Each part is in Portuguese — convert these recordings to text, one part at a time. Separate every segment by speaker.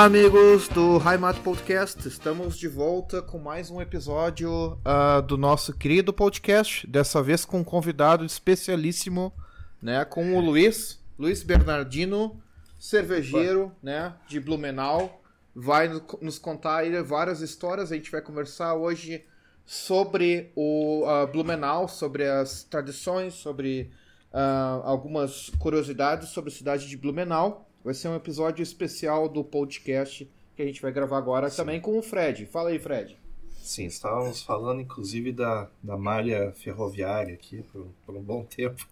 Speaker 1: Olá, amigos do Heimat Podcast. Estamos de volta com mais um episódio uh, do nosso querido podcast. Dessa vez com um convidado especialíssimo, né? Com o Luiz, Luiz Bernardino, cervejeiro, né? De Blumenau. Vai nos contar várias histórias. A gente vai conversar hoje sobre o uh, Blumenau, sobre as tradições, sobre uh, algumas curiosidades sobre a cidade de Blumenau. Vai ser um episódio especial do podcast que a gente vai gravar agora Sim. também com o Fred. Fala aí, Fred.
Speaker 2: Sim, estávamos falando inclusive da, da malha ferroviária aqui por, por um bom tempo.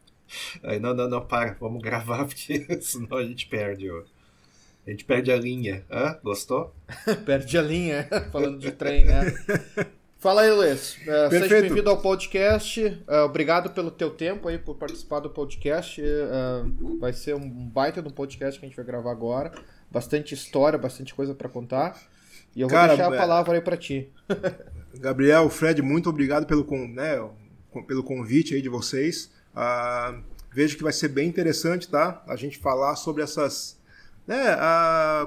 Speaker 2: Aí, não, não, não, para, vamos gravar porque senão a gente perde. Ó. A gente perde a linha. Hã? Gostou?
Speaker 1: perde a linha, falando de trem, né? Fala aí, Luiz. Uh, seja bem-vindo ao podcast. Uh, obrigado pelo teu tempo aí, por participar do podcast. Uh, vai ser um baita do podcast que a gente vai gravar agora. Bastante história, bastante coisa para contar. E eu vou Cara, deixar a palavra aí para ti.
Speaker 3: Gabriel, Fred, muito obrigado pelo, né, pelo convite aí de vocês. vejo que vai ser bem interessante, tá? A gente falar sobre essas né,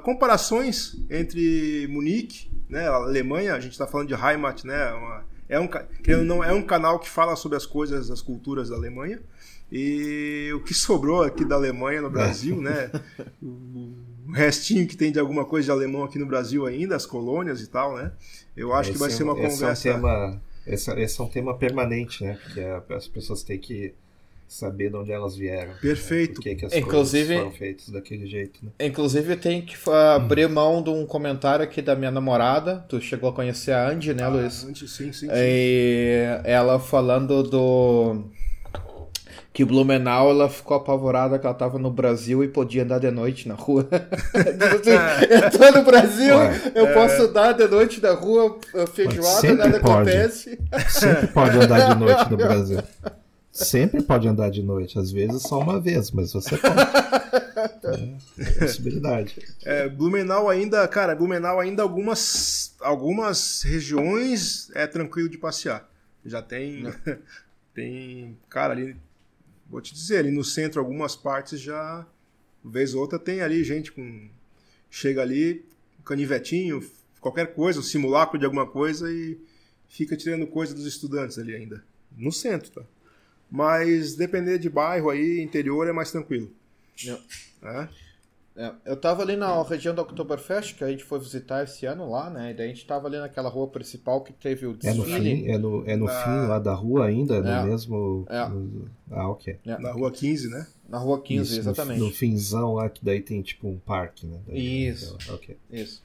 Speaker 3: comparações entre Munique né, a Alemanha, a gente está falando de Heimat, né, uma, é um não é um canal que fala sobre as coisas, as culturas da Alemanha. E o que sobrou aqui da Alemanha no Brasil, é. né? O restinho que tem de alguma coisa de alemão aqui no Brasil ainda, as colônias e tal, né? Eu acho esse que vai ser uma conversa.
Speaker 2: É um tema, esse, esse, é um tema permanente, né? Porque as pessoas têm que saber de onde elas vieram.
Speaker 3: Perfeito. Né?
Speaker 2: Por que, que as inclusive, coisas foram feitas daquele jeito. Né?
Speaker 1: Inclusive, eu tenho que abrir mão de um comentário aqui da minha namorada. Tu chegou a conhecer a Andy, né, ah, Luiz?
Speaker 3: Andy, sim, sim, sim.
Speaker 1: E ela falando do. Que Blumenau ela ficou apavorada que ela tava no Brasil e podia andar de noite na rua. assim, eu tô no Brasil, Ué, eu é... posso andar de noite na rua, feijoada, nada pode. acontece.
Speaker 2: Sempre pode andar de noite no Brasil. Sempre pode andar de noite, às vezes só uma vez, mas você pode. é, possibilidade.
Speaker 3: É, Blumenau ainda, cara, Blumenau ainda algumas, algumas regiões é tranquilo de passear. Já tem, tem, cara, ali, vou te dizer, ali no centro algumas partes já, vez ou outra tem ali gente com, chega ali, canivetinho, qualquer coisa, um simulacro de alguma coisa e fica tirando coisa dos estudantes ali ainda. No centro, tá? Mas depender de bairro aí, interior é mais tranquilo.
Speaker 1: É. É, eu tava ali na região da Oktoberfest, que a gente foi visitar esse ano lá, né? E daí a gente tava ali naquela rua principal que teve o
Speaker 2: desfile. É no fim, é no, é no ah, fim lá da rua ainda, é. no mesmo... É. No,
Speaker 3: ah, ok. É. Na rua 15, né?
Speaker 1: Na rua 15, Isso, exatamente.
Speaker 2: No, no finzão lá, que daí tem tipo um parque, né?
Speaker 1: Daí, Isso. Ok. Isso.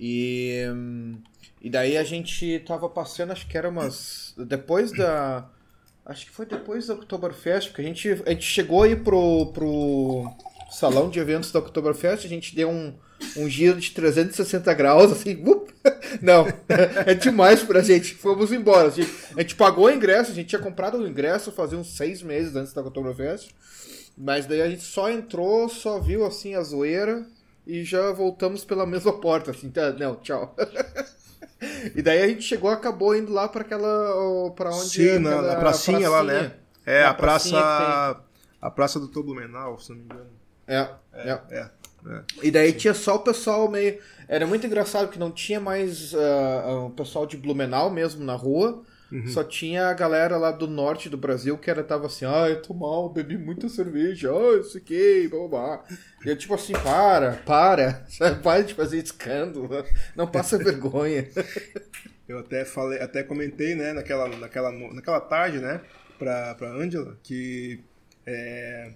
Speaker 1: E, e daí a gente tava passando, acho que era umas... Depois da Acho que foi depois da Oktoberfest, porque a gente, a gente chegou aí pro, pro salão de eventos da Oktoberfest, a gente deu um, um giro de 360 graus, assim, up, não, é demais pra gente, fomos embora. A gente, a gente, pagou o ingresso, a gente tinha comprado o ingresso fazia uns seis meses antes da Oktoberfest, mas daí a gente só entrou, só viu, assim, a zoeira e já voltamos pela mesma porta, assim, tá, não, tchau. E daí a gente chegou acabou indo lá para aquela. para onde.
Speaker 3: Sim, na, na pracinha, pracinha, lá, né? É, a praça. A praça do Toblumenau, se não me engano.
Speaker 1: É, é. é. é, é. E daí Sim. tinha só o pessoal meio. Era muito engraçado que não tinha mais uh, o pessoal de Blumenau mesmo na rua. Uhum. Só tinha a galera lá do norte do Brasil que era, tava assim, ah, eu tô mal, bebi muita cerveja, ah, isso aqui, blá blá. E eu tipo assim, para, para, para de fazer escândalo, não passa vergonha.
Speaker 3: Eu até falei, até comentei, né, naquela, naquela, naquela tarde, né, pra, pra Angela, que é,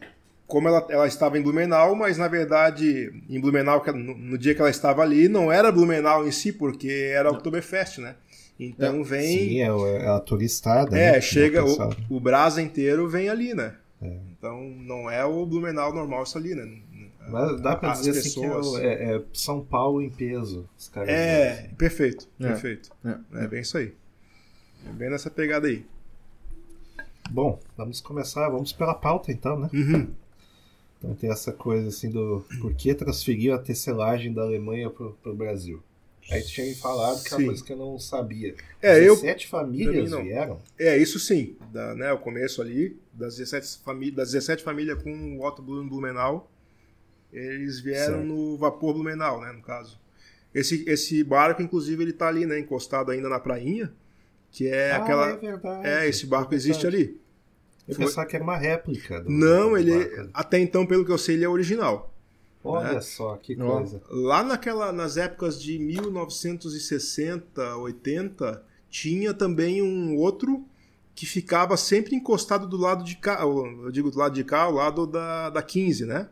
Speaker 3: como ela, ela estava em Blumenau, mas na verdade em Blumenau, no, no, dia que ela estava ali, não era Blumenau em si, porque era Oktoberfest, né? Então vem.
Speaker 2: Sim, é, é a turistada.
Speaker 3: É, né? chega. O, o Brasa inteiro vem ali, né? É. Então não é o Blumenau normal isso ali, né?
Speaker 2: Mas dá pra As dizer pessoas... assim que é, é, é, São Paulo em peso.
Speaker 3: Os caras é, assim. perfeito, é. perfeito. É. é bem isso aí. É bem nessa pegada aí.
Speaker 2: Bom, vamos começar, vamos pela pauta então, né?
Speaker 3: Uhum.
Speaker 2: Então tem essa coisa assim do por que transferiu a tecelagem da Alemanha pro, pro Brasil. Aí tu tinha me falado que é uma coisa que eu não sabia.
Speaker 3: É,
Speaker 2: 17 eu, famílias vieram?
Speaker 3: É, isso sim. Da, né, o começo ali, das 17, famí das 17 famílias com o Otto Blumenau. eles vieram certo. no vapor Blumenau, né, no caso. Esse, esse barco, inclusive, ele tá ali, né, encostado ainda na prainha, que é ah, aquela...
Speaker 2: é verdade.
Speaker 3: É, esse barco é existe ali.
Speaker 2: Eu Foi... pensava que era uma réplica.
Speaker 3: Do, Não, do ele, barco. até então, pelo que eu sei, ele é original.
Speaker 2: Olha né? só, que coisa.
Speaker 3: Lá naquela, nas épocas de 1960, 80, tinha também um outro que ficava sempre encostado do lado de cá, eu digo do lado de cá, ao lado da, da 15, né?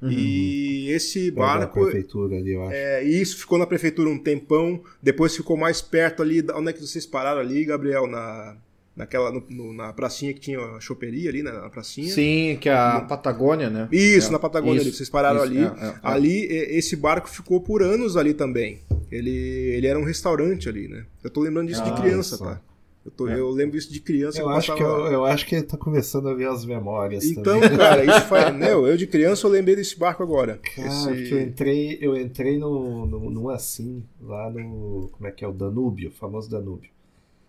Speaker 3: Uhum. E esse barco.
Speaker 2: Da prefeitura ali, eu acho.
Speaker 3: É, isso ficou na prefeitura um tempão, depois ficou mais perto ali. Onde é que vocês pararam ali, Gabriel? Na, naquela no, no, na pracinha que tinha a choperia ali, né, na pracinha.
Speaker 1: Sim, que é a no... Patagônia, né?
Speaker 3: Isso, é. na Patagônia isso, ali, vocês pararam isso, ali. É, é, é. ali, esse barco ficou por anos ali também. Ele, ele era um restaurante ali, né? Eu tô lembrando disso ah, de criança, tá? Eu, tô, é. eu, lembro isso de criança.
Speaker 2: Eu, acho, que eu, eu, acho que ele tá começando a ver as memórias.
Speaker 3: Então, também. cara, isso faz. Meu, eu de criança eu lembrei desse barco agora.
Speaker 2: Cara, Esse... eu entrei, eu entrei no, no, no assim, lá no. Como é que é? O Danúbio, o famoso Danúbio.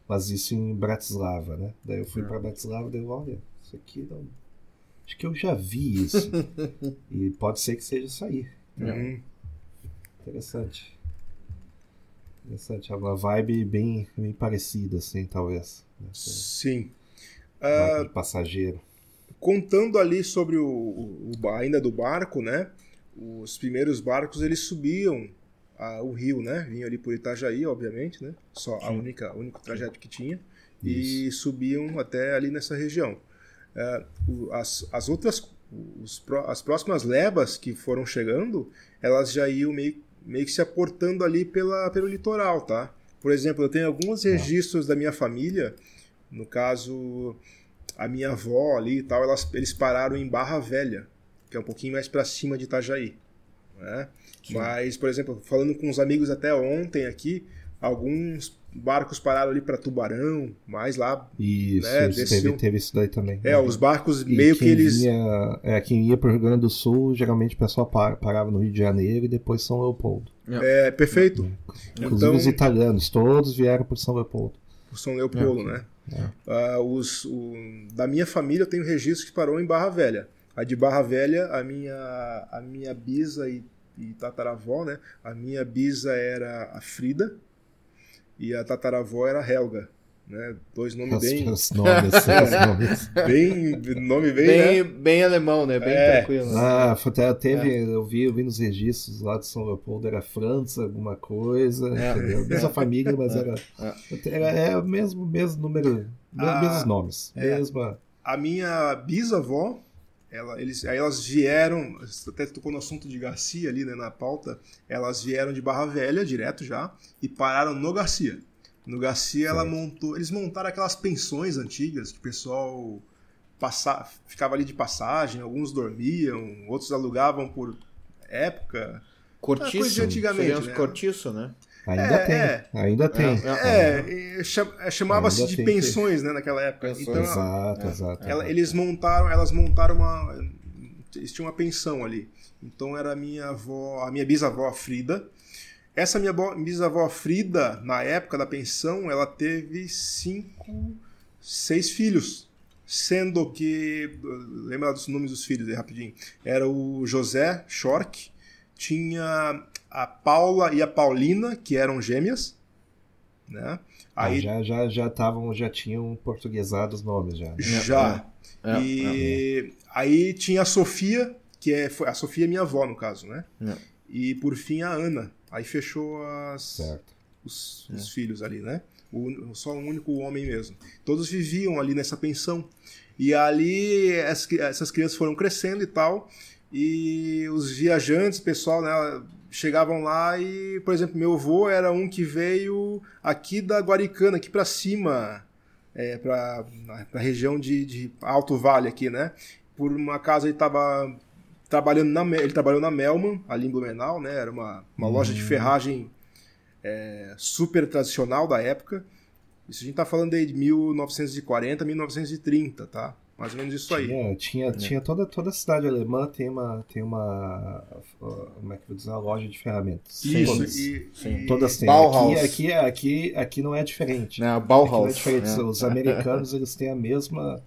Speaker 2: Mas isso em Bratislava, né? Daí eu fui para Bratislava e dei, olha, isso aqui não. Acho que eu já vi isso. e pode ser que seja isso aí. Uhum. Interessante. Interessante. É uma vibe bem, bem parecida, assim, talvez. Né?
Speaker 3: Sim.
Speaker 2: Uh, passageiro.
Speaker 3: Contando ali sobre o, o, o, ainda do barco, né? Os primeiros barcos eles subiam a, o rio, né? Vinham ali por Itajaí, obviamente, né? Só a única, o único trajeto que tinha. Isso. E subiam até ali nessa região. Uh, as, as outras, os, as próximas levas que foram chegando, elas já iam meio, meio que se aportando ali pela, pelo litoral, tá? Por exemplo, eu tenho alguns tá. registros da minha família, no caso, a minha avó ali e tal, elas, eles pararam em Barra Velha, que é um pouquinho mais para cima de Itajaí. Né? Mas, por exemplo, falando com os amigos até ontem aqui, alguns barcos pararam ali para Tubarão, mais lá.
Speaker 2: Isso, né, isso teve, teve, isso daí também.
Speaker 3: É, os barcos e meio que eles.
Speaker 2: Ia, é, quem ia para o Rio Grande do Sul, geralmente o pessoal parava no Rio de Janeiro e depois São Leopoldo.
Speaker 3: É, perfeito.
Speaker 2: Inclusive então, os italianos, todos vieram por São Leopoldo.
Speaker 3: Por São Leopoldo, é. né? É. Uh, os, o, da minha família eu tenho registro que parou em Barra Velha. A de Barra Velha, a minha, a minha bisa e e tataravó, né? A minha bisa era a Frida e a tataravó era a Helga. Né? Dois nomes bem.
Speaker 2: Os nomes,
Speaker 3: bem. Nome bem.
Speaker 1: Bem,
Speaker 3: né?
Speaker 1: bem alemão, né? Bem é. tranquilo.
Speaker 2: Ah, até teve, é. eu, vi, eu vi nos registros lá de São Leopoldo, era França, alguma coisa, é. Mesma família, mas é. era. É. Era, é o mesmo, mesmo número, ah, mesmos nomes. É. Mesma...
Speaker 3: A minha bisavó ela, eles, aí elas vieram, até tocou no assunto de Garcia ali né, na pauta, elas vieram de Barra Velha direto já e pararam no Garcia. No Garcia ela montou, eles montaram aquelas pensões antigas que o pessoal passa, ficava ali de passagem, alguns dormiam, outros alugavam por época.
Speaker 1: Cortiço, antigamente, né? cortiço, né?
Speaker 2: Ainda é, tem, é, ainda tem.
Speaker 3: É, é chamava-se de tem, pensões, né, naquela época.
Speaker 2: Pensões. Então, exato, exato.
Speaker 3: Ela, eles montaram, elas montaram uma, eles tinham uma pensão ali. Então era a minha avó, a minha bisavó Frida. Essa minha bisavó Frida, na época da pensão, ela teve cinco, seis filhos. Sendo que, lembra dos nomes dos filhos aí rapidinho, era o José Schork, tinha a Paula e a Paulina, que eram gêmeas, né?
Speaker 2: Ah, aí ah, já já já estavam já tinham portuguesado os nomes já. Né?
Speaker 3: Já. É, é, e é, aí tinha a Sofia, que é foi a Sofia é minha avó no caso, né? É. E por fim a Ana. Aí fechou as os, os filhos ali, né? O, só um único homem mesmo. Todos viviam ali nessa pensão. E ali essas crianças foram crescendo e tal. E os viajantes, pessoal, né, chegavam lá e, por exemplo, meu avô era um que veio aqui da Guaricana, aqui para cima, é, para a região de, de, Alto Vale aqui, né? Por uma casa ele estava trabalhando na ele trabalhou na Melman, ali em Blumenau, né? Era uma, uma loja de uhum. ferragem é, super tradicional da época. Isso a gente está falando aí de 1940, 1930, tá? Mais ou menos isso
Speaker 2: aí.
Speaker 3: Tinha,
Speaker 2: tinha, é. tinha toda, toda a cidade alemã tem uma, tem uma, como é que vou dizer, uma loja de ferramentas.
Speaker 3: Isso,
Speaker 2: todas,
Speaker 3: e,
Speaker 2: e, todas têm. Aqui, aqui, aqui, aqui não é diferente.
Speaker 1: Não, Bauhaus.
Speaker 2: Não é diferente. É. Os americanos eles têm a mesma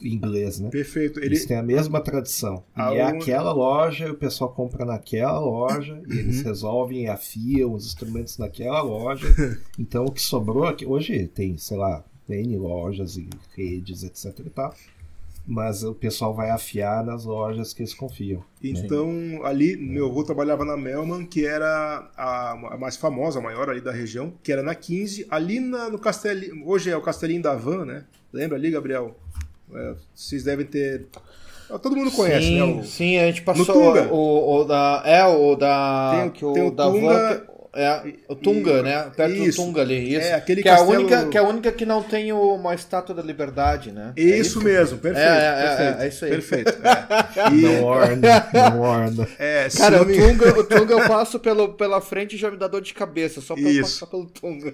Speaker 2: inglês, né?
Speaker 3: Perfeito.
Speaker 2: Eles têm a mesma tradição.
Speaker 3: A
Speaker 2: e é aquela loja, o pessoal compra naquela loja, e eles
Speaker 3: Uhum.
Speaker 2: resolvem e afiam os instrumentos naquela loja. então o que sobrou aqui. Hoje tem, sei lá, N lojas e redes, etc e tal. Mas o pessoal vai afiar nas lojas que eles confiam.
Speaker 3: Então, ali, meu avô trabalhava na Melman, que era a, a mais famosa, a maior ali da região, que era na 15, ali na- no Castelinho. Hoje é o Castelinho da Van, né? Lembra ali, Gabriel? É, vocês devem ter. Todo mundo conhece,
Speaker 1: sim,
Speaker 3: né? O-
Speaker 1: sim, a gente passou
Speaker 3: Tunga.
Speaker 1: o, o da. É, o da.
Speaker 3: Tem
Speaker 1: que o
Speaker 3: tem o
Speaker 1: da
Speaker 3: Tunga
Speaker 1: van, que- é, o Tunga,
Speaker 3: e-
Speaker 1: né? Perto
Speaker 3: isso.
Speaker 1: do Tunga ali. Isso.
Speaker 3: É, aquele
Speaker 1: que, é a
Speaker 3: castelo-
Speaker 1: única, que é a única que não tem o- uma estátua da liberdade, né? É
Speaker 3: Isso mesmo, perfeito.
Speaker 1: É, é, é,
Speaker 3: perfeito,
Speaker 1: é isso aí.
Speaker 3: Perfeito. é. E,
Speaker 2: Não orna, não orna.
Speaker 3: é,
Speaker 1: Cara, o Tunga, o Tunga eu passo pelo, pela frente e já me dá dor de cabeça, só pra eu
Speaker 3: Isso.
Speaker 1: passar pelo Tunga.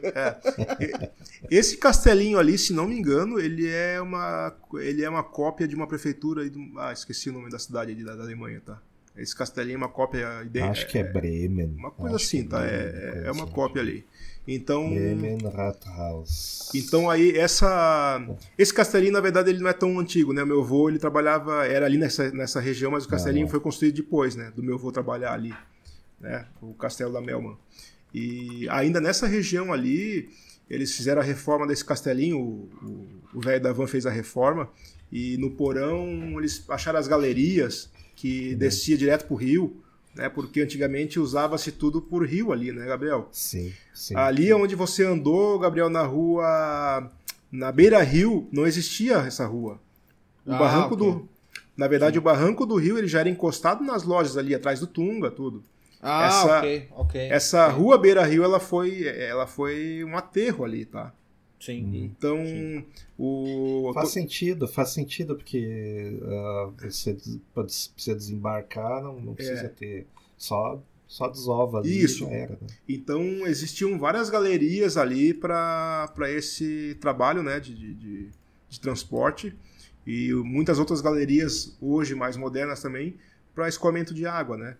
Speaker 3: Esse castelinho ali, se não me engano, ele é uma, ele é uma cópia de uma prefeitura. aí do- Ah, esqueci o nome da cidade ali da, da Alemanha, tá? Esse castelinho é uma cópia. ide-
Speaker 2: Acho que é Bremen.
Speaker 3: Uma coisa
Speaker 2: Acho
Speaker 3: assim,
Speaker 2: que
Speaker 3: tá? É, é uma
Speaker 2: assim.
Speaker 3: cópia ali. Então,
Speaker 2: Bremen Rathaus.
Speaker 3: então aí essa esse castelinho na verdade ele não é tão antigo, né? Meu avô ele trabalhava era ali nessa, nessa região, mas o castelinho
Speaker 2: Aham.
Speaker 3: foi construído depois, né? Do meu avô trabalhar ali, né? O castelo da Melman. E ainda nessa região ali eles fizeram a reforma desse castelinho. O- O o velho da van fez a reforma e no porão eles acharam as galerias que descia direto pro rio, né? Porque antigamente usava-se tudo por rio ali, né, Gabriel?
Speaker 2: Sim, sim.
Speaker 3: Ali onde você andou, Gabriel, na rua. Na Beira Rio, não existia essa rua. O
Speaker 1: Ah,
Speaker 3: barranco
Speaker 1: ok.
Speaker 3: do. Na verdade, o barranco do rio ele já era encostado nas lojas ali atrás do Tunga, tudo.
Speaker 1: Ah,
Speaker 3: Essa-
Speaker 1: ok, ok.
Speaker 3: Essa rua Beira Rio, ela foi, ela foi um aterro ali, tá?
Speaker 1: Sim.
Speaker 3: Então, o.
Speaker 2: Faz sentido, faz sentido, porque ah, você precisa desembarcar, não, não precisa
Speaker 3: É.
Speaker 2: ter. Só, só desova ali.
Speaker 3: Isso.
Speaker 2: era, né?
Speaker 3: Então existiam várias galerias ali para esse trabalho né, de, de, de- de transporte e muitas outras galerias hoje mais modernas também para escoamento de água, né?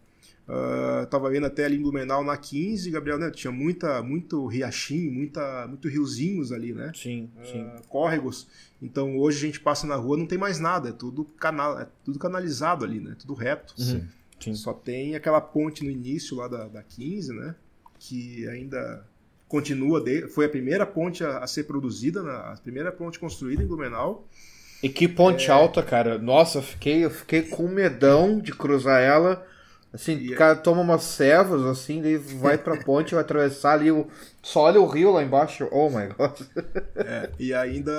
Speaker 3: Ah, tava vendo até ali em Blumenau na 15, Gabriel, né? Tinha muita, muito riachinho, muita, muito riozinhos ali, né?
Speaker 1: Sim, sim.
Speaker 3: Ah, córregos. Então hoje a gente passa na rua não tem mais nada, é tudo canal, é tudo canalizado ali, né? Tudo reto.
Speaker 1: Uhum. Sim.
Speaker 3: Só tem aquela ponte no início lá da, da 15, né? Que ainda continua. De, foi a primeira ponte a, a ser produzida, na- a primeira ponte construída em Blumenau.
Speaker 1: E que ponte
Speaker 3: É.
Speaker 1: alta, cara. Nossa, eu fiquei, eu fiquei com medão de cruzar ela. Assim,
Speaker 3: E-
Speaker 1: o cara toma umas servas, assim, daí vai pra ponte, vai atravessar ali, o... só olha o rio lá embaixo. Oh my god.
Speaker 3: É, e ainda.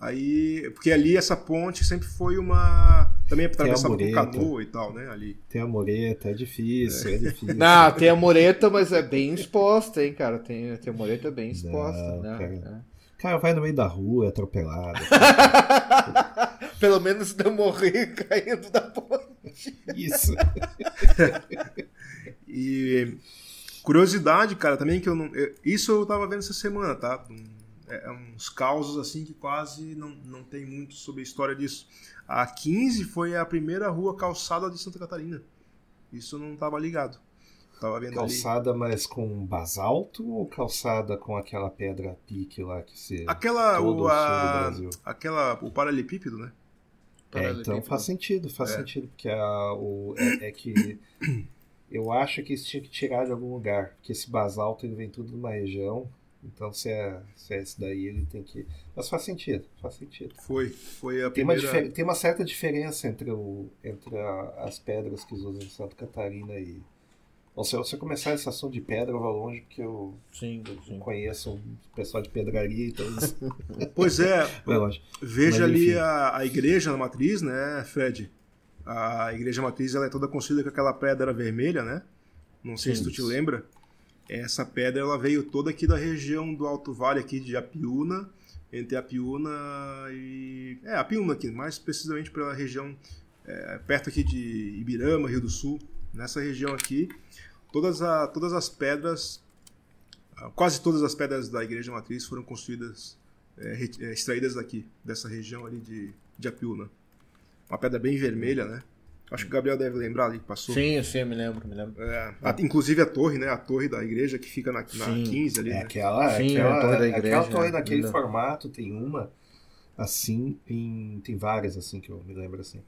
Speaker 3: Aí. Porque ali essa ponte sempre foi uma. Também atravessava com
Speaker 2: mureta.
Speaker 3: canoa e tal, né? Ali.
Speaker 2: Tem a mureta, é difícil, é, difícil.
Speaker 1: Não, tem a mureta, mas é bem exposta, hein, cara. Tem, tem a mureta bem exposta,
Speaker 2: Não,
Speaker 1: né?
Speaker 2: cara. Cara, vai no meio da rua, é atropelado.
Speaker 1: Pelo menos não morri caindo da ponte.
Speaker 2: Isso.
Speaker 3: E curiosidade, cara, também que eu não. eu- isso eu tava vendo essa semana, tá? Um- é, é uns causos assim que quase não, não tem muito sobre a história disso. A 15 foi a primeira rua calçada de Santa Catarina. Isso eu não tava ligado. Tava vendo
Speaker 2: Calçada, mas com basalto ou calçada com aquela pedra pique lá que se.
Speaker 3: ali. Aquela.
Speaker 2: todo
Speaker 3: O,
Speaker 2: o sul do
Speaker 3: a,
Speaker 2: Brasil.
Speaker 3: aquela o paralelepípedo, né?
Speaker 2: É, então faz sentido, faz
Speaker 3: É.
Speaker 2: sentido, porque a, o, é, é que eu acho que isso tinha que tirar de algum lugar, porque esse basalto ele vem tudo de uma região, então se é, se é esse daí ele tem que. Mas faz sentido, faz sentido.
Speaker 3: Foi. Foi a
Speaker 2: Tem uma,
Speaker 3: primeira.
Speaker 2: difer- tem uma certa diferença entre, o, entre a- as pedras que usam em Santa Catarina e. Ou se você começar esse assunto de pedra, eu vou longe, porque eu
Speaker 1: Sim, sim.
Speaker 2: conheço um pessoal de pedraria, então eles-
Speaker 3: Pois é. Veja
Speaker 2: Mas,
Speaker 3: ali a, a igreja na matriz, né, Fred? A igreja matriz ela é toda construída com aquela pedra vermelha, né? Não sei se tu te
Speaker 2: Isso.
Speaker 3: lembra. Essa pedra ela veio toda aqui da região do Alto Vale aqui de Apiúna, entre Apiúna e é Apiúna aqui, mais precisamente pela região é, perto aqui de Ibirama, Rio do Sul, nessa região aqui, todas, a, todas as pedras, ah, quase todas as pedras da igreja matriz foram construídas é, é, extraídas daqui, dessa região ali de, de Apiúna. Uma pedra bem vermelha, né? Acho que o Gabriel deve lembrar ali que passou.
Speaker 1: Sim, sim, eu me lembro, me lembro.
Speaker 3: É, a- inclusive a torre, né? A torre da igreja que fica na, na
Speaker 1: Sim.
Speaker 3: 15 ali,
Speaker 2: É
Speaker 3: né?
Speaker 2: aquela,
Speaker 1: Sim,
Speaker 2: aquela,
Speaker 1: a torre da
Speaker 2: aquela
Speaker 1: igreja,
Speaker 2: torre naquele
Speaker 1: linda.
Speaker 2: formato tem uma assim em tem várias assim que eu me lembro assim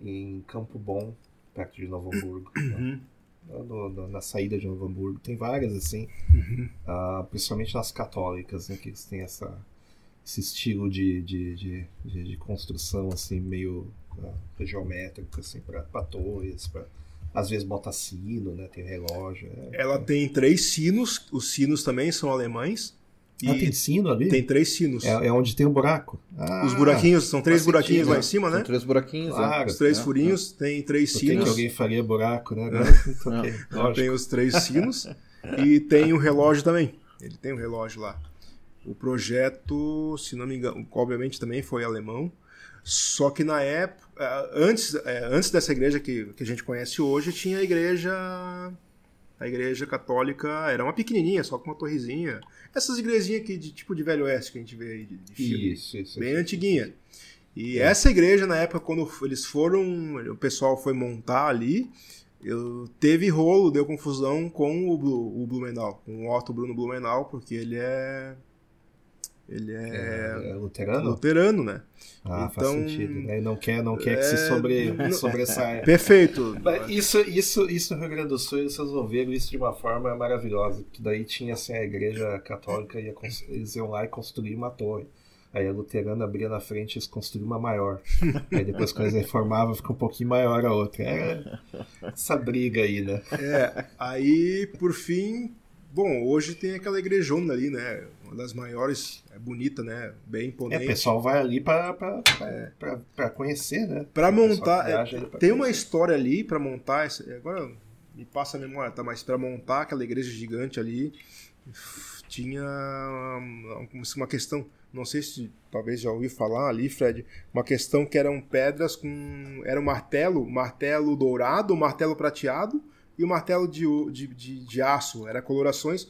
Speaker 2: em Campo Bom perto de Novo Hamburgo
Speaker 3: Uhum.
Speaker 2: no- no- na saída de Novo Hamburgo tem várias assim
Speaker 3: Uhum.
Speaker 2: ah, principalmente nas católicas né que eles têm essa esse estilo de, de, de, de, de construção assim meio ah, geométrico assim para torres para às vezes bota sino né tem relógio é-
Speaker 3: Ela tem três sinos, os sinos também são alemães. E
Speaker 2: ah, tem sino ali
Speaker 3: tem três sinos.
Speaker 2: é, é onde tem o buraco Ah,
Speaker 3: Os buraquinhos, são três
Speaker 2: faz
Speaker 3: buraquinhos
Speaker 2: sentido,
Speaker 3: lá
Speaker 2: né?
Speaker 3: em cima,
Speaker 1: São
Speaker 3: né?
Speaker 1: três buraquinhos,
Speaker 2: Claro.
Speaker 1: né?
Speaker 3: Os três
Speaker 1: É,
Speaker 3: furinhos, tem três
Speaker 2: Por que que
Speaker 3: sinos.
Speaker 2: alguém faria buraco, né? Agora, lógico.
Speaker 3: Tem os três sinos e tem o relógio também. Ele tem o relógio lá. O projeto, se não me engano, obviamente também foi alemão. Só que na época, eh, antes, eh, antes dessa igreja que, que a gente conhece hoje, tinha a igreja. A igreja católica era uma pequenininha, só com uma torrezinha. Essas igrejinhas aqui de tipo de Velho Oeste que a gente vê aí de, de filme.
Speaker 2: Isso, isso.
Speaker 3: Bem
Speaker 2: isso.
Speaker 3: antiguinha. E essa igreja, na época, quando eles foram, o pessoal foi montar ali, eu, teve rolo, deu confusão com o, Blu- o Blumenau, com o Otto Bruno Blumenau, porque ele é. Ele é,
Speaker 2: É, é luterano?
Speaker 3: luterano, né?
Speaker 2: Ah,
Speaker 3: Então,
Speaker 2: faz sentido. né? Não quer, não quer que se
Speaker 3: é,
Speaker 2: sobre,
Speaker 3: não-
Speaker 2: sobressaia.
Speaker 3: Perfeito.
Speaker 2: Mas Isso, isso, isso no Rio Grande do Sul, eles resolveram isso de uma forma maravilhosa, porque daí tinha assim, a igreja católica, ia, eles iam lá e construir uma torre. Aí a luterana abria na frente e eles construíam uma maior. Aí depois quando eles reformavam, fica um pouquinho maior a outra. Era essa briga aí, né?
Speaker 3: É, aí, por fim, bom, hoje tem aquela igrejona ali, né? Uma das maiores, é bonita, né? Bem
Speaker 2: É,
Speaker 3: imponente.
Speaker 2: o pessoal vai ali pra conhecer, né? Pessoal
Speaker 3: montar, é, tem uma história ali pra montar. Agora me passa a memória, tá? Mas pra montar aquela igreja gigante ali, tinha uma, uma questão. Não sei se talvez já ouviu falar ali, Fred. Uma questão que eram pedras com. Era um martelo, martelo dourado, martelo prateado e o martelo de, de, de, de aço. Era colorações.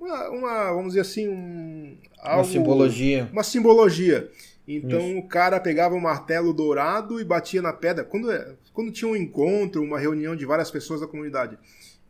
Speaker 3: Uma, uma, vamos dizer assim, um.
Speaker 1: Uma
Speaker 3: algo-
Speaker 1: simbologia.
Speaker 3: uma simbologia. Então o cara pegava um martelo dourado e batia na pedra. Quando, quando tinha um encontro, uma reunião de várias pessoas da comunidade.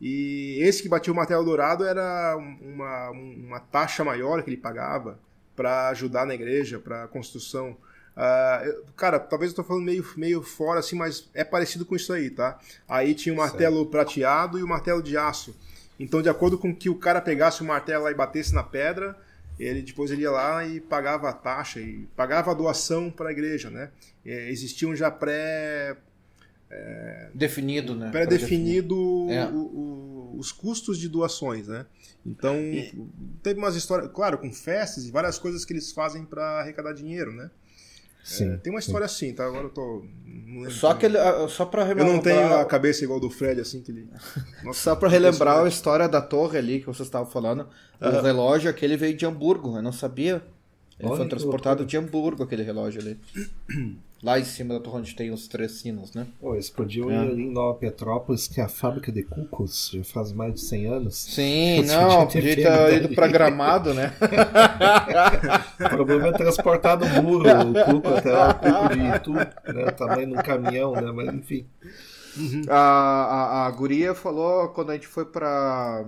Speaker 3: E esse que batia o martelo dourado era um- uma, uma taxa maior que ele pagava para ajudar na igreja, para a construção. Ah, eu- cara, talvez eu tô falando meio, meio fora assim, mas é parecido com isso aí, tá? Aí tinha o martelo prateado e o martelo de aço. Então, de acordo com que o cara pegasse o martelo lá e batesse na pedra, ele depois ele ia lá e pagava a taxa e pagava a doação para a igreja, né? É, existiam já pré
Speaker 1: Definido, né?
Speaker 3: pré-definido
Speaker 1: É.
Speaker 3: o- o- os custos de doações, né? Então teve umas histórias, claro, com festas e várias coisas que eles fazem para arrecadar dinheiro, né?
Speaker 2: Sim.
Speaker 3: Tem uma história assim, tá? Agora eu tô
Speaker 1: Só que ele, ah, só para
Speaker 3: eu
Speaker 1: relembrar,
Speaker 3: não tenho a cabeça igual do Fred assim que ele Nossa,
Speaker 1: só para relembrar a história da torre ali que vocês estavam falando, o relógio aquele veio de Hamburgo, eu não sabia. Ele
Speaker 2: Olha
Speaker 1: foi transportado de Hamburgo aquele relógio ali. Lá em cima da torre onde tem os três sinos, né?
Speaker 2: Eles podiam
Speaker 1: É.
Speaker 2: em Nova Petrópolis, que é a fábrica de cucos, já faz mais de 100 anos.
Speaker 1: Sim,
Speaker 2: Você
Speaker 1: não,
Speaker 2: podia ter
Speaker 1: ter ido pra Gramado, né?
Speaker 2: O problema é transportar do muro o cuco até o cuco de Itu, né? O tamanho de um caminhão, né? Mas enfim.
Speaker 1: A, a, a guria falou quando a gente foi pra,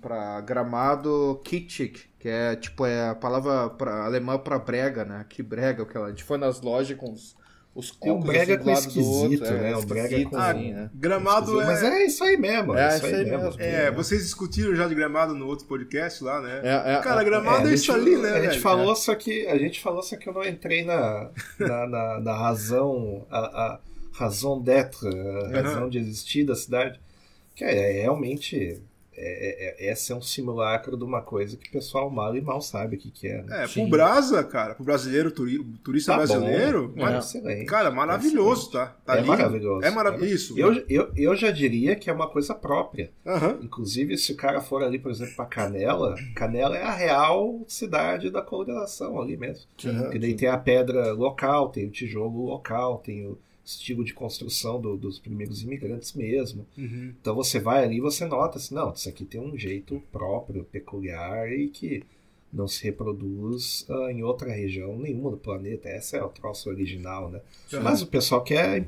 Speaker 1: pra Gramado Kitschik, que é tipo é a palavra pra, alemã pra brega, né? Que brega, o que ela, a gente foi nas lojas com os, os
Speaker 2: É um brega
Speaker 1: assim, do
Speaker 2: com
Speaker 1: lado do outro,
Speaker 2: esquisito, né? Um brega com-
Speaker 1: assim, né?
Speaker 3: Gramado
Speaker 2: Mas
Speaker 3: é
Speaker 2: é isso aí mesmo.
Speaker 1: É,
Speaker 2: É,
Speaker 1: isso aí mesmo.
Speaker 3: é, vocês discutiram já de Gramado no outro podcast lá, né?
Speaker 1: É, é,
Speaker 3: Cara,
Speaker 1: é,
Speaker 3: Gramado é,
Speaker 2: gente-
Speaker 3: isso ali, né?
Speaker 2: A gente
Speaker 3: velho?
Speaker 2: falou, só que a gente falou, só que eu não entrei na, na, na, na razão, a, a razão d'être, a razão de existir da cidade, que é, é realmente é, é, é, esse é um simulacro de uma coisa que o pessoal mal e mal sabe o que, que é. né?
Speaker 3: É,
Speaker 1: Sim.
Speaker 3: pro Brasa, cara, pro brasileiro, turi- turista
Speaker 2: Tá bom.
Speaker 3: brasileiro,
Speaker 1: É.
Speaker 3: mas-
Speaker 2: excelente.
Speaker 3: cara, maravilhoso, tá? tá
Speaker 2: É
Speaker 3: lindo.
Speaker 2: maravilhoso.
Speaker 3: É maravilhoso. Isso.
Speaker 2: Eu, eu, eu já diria que é uma coisa própria.
Speaker 3: Aham.
Speaker 2: Inclusive, se o cara for ali, por exemplo, para Canela, Canela é a real cidade da colonização ali mesmo.
Speaker 1: Sim,
Speaker 2: Porque daí tem a pedra local, tem o tijolo local, tem o estilo de construção do- dos primeiros imigrantes mesmo.
Speaker 3: Uhum.
Speaker 2: Então você vai ali e você nota assim, não, isso aqui tem um jeito próprio, peculiar e que não se reproduz ah, em outra região nenhuma do planeta. Essa é o troço original, né?
Speaker 3: Uhum.
Speaker 2: Mas o pessoal quer,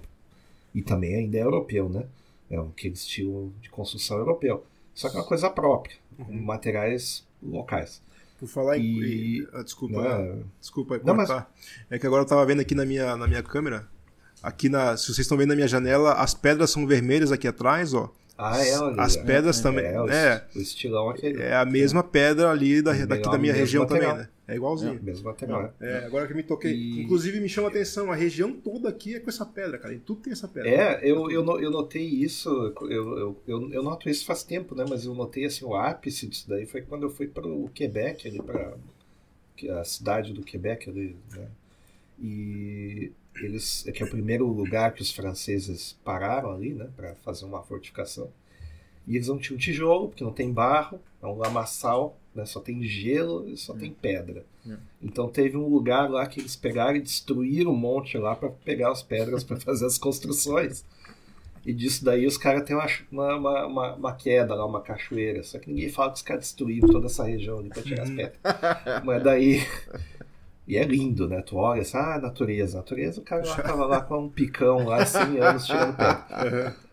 Speaker 2: e também ainda é europeu, né? É aquele estilo de construção europeu. Só que é uma coisa própria, com materiais locais.
Speaker 3: Por falar em. Ah, desculpa,
Speaker 2: Não,
Speaker 3: desculpa aí
Speaker 2: Não, mas-
Speaker 3: cortar. É que agora eu tava vendo aqui na minha, na minha câmera. Aqui na. Se vocês estão vendo na minha janela, as pedras são vermelhas aqui atrás, ó.
Speaker 2: Ah, é, olha.
Speaker 3: As
Speaker 2: é.
Speaker 3: pedras também.
Speaker 2: É, o,
Speaker 3: É,
Speaker 2: o estilão aquele.
Speaker 3: é a mesma pedra ali da,
Speaker 2: É
Speaker 3: daqui da minha região
Speaker 2: material.
Speaker 3: também, né? É igualzinho.
Speaker 2: Mesmo material. é.
Speaker 3: É, agora que eu me toquei.
Speaker 2: E-
Speaker 3: Inclusive me chama a atenção, a região toda aqui é com essa pedra, cara. E tudo tem essa pedra.
Speaker 2: É, eu, eu, eu notei isso, eu, eu, eu, eu noto isso faz tempo, né? Mas eu notei assim, o ápice disso daí foi quando eu fui para o Quebec, ali para a cidade do Quebec ali, né? E eles, é que é o primeiro lugar que os franceses pararam ali, né? Para fazer uma fortificação. E eles não tinham tijolo, porque não tem barro, é um lamaçal, né? Só tem gelo e só tem pedra.
Speaker 1: Hum.
Speaker 2: Então teve um lugar lá que eles pegaram e destruíram um monte lá para pegar as pedras para fazer as construções. E disso daí os caras têm uma, uma, uma, uma- queda lá, uma cachoeira. Só que ninguém fala que os caras destruíram toda essa região ali para tirar as
Speaker 3: Uhum.
Speaker 2: pedras. Mas daí. E é lindo, né? Tu olha assim, ah, natureza. Natureza, o cara lá tava lá com um picão lá, 100 anos tirando pedra.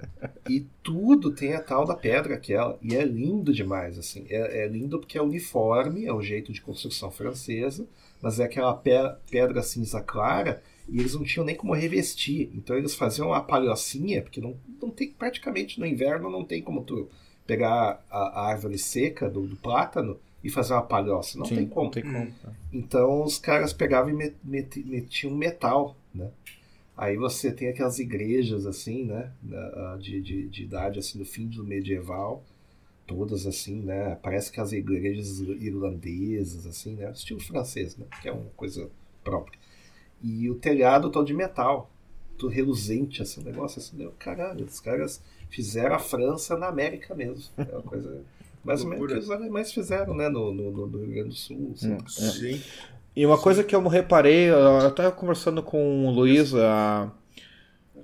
Speaker 2: E tudo tem a tal da pedra aquela. E é lindo demais, assim. É, é lindo porque é uniforme, é o jeito de construção francesa, mas é aquela pe- pedra cinza clara e eles não tinham nem como revestir. Então eles faziam uma palhocinha, porque não, não tem, praticamente no inverno não tem como tu pegar a, a árvore seca do, do plátano e fazer uma palhoça. Não
Speaker 1: Sim,
Speaker 2: tem como.
Speaker 1: Não tem como.
Speaker 2: Então os caras pegavam e met- met- metiam metal, né? Aí você tem aquelas igrejas assim, né? da- De, de, de idade assim do fim do medieval, todas assim, né? Parece que as igrejas irlandesas assim, né? Estilo francês, né? Que é uma coisa própria. E o telhado todo de metal, tudo reluzente assim, um negócio assim, meu caralho, os caras fizeram a França na América mesmo. É uma coisa mais ou menos
Speaker 3: Loucura.
Speaker 2: que os alemães fizeram, né? No, no, no- Rio Grande do Sul. assim.
Speaker 1: Hum.
Speaker 3: Sim.
Speaker 1: E uma coisa que eu reparei, eu estava conversando com o Luiz, a-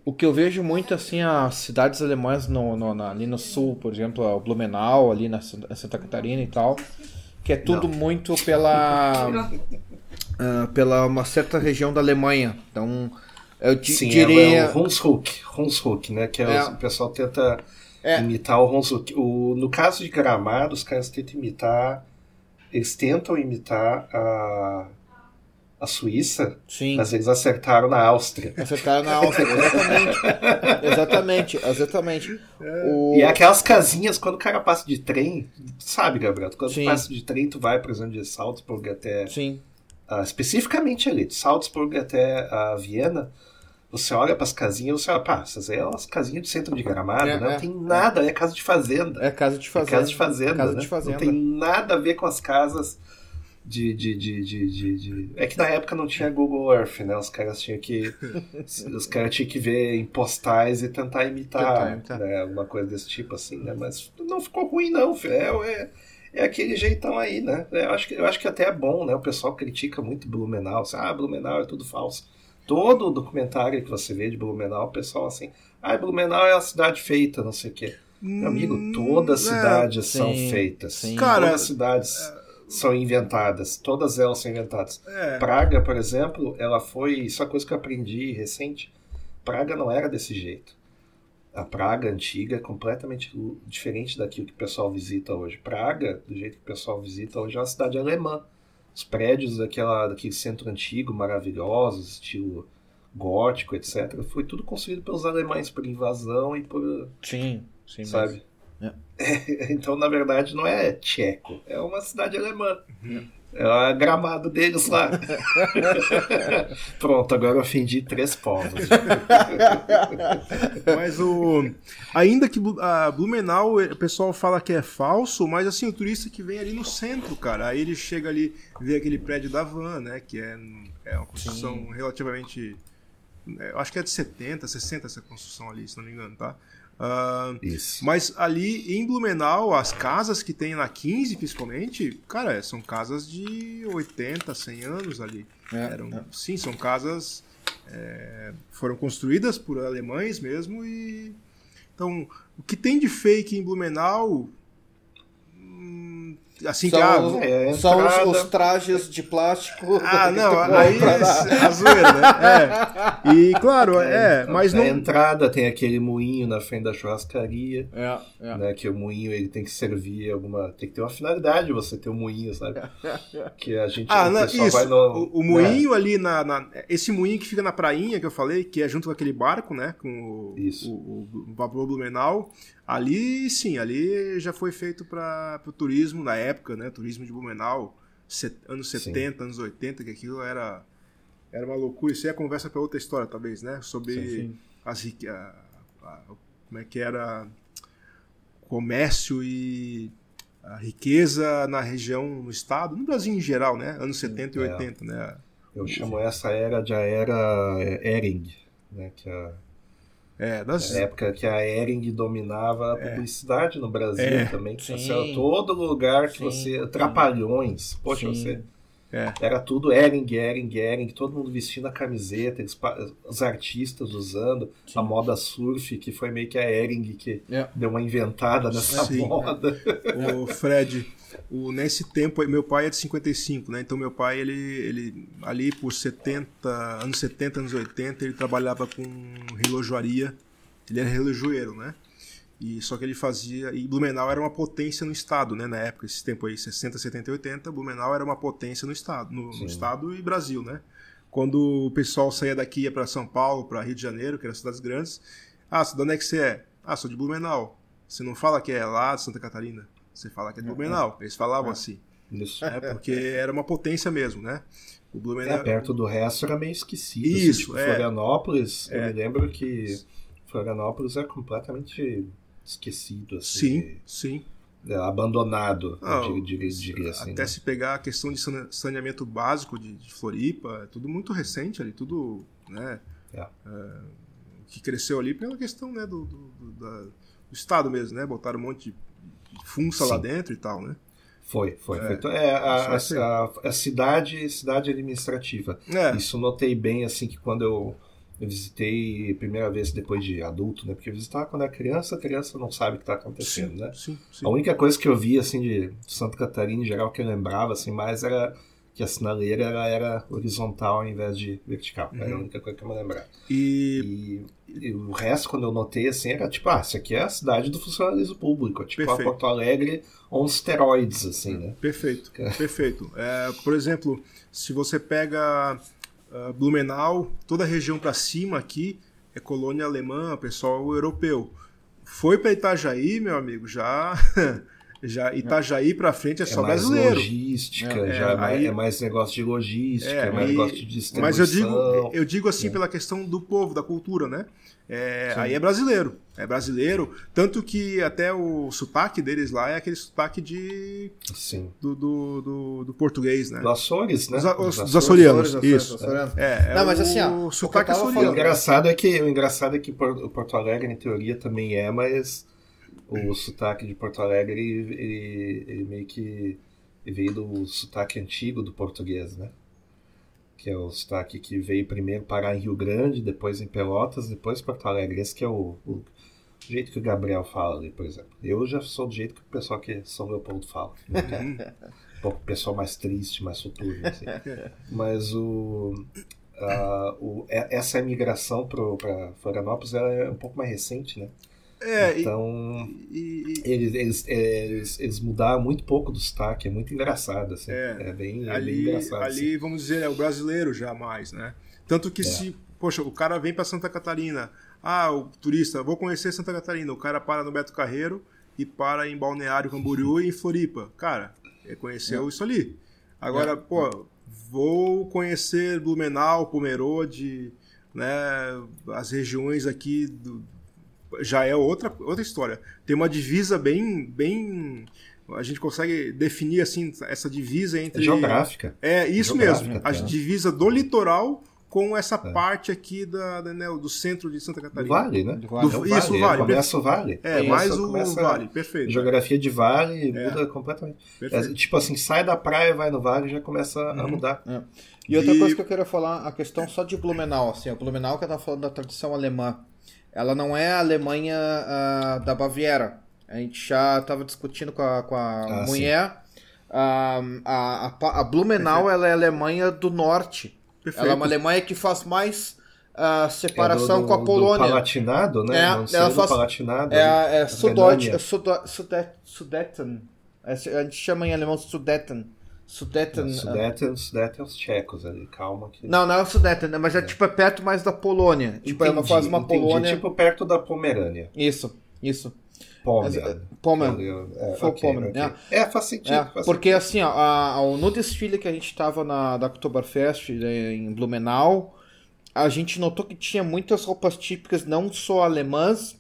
Speaker 1: o que eu vejo muito assim, as cidades alemãs no, no- na- ali no sul, por exemplo, o Blumenau, ali na Santa Catarina e tal, que é tudo muito pela, ah, pela uma certa região da Alemanha. Então, eu
Speaker 2: Sim,
Speaker 1: diria.
Speaker 2: é o Hunsrück, Hunsrück, né? Que é
Speaker 1: É.
Speaker 2: o, o pessoal tenta
Speaker 1: É.
Speaker 2: imitar o Hunsrück. O, no caso de Gramado, os caras tentam imitar, eles tentam imitar a, a Suíça,
Speaker 1: Sim.
Speaker 2: mas eles acertaram na Áustria.
Speaker 1: Acertaram na Áustria, exatamente. exatamente, exatamente. O...
Speaker 2: E é aquelas casinhas, quando o cara passa de trem, sabe, Gabriel? Quando
Speaker 1: Sim.
Speaker 2: tu passa de trem, tu vai, por exemplo, de Salzburg até
Speaker 1: Sim,
Speaker 2: ah, especificamente ali, de Salzburg até a Viena, você olha para as casinhas e você olha, pá, essas aí são as casinhas de centro de gramado,
Speaker 1: É,
Speaker 2: né? Não
Speaker 1: é,
Speaker 2: tem nada, é casa de fazenda.
Speaker 1: é casa de
Speaker 2: É
Speaker 1: fazenda.
Speaker 2: casa de fazenda,
Speaker 1: Casa
Speaker 2: né?
Speaker 1: de fazenda.
Speaker 2: Não tem nada a ver com as casas de, de, de, de, de- de- É que na época não tinha Google Earth, né? Os caras tinham que. os caras tinham que ver em postais e tentar imitar,
Speaker 1: Tentar imitar.
Speaker 2: Né? alguma coisa desse tipo assim, né? Mas não ficou ruim, não. filho. É, é, é aquele jeitão aí, né? Eu acho, que, eu acho que até é bom, né? O pessoal critica muito Blumenau. Assim, ah, Blumenau é tudo falso. Todo documentário que você vê de Blumenau, o pessoal assim, ah, Blumenau é uma cidade feita, não sei o quê. Meu amigo, todas as
Speaker 3: Hum, é.
Speaker 2: cidades são
Speaker 1: sim,
Speaker 2: feitas.
Speaker 1: sim.
Speaker 3: Cara,
Speaker 2: todas as cidades são inventadas. Todas elas são inventadas.
Speaker 3: É.
Speaker 2: Praga, por exemplo, ela foi. Isso é uma coisa que eu aprendi recente. Praga não era desse jeito. A Praga antiga é completamente diferente daquilo que o pessoal visita hoje. Praga, do jeito que o pessoal visita hoje, é uma cidade alemã. Os prédios daquela, daquele centro antigo, maravilhosos, estilo gótico, etc., foi tudo construído pelos alemães por invasão e por.
Speaker 1: Sim, sim.
Speaker 2: sabe?
Speaker 1: É.
Speaker 2: então, na verdade, não é tcheco, é uma cidade alemã. É o gramado deles lá. Pronto, agora eu ofendi três povos.
Speaker 3: Mas o. Ainda que a Blumenau, o pessoal fala que é falso, mas assim, o turista que vem ali no centro, cara, aí ele chega ali, vê aquele prédio da Van, né? Que é, é uma construção relativamente. é, Eu acho que é de 70, 60 essa construção ali, se não me engano, tá? Ah,
Speaker 2: Isso.
Speaker 3: mas ali em Blumenau, as casas que tem na 15, principalmente, cara, são casas de 80, 100 anos ali.
Speaker 1: É,
Speaker 3: Eram,
Speaker 1: é.
Speaker 3: Sim, são casas. é, foram construídas por alemães mesmo e. Então, o que tem de fake em Blumenau. Assim
Speaker 1: São,
Speaker 3: que ah,
Speaker 1: os,
Speaker 2: é,
Speaker 1: são os- os, trajes de plástico.
Speaker 3: ah, não,
Speaker 1: tu
Speaker 3: aí
Speaker 1: na-
Speaker 3: a zoeira, né? É. E claro, é, mas
Speaker 2: A
Speaker 3: não
Speaker 2: entrada tem aquele moinho na frente da churrascaria,
Speaker 1: É, é.
Speaker 2: né? Que o moinho ele tem que servir alguma. Tem que ter uma finalidade você ter um moinho, sabe? Que a gente.
Speaker 3: Ah,
Speaker 2: o
Speaker 3: não, isso.
Speaker 2: vai no-
Speaker 3: o, o moinho ali na, na- Esse moinho que fica na prainha que eu falei, que é junto com aquele barco, né? Com o,
Speaker 2: Isso.
Speaker 3: o, o vapor Blumenau. Ali, sim, ali já foi feito para o turismo na época, né? Turismo de Blumenau, set- anos
Speaker 2: Sim.
Speaker 3: 70, anos 80, que aquilo era, era uma loucura. Isso aí é conversa para outra história, talvez, né? Sobre
Speaker 1: Sim.
Speaker 3: as rique- a- a- como é que era comércio e a riqueza na região, no estado, no Brasil em geral, né? Anos 70 e
Speaker 2: É.
Speaker 3: 80, né?
Speaker 2: Eu chamo essa era de a era Ering, né? Que é
Speaker 3: É, das,
Speaker 2: a época que a Ering dominava a publicidade no Brasil
Speaker 3: É.
Speaker 2: também. Que
Speaker 1: Sim.
Speaker 2: Todo lugar que
Speaker 1: Sim.
Speaker 2: você. Trapalhões. Poxa,
Speaker 1: Sim.
Speaker 2: você.
Speaker 3: É.
Speaker 2: Era tudo Ering, Ering, Ering, todo mundo vestindo a camiseta, eles os artistas usando a moda surf, que foi meio que a Ering que
Speaker 1: É.
Speaker 2: deu uma inventada nessa
Speaker 3: Sim.
Speaker 2: moda.
Speaker 3: O Fred, o, nesse tempo, meu pai é de 55, né? Então meu pai, ele, ele ali por 70, anos 70, anos 80, ele trabalhava com relojoaria. Ele era relojoeiro, né? E só que ele fazia. E Blumenau era uma potência no estado, né? Na época, esse tempo aí, 60, 70 e 80, Blumenau era uma potência no estado, no, no estado e Brasil, né? Quando o pessoal saía daqui ia para São Paulo, para Rio de Janeiro, que eram cidades grandes. Ah, de onde é que você é? Ah, sou de Blumenau. Você não fala que é lá de Santa Catarina. Você fala que é de Blumenau. Eles falavam assim.
Speaker 2: Isso.
Speaker 3: Né? Porque era uma potência mesmo, né? O
Speaker 2: É,
Speaker 3: Blumenau.
Speaker 2: perto do resto era meio esquecido. assim,
Speaker 3: Isso,
Speaker 2: tipo,
Speaker 3: é.
Speaker 2: Florianópolis, eu
Speaker 3: É.
Speaker 2: me lembro que Florianópolis é completamente esquecido, assim,
Speaker 3: Sim, sim.
Speaker 2: é, abandonado,
Speaker 3: Ah,
Speaker 2: eu diria, diria, assim.
Speaker 3: Até
Speaker 2: né?
Speaker 3: se pegar a questão de sane- saneamento básico de, de Floripa, é tudo muito recente ali, tudo, né?
Speaker 2: É.
Speaker 3: é, que cresceu ali pela questão, né, do, do, do- da- do Estado mesmo, né? Botaram um monte de funça lá
Speaker 2: Sim.
Speaker 3: dentro e tal, né?
Speaker 2: Foi, foi. foi. Então, é, a, a, a- a cidade, cidade administrativa.
Speaker 3: É,
Speaker 2: Isso notei bem, assim, que quando eu, eu visitei a primeira vez depois de adulto, né? Porque eu visitava quando era criança, a criança não sabe o que está acontecendo,
Speaker 3: sim,
Speaker 2: né?
Speaker 3: sim, sim.
Speaker 2: A única coisa que eu vi, assim, de Santa Catarina em geral, que eu lembrava, assim, mais era que a sinaleira ela era horizontal ao invés de vertical. Era a
Speaker 3: Uhum.
Speaker 2: única coisa que eu me lembrava.
Speaker 3: E
Speaker 2: E, e o resto, quando eu notei, assim, era tipo, ah, isso aqui é a cidade do funcionalismo público. Tipo, a
Speaker 3: Perfeito.
Speaker 2: Porto Alegre on steroids, assim, né?
Speaker 3: Perfeito, perfeito. É, por exemplo, se você pega ah, Blumenau, toda a região para cima aqui é colônia alemã, pessoal europeu. Foi para Itajaí, meu amigo, já já Itajaí para frente é
Speaker 2: É
Speaker 3: só
Speaker 2: mais
Speaker 3: brasileiro.
Speaker 2: logística,
Speaker 3: É,
Speaker 2: já é, mais,
Speaker 3: aí-
Speaker 2: é mais negócio de logística, é,
Speaker 3: É,
Speaker 2: mais
Speaker 3: aí-
Speaker 2: negócio de distribuição.
Speaker 3: Mas eu digo, eu digo assim pela questão do povo, da cultura, né? É, aí é brasileiro, é brasileiro, tanto que até o sotaque deles lá é aquele sotaque de
Speaker 2: Sim.
Speaker 3: do, do, do, do português, né?
Speaker 2: Do Açores, né?
Speaker 3: Os, a- os,
Speaker 2: Dos
Speaker 3: açorianos, isso. É, é
Speaker 1: Não, mas
Speaker 3: o
Speaker 1: assim, ó, o
Speaker 3: sotaque
Speaker 1: que eu tava
Speaker 2: O
Speaker 3: açoriano.
Speaker 2: engraçado é que, o engraçado é que Por- Porto Alegre, em teoria, também é, mas o sotaque de Porto Alegre, ele, ele, meio que veio do sotaque antigo do português, né? Que é o sotaque que veio primeiro parar em Rio Grande, depois em Pelotas, depois Porto Alegre. Esse que é o, o jeito que o Gabriel fala ali, por exemplo. Eu já sou do jeito que o pessoal que é São Leopoldo fala.
Speaker 3: Uhum.
Speaker 2: um pouco pessoal mais triste, mais soturno, assim. Mas o, a- o- é- essa migração para Florianópolis ela é um pouco mais recente, né?
Speaker 3: É,
Speaker 2: Então,
Speaker 3: e, e-
Speaker 2: eles, eles, eles, eles mudaram muito pouco do sotaque, é muito engraçado, assim.
Speaker 3: É,
Speaker 2: É, bem, é bem
Speaker 3: ali,
Speaker 2: engraçado.
Speaker 3: ali
Speaker 2: assim.
Speaker 3: vamos dizer, é o brasileiro já mais, né? Tanto que
Speaker 2: É.
Speaker 3: se, poxa, o cara vem para Santa Catarina, ah, o turista, vou conhecer Santa Catarina, o cara para no Beto Carreiro e para em Balneário Camboriú e em Floripa. Cara, é conheceu isso ali. Agora, pô, vou conhecer Blumenau, Pomerode, né, as regiões aqui do, já é outra, outra história. Tem uma divisa bem, bem, a gente consegue definir assim essa divisa
Speaker 2: É
Speaker 3: entre
Speaker 2: geográfica.
Speaker 3: é isso
Speaker 2: Geográfica,
Speaker 3: mesmo, a
Speaker 2: tá.
Speaker 3: divisa do litoral com essa
Speaker 2: É.
Speaker 3: parte aqui da, da, né, do centro de Santa
Speaker 2: Do
Speaker 3: Catarina.
Speaker 2: vale, né?
Speaker 1: Do vale.
Speaker 3: Do-
Speaker 2: É
Speaker 3: isso, o vale.
Speaker 2: Começa o vale.
Speaker 3: É, mais o vale,
Speaker 2: A
Speaker 3: perfeito.
Speaker 2: geografia de vale
Speaker 3: É.
Speaker 2: muda completamente. É, tipo assim, sai da praia, vai no vale já começa a
Speaker 3: Uhum.
Speaker 2: mudar.
Speaker 1: E outra
Speaker 3: E-
Speaker 1: coisa que eu queria falar, a questão só de Blumenau, assim, o Blumenau que eu tava falando da tradição alemã, ela não é a Alemanha ah, da Baviera. A gente já tava discutindo com a, com a
Speaker 2: Ah,
Speaker 1: mulher, a, a, a, a Blumenau ela é a Alemanha do Norte.
Speaker 3: Perfeito.
Speaker 1: Ela é uma Alemanha que faz mais a
Speaker 2: É
Speaker 1: separação
Speaker 2: do-
Speaker 1: com a
Speaker 2: do-
Speaker 1: Polônia.
Speaker 2: Do Palatinado, né?
Speaker 1: É,
Speaker 2: Não sei
Speaker 1: ela
Speaker 2: do
Speaker 1: faz-
Speaker 2: Palatinado.
Speaker 1: É, é Sudote, Sudet, Sudeten. É, A gente chama em alemão Sudeten. Sudeten.
Speaker 2: Não, Sudeten, Sudeten é os tchecos ali, calma. Que...
Speaker 1: Não, não é o Sudeten, né, mas é tipo é perto mais da Polônia. Tipo, ela
Speaker 2: Entendi,
Speaker 1: faz uma
Speaker 2: entendi.
Speaker 1: Polônia.
Speaker 2: Tipo perto da Pomerânia.
Speaker 1: Isso, isso.
Speaker 2: Pomerânia.
Speaker 1: Mas, é, Pomerânia.
Speaker 2: É,
Speaker 1: Foi Pomerânia,
Speaker 2: ok. É, faz sentido.
Speaker 1: É,
Speaker 2: faz
Speaker 1: porque
Speaker 2: sentido.
Speaker 1: assim, ó, a- a- no desfile que a gente tava na, da Oktoberfest né, em Blumenau, a gente notou que tinha muitas roupas típicas, não só alemãs,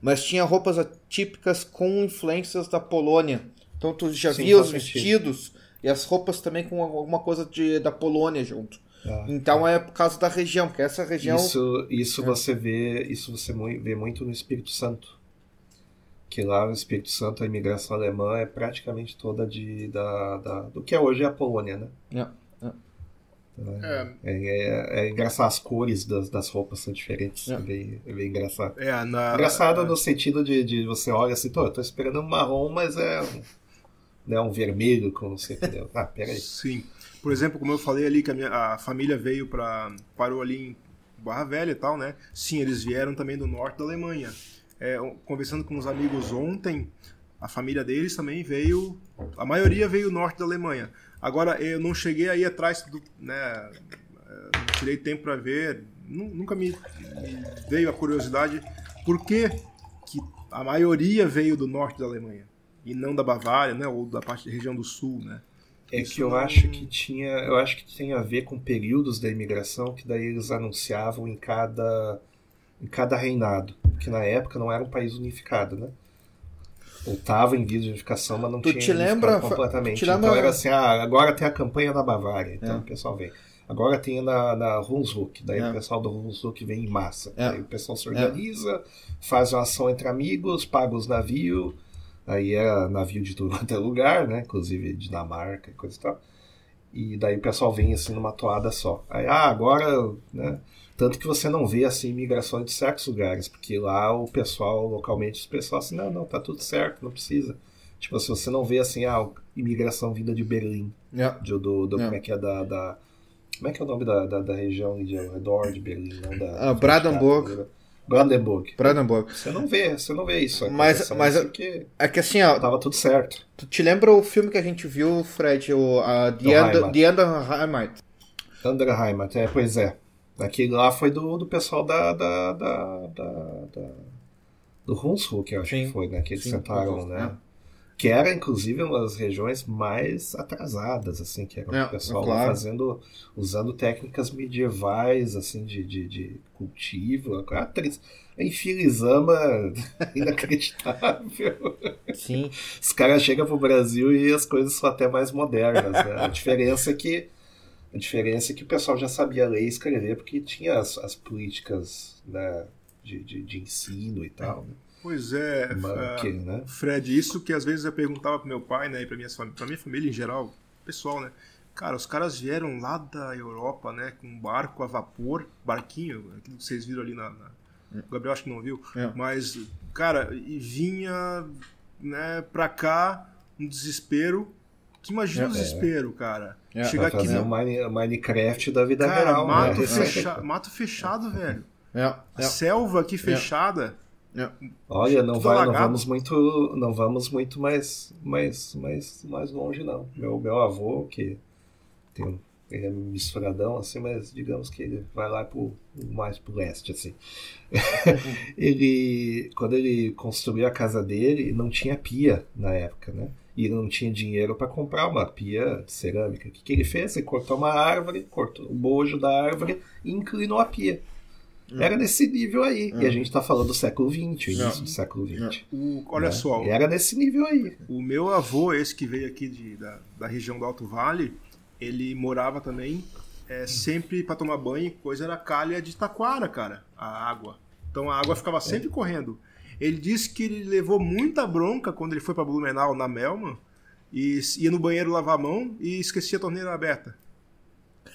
Speaker 1: mas tinha roupas típicas com influências da Polônia. Então tu já
Speaker 2: Sim,
Speaker 1: via os
Speaker 2: sentido.
Speaker 1: vestidos e as roupas também com alguma coisa de, da Polônia junto.
Speaker 2: Ah,
Speaker 1: Então é por causa da região, porque essa região.
Speaker 2: Isso, isso
Speaker 1: É.
Speaker 2: você vê, isso você vê muito no Espírito Santo. Que lá no Espírito Santo a imigração alemã é praticamente toda de, da, da- do que é hoje a Polônia, né?
Speaker 1: É,
Speaker 3: É,
Speaker 2: É, é- é engraçado, as cores das, das roupas são diferentes.
Speaker 1: É.
Speaker 2: É, bem, é bem engraçado.
Speaker 3: é, na,
Speaker 2: Engraçado no sentido de, de você olha assim, tô, eu tô esperando um marrom, mas é né, um vermelho com que. deu. Ah, peraí.
Speaker 3: Sim. Por exemplo, como eu falei ali que a, minha, a família veio para parou ali em Barra Velha e tal, né? Sim, eles vieram também do norte da Alemanha. É, conversando com uns amigos ontem, a família deles também veio, a maioria veio do norte da Alemanha. Agora eu não cheguei aí atrás do, né? é, Não tirei tempo para ver, nu- nunca me, me veio a curiosidade por que que a maioria veio do norte da Alemanha e não da Bavária, né? Ou da parte da região do sul, né?
Speaker 2: É
Speaker 3: Isso
Speaker 2: que eu
Speaker 3: não-
Speaker 2: acho que tinha. Eu acho que tem a ver com períodos da imigração que daí eles anunciavam em cada. em cada reinado. Que na época não era um país unificado, né? Ou tava em vias de unificação, mas não
Speaker 1: Tu
Speaker 2: tinha
Speaker 1: te lembra-
Speaker 2: completamente.
Speaker 1: te lembra-
Speaker 2: Então era assim, ah, agora tem a campanha da Bavária, então
Speaker 1: É.
Speaker 2: o pessoal vem. Agora tem na, na Hunsrück, daí
Speaker 1: É.
Speaker 2: o pessoal do Hunsrück vem em massa.
Speaker 1: É.
Speaker 2: Aí o pessoal se organiza, faz uma ação entre amigos, paga os navios, aí é navio de tudo quanto é lugar, né? Inclusive Dinamarca e coisa e tal. E daí o pessoal vem assim numa toada só. Aí, ah, agora, né? Tanto que você não vê assim imigração de certos lugares, porque lá o pessoal, localmente, o pessoal assim, não, não, tá tudo certo, não precisa. Tipo, se você não vê assim, ah, imigração vinda de Berlim,
Speaker 1: É.
Speaker 2: de, do, do
Speaker 1: É.
Speaker 2: como é que é da, da- Como é que é o nome da, da, da região de ao redor de Berlim, não da.
Speaker 1: Ah, Brandenburg.
Speaker 2: Brandenburg.
Speaker 1: Brandenburg.
Speaker 2: Você não vê, você não vê isso.
Speaker 1: Mas-
Speaker 2: acontecendo,
Speaker 1: mas-
Speaker 2: assim, que
Speaker 1: É que assim, ó,
Speaker 2: tava tudo certo.
Speaker 1: tu te lembra o filme que a gente viu, Fred, o
Speaker 2: Do
Speaker 1: The, Under,
Speaker 2: Heimat.
Speaker 1: The Under Heimat?
Speaker 2: Underheimat, é, pois é. Aquele lá foi do, do pessoal da, da, da, da, da- do Hunsrück, eu acho
Speaker 1: Sim,
Speaker 2: que foi, né? Que eles
Speaker 1: sim,
Speaker 2: sentaram, né?
Speaker 1: é.
Speaker 2: Que era, inclusive, uma das regiões mais atrasadas, assim, que era
Speaker 1: É,
Speaker 2: o pessoal
Speaker 1: é claro.
Speaker 2: fazendo, usando técnicas medievais, assim, de, de, de cultivo. A atriz, a Infilisama, inacreditável.
Speaker 1: Sim.
Speaker 2: Os caras chegam pro Brasil e as coisas são até mais modernas, né? A diferença é que a diferença é que o pessoal já sabia ler e escrever porque tinha as, as políticas né, de, de, de ensino e tal. Né?
Speaker 3: Pois é, ah,
Speaker 2: né?
Speaker 3: Fred, isso que às vezes eu perguntava pro meu pai, né, e pra minha, pra minha família em geral, pessoal, né? Cara, os caras vieram lá da Europa, né, com um barco a vapor, barquinho, aquilo que vocês viram ali na. na- O Gabriel acho que não viu,
Speaker 1: É.
Speaker 3: mas, cara, e vinha, né, pra cá, um desespero. Que imagina o
Speaker 1: É.
Speaker 3: desespero, cara.
Speaker 1: É.
Speaker 3: Chegar
Speaker 2: Vai
Speaker 3: aqui
Speaker 2: fazer
Speaker 3: no.
Speaker 2: o Mine- Minecraft da vida
Speaker 3: Cara,
Speaker 2: real,
Speaker 3: mato,
Speaker 2: né?
Speaker 3: fecha- mato fechado, velho.
Speaker 1: É,
Speaker 3: A
Speaker 1: é,
Speaker 3: selva aqui fechada.
Speaker 1: É.
Speaker 2: Olha, não, vai, não vamos muito, não vamos muito mais, mais, mais, mais longe não. Meu, meu avô que tem um, ele é misturadão assim, mas digamos que ele vai lá pro, mais pro leste assim. ele, quando ele construiu a casa dele, não tinha pia na época, né? E não tinha dinheiro para comprar uma pia de cerâmica. O que, que ele fez? Ele cortou uma árvore, cortou o bojo da árvore e inclinou a pia. Era nesse nível aí. E a gente tá falando do século XX, o início
Speaker 1: Não.
Speaker 2: do século XX.
Speaker 3: O, olha
Speaker 2: né?
Speaker 3: só,
Speaker 2: Era nesse nível aí.
Speaker 3: O meu avô, esse que veio aqui de- da, da região do Alto Vale, ele morava também é, sempre para tomar banho, coisa era calha de taquara, cara, a água. Então a água ficava sempre correndo. Ele disse que ele levou muita bronca quando ele foi para Blumenau, na Melman, e ia no banheiro lavar a mão e esquecia a torneira aberta.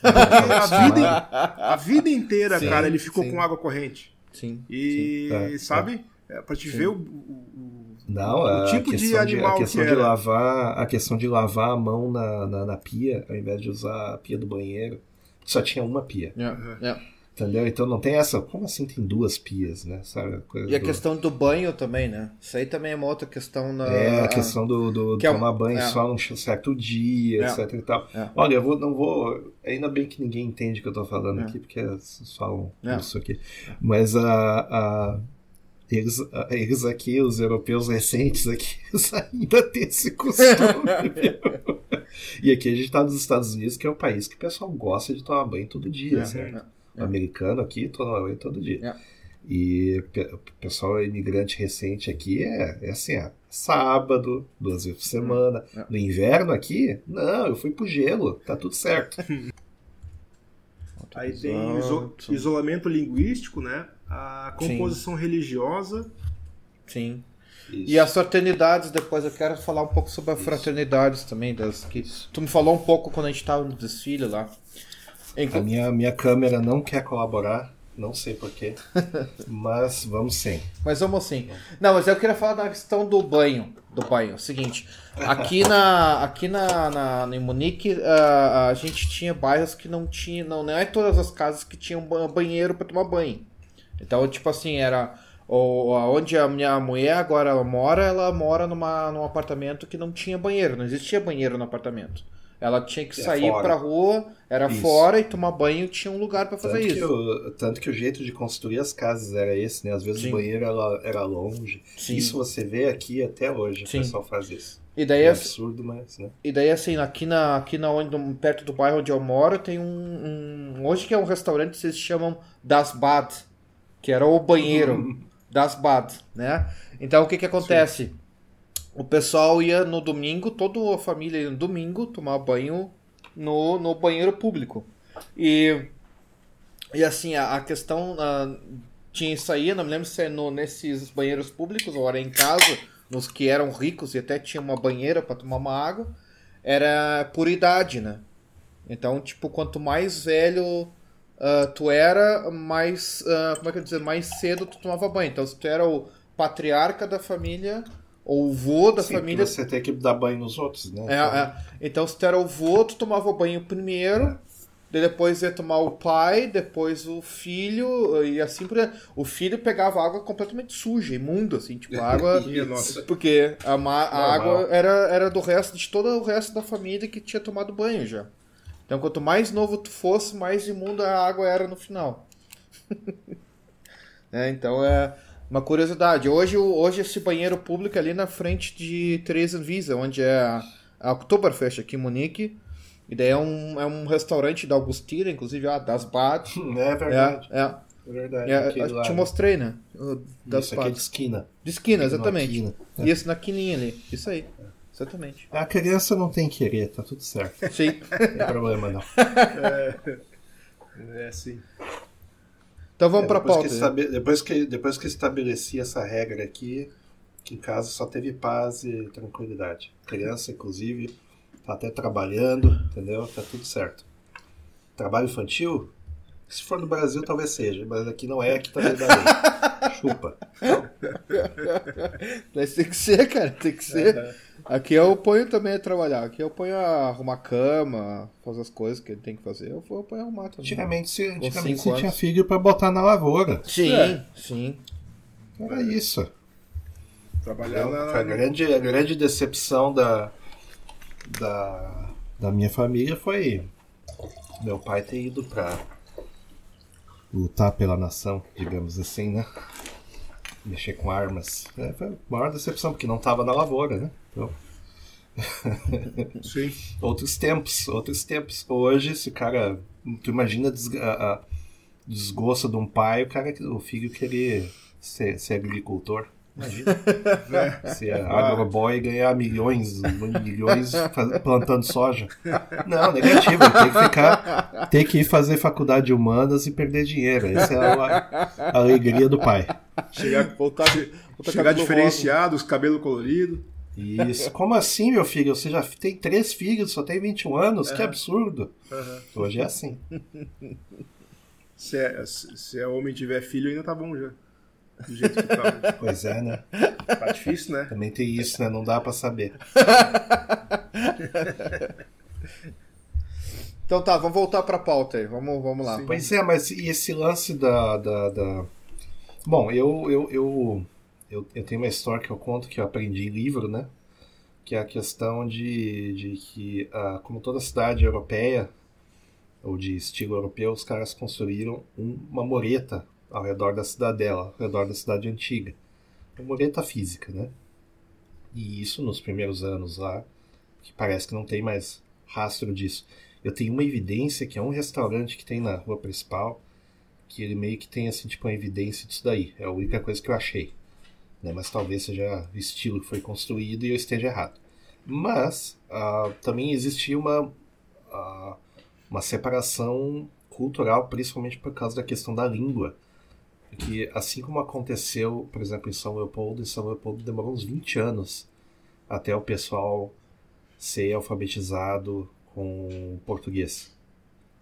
Speaker 3: A, vida, a vida inteira,
Speaker 1: Sim,
Speaker 3: cara, ele ficou
Speaker 1: sim.
Speaker 3: com água corrente.
Speaker 1: Sim.
Speaker 3: E,
Speaker 2: Sim, é,
Speaker 3: sabe, é, pra te
Speaker 1: Sim.
Speaker 3: ver o,
Speaker 2: Não,
Speaker 3: O tipo de
Speaker 2: questão de,
Speaker 3: animal
Speaker 2: a questão
Speaker 3: que
Speaker 2: de lavar, a questão de lavar a mão na, na, na pia, ao invés de usar a pia do banheiro, só tinha uma pia,
Speaker 1: É, é.
Speaker 2: Entendeu? Então não tem essa, como assim tem duas pias, né? Sabe? a
Speaker 1: E a
Speaker 2: do-
Speaker 1: questão do banho também, né? Isso aí também é uma outra questão na.
Speaker 2: É, a questão do, do
Speaker 1: que é um-
Speaker 2: tomar banho
Speaker 1: é.
Speaker 2: só num certo dia,
Speaker 1: É.
Speaker 2: etc e tal.
Speaker 1: É.
Speaker 2: Olha, eu vou, não vou. Ainda bem que ninguém entende o que eu tô falando
Speaker 1: É.
Speaker 2: aqui, porque vocês falam
Speaker 1: É.
Speaker 2: isso aqui. Mas a. a eles, a- eles aqui, os europeus recentes aqui, ainda têm esse costume? E aqui a gente tá nos Estados Unidos, que é o país que o pessoal gosta de tomar banho todo dia,
Speaker 1: É,
Speaker 2: certo?
Speaker 1: É.
Speaker 2: Americano aqui banho todo dia.
Speaker 1: É.
Speaker 2: E o pessoal imigrante recente aqui é, é assim, é sábado, duas vezes por semana.
Speaker 1: É.
Speaker 2: No inverno aqui, não, eu fui pro gelo, tá tudo certo.
Speaker 3: Aí tem iso- isolamento linguístico, né? A composição religiosa.
Speaker 1: Sim.
Speaker 2: Isso.
Speaker 1: E as fraternidades, depois eu quero falar um pouco sobre as fraternidades também, das que tu me falou um pouco quando a gente estava no desfile lá.
Speaker 2: A minha, minha câmera não quer colaborar, não sei porquê, mas vamos sim.
Speaker 1: Mas vamos assim. Não, mas eu queria falar da questão do banho. Do banho. Seguinte, aqui na aqui na, na em Munique ah, a gente tinha bairros que não tinha, não, não é todas as casas que tinham ba- banheiro para tomar banho. Então, tipo assim, era o, onde a minha mulher agora ela mora, ela mora numa, num apartamento que não tinha banheiro, não existia banheiro no apartamento. Ela tinha que
Speaker 2: É
Speaker 1: sair
Speaker 2: fora.
Speaker 1: pra rua, era
Speaker 2: Isso.
Speaker 1: fora e tomar banho tinha um lugar para fazer
Speaker 2: Tanto que,
Speaker 1: isso.
Speaker 2: o, tanto que o jeito de construir as casas era esse, né? Às vezes
Speaker 1: Sim.
Speaker 2: o banheiro era, era longe.
Speaker 1: Sim.
Speaker 2: Isso você vê aqui até hoje,
Speaker 1: Sim.
Speaker 2: o pessoal faz isso.
Speaker 1: E daí
Speaker 2: É absurdo, mas, né?
Speaker 1: E daí, assim, aqui, na, aqui na onde, perto do bairro onde eu moro, tem um, um- Hoje que é um restaurante que eles chamam Das Bad, que era o banheiro Das Bad, né? Então, o que que acontece? O pessoal ia no domingo, toda a família ia no domingo tomar banho no, no banheiro público. E, e assim, a, a questão ah, tinha isso aí, não me lembro se é no, nesses banheiros públicos ou era em casa, nos que eram ricos e até tinha uma banheira para tomar uma água, era por idade, né? Então, tipo, quanto mais velho ah, tu era, mais, ah, como é que eu dizer, mais cedo tu tomava banho. Então, se tu era o patriarca da família, ou o vô da
Speaker 2: Sim,
Speaker 1: família,
Speaker 2: Você tem que dar banho nos outros, né?
Speaker 1: é, é. Então, se tu era o vô, tu tomava o banho primeiro, daí depois ia tomar o pai, depois o filho, e assim por. O filho pegava água completamente suja, imunda, assim, tipo, água. Porque a, a água era, era do resto, de todo o resto da família que tinha tomado banho já. Então, quanto mais novo tu fosse, mais imunda a água era no final. É, então é uma curiosidade. Hoje, hoje esse banheiro público é ali na frente de Theresienwiese, onde é a, a Oktoberfest aqui em Munique. E daí é um, é um restaurante da Augustina, inclusive, ah, das Bad.
Speaker 2: É verdade.
Speaker 1: É, é,
Speaker 2: É verdade.
Speaker 1: é, te mostrei, né? Das
Speaker 2: Isso aqui é de esquina.
Speaker 1: De esquina, exatamente.
Speaker 2: quina. É.
Speaker 1: Isso, na quininha ali. Isso aí. Exatamente.
Speaker 2: A criança não tem querer, tá tudo certo.
Speaker 1: Sim.
Speaker 2: Não tem problema, não.
Speaker 3: É, sim.
Speaker 1: Então vamos
Speaker 2: É,
Speaker 1: pra
Speaker 2: depois
Speaker 1: pauta.
Speaker 2: Que estabe- depois, que, depois que estabeleci essa regra aqui, que em casa só teve paz e tranquilidade. Criança, inclusive, tá até trabalhando, entendeu? Tá tudo certo. Trabalho infantil? Se for no Brasil, talvez seja, mas aqui não é, aqui também dá lei. Chupa.
Speaker 1: Mas tem que ser, cara, tem que ser. Aqui eu ponho também a trabalhar. Aqui eu ponho a arrumar cama, fazer as coisas que ele tem que fazer. Eu vou eu ponho a arrumar também.
Speaker 2: Antigamente, se, antigamente você tinha filho pra botar na lavoura.
Speaker 1: Sim,
Speaker 3: É.
Speaker 1: sim.
Speaker 2: Era isso.
Speaker 3: Trabalhar na,
Speaker 2: Foi a grande, a grande decepção da, da, da minha família foi meu pai ter ido pra lutar pela nação, digamos assim, né? Mexer com armas. É, foi a maior decepção, porque não tava na lavoura, né? Então,
Speaker 3: Sim.
Speaker 2: outros tempos, outros tempos. Hoje, se o cara. Tu imagina des- a, a desgosto de um pai, o, cara, o filho querer ser, ser agricultor. Imagina. Ser agroboy e ganhar milhões, milhões plantando soja. Não, negativo. Tem que ficar. Tem que ir fazer faculdade de humanas e perder dinheiro. Essa é a, a alegria do pai.
Speaker 3: Chegar,
Speaker 1: Voltar, voltar
Speaker 3: chegar diferenciado, os cabelos coloridos.
Speaker 2: Isso. Como assim, meu filho? Você já tem três filhos, só tem 21 anos? Que absurdo. Hoje é assim.
Speaker 3: Se é, se é homem e tiver filho, ainda tá bom já. Do jeito que tá.
Speaker 2: Pois é, né?
Speaker 3: Tá difícil, né?
Speaker 2: Também tem isso, né? Não dá pra saber.
Speaker 1: Então tá, vamos voltar pra pauta aí. Vamos, vamos lá.
Speaker 3: Sim.
Speaker 2: Pois é, mas e esse lance da. da, da... Bom, eu, eu, eu, eu, eu tenho uma história que eu conto que eu aprendi em livro, né? Que é a questão de, de que, ah, como toda cidade europeia, ou de estilo europeu, os caras construíram um- uma mureta ao redor da cidadela, ao redor da cidade antiga. Uma mureta física, né? E isso nos primeiros anos lá, que parece que não tem mais rastro disso. Eu tenho uma evidência que é um restaurante que tem na rua principal, que ele meio que tem assim, tipo, uma evidência disso daí. É a única coisa que eu achei. Né? Mas talvez seja o estilo que foi construído e eu esteja errado. Mas ah, também existia uma, ah, uma separação cultural, principalmente por causa da questão da língua. Que assim como aconteceu, por exemplo, em São Leopoldo, em São Leopoldo demorou uns 20 anos até o pessoal ser alfabetizado com português.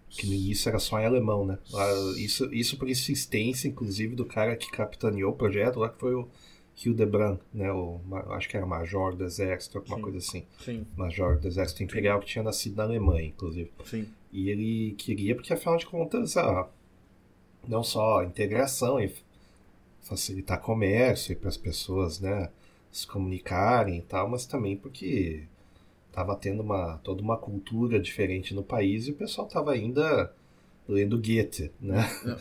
Speaker 2: Que no início era só em alemão, né? Lá, Isso, isso por insistência, inclusive, do cara que capitaneou o projeto lá, que foi o Hildebrand, né? O, acho que era major do exército, alguma
Speaker 1: Sim.
Speaker 2: coisa assim.
Speaker 1: Sim,
Speaker 2: Major do exército imperial que tinha nascido na Alemanha, inclusive.
Speaker 1: sim.
Speaker 2: E ele queria, porque afinal de contas, a, não só a integração e facilitar comércio para as pessoas né, se comunicarem e tal, mas também porque estava tendo uma, toda uma cultura diferente no país e o pessoal estava ainda lendo Goethe, né?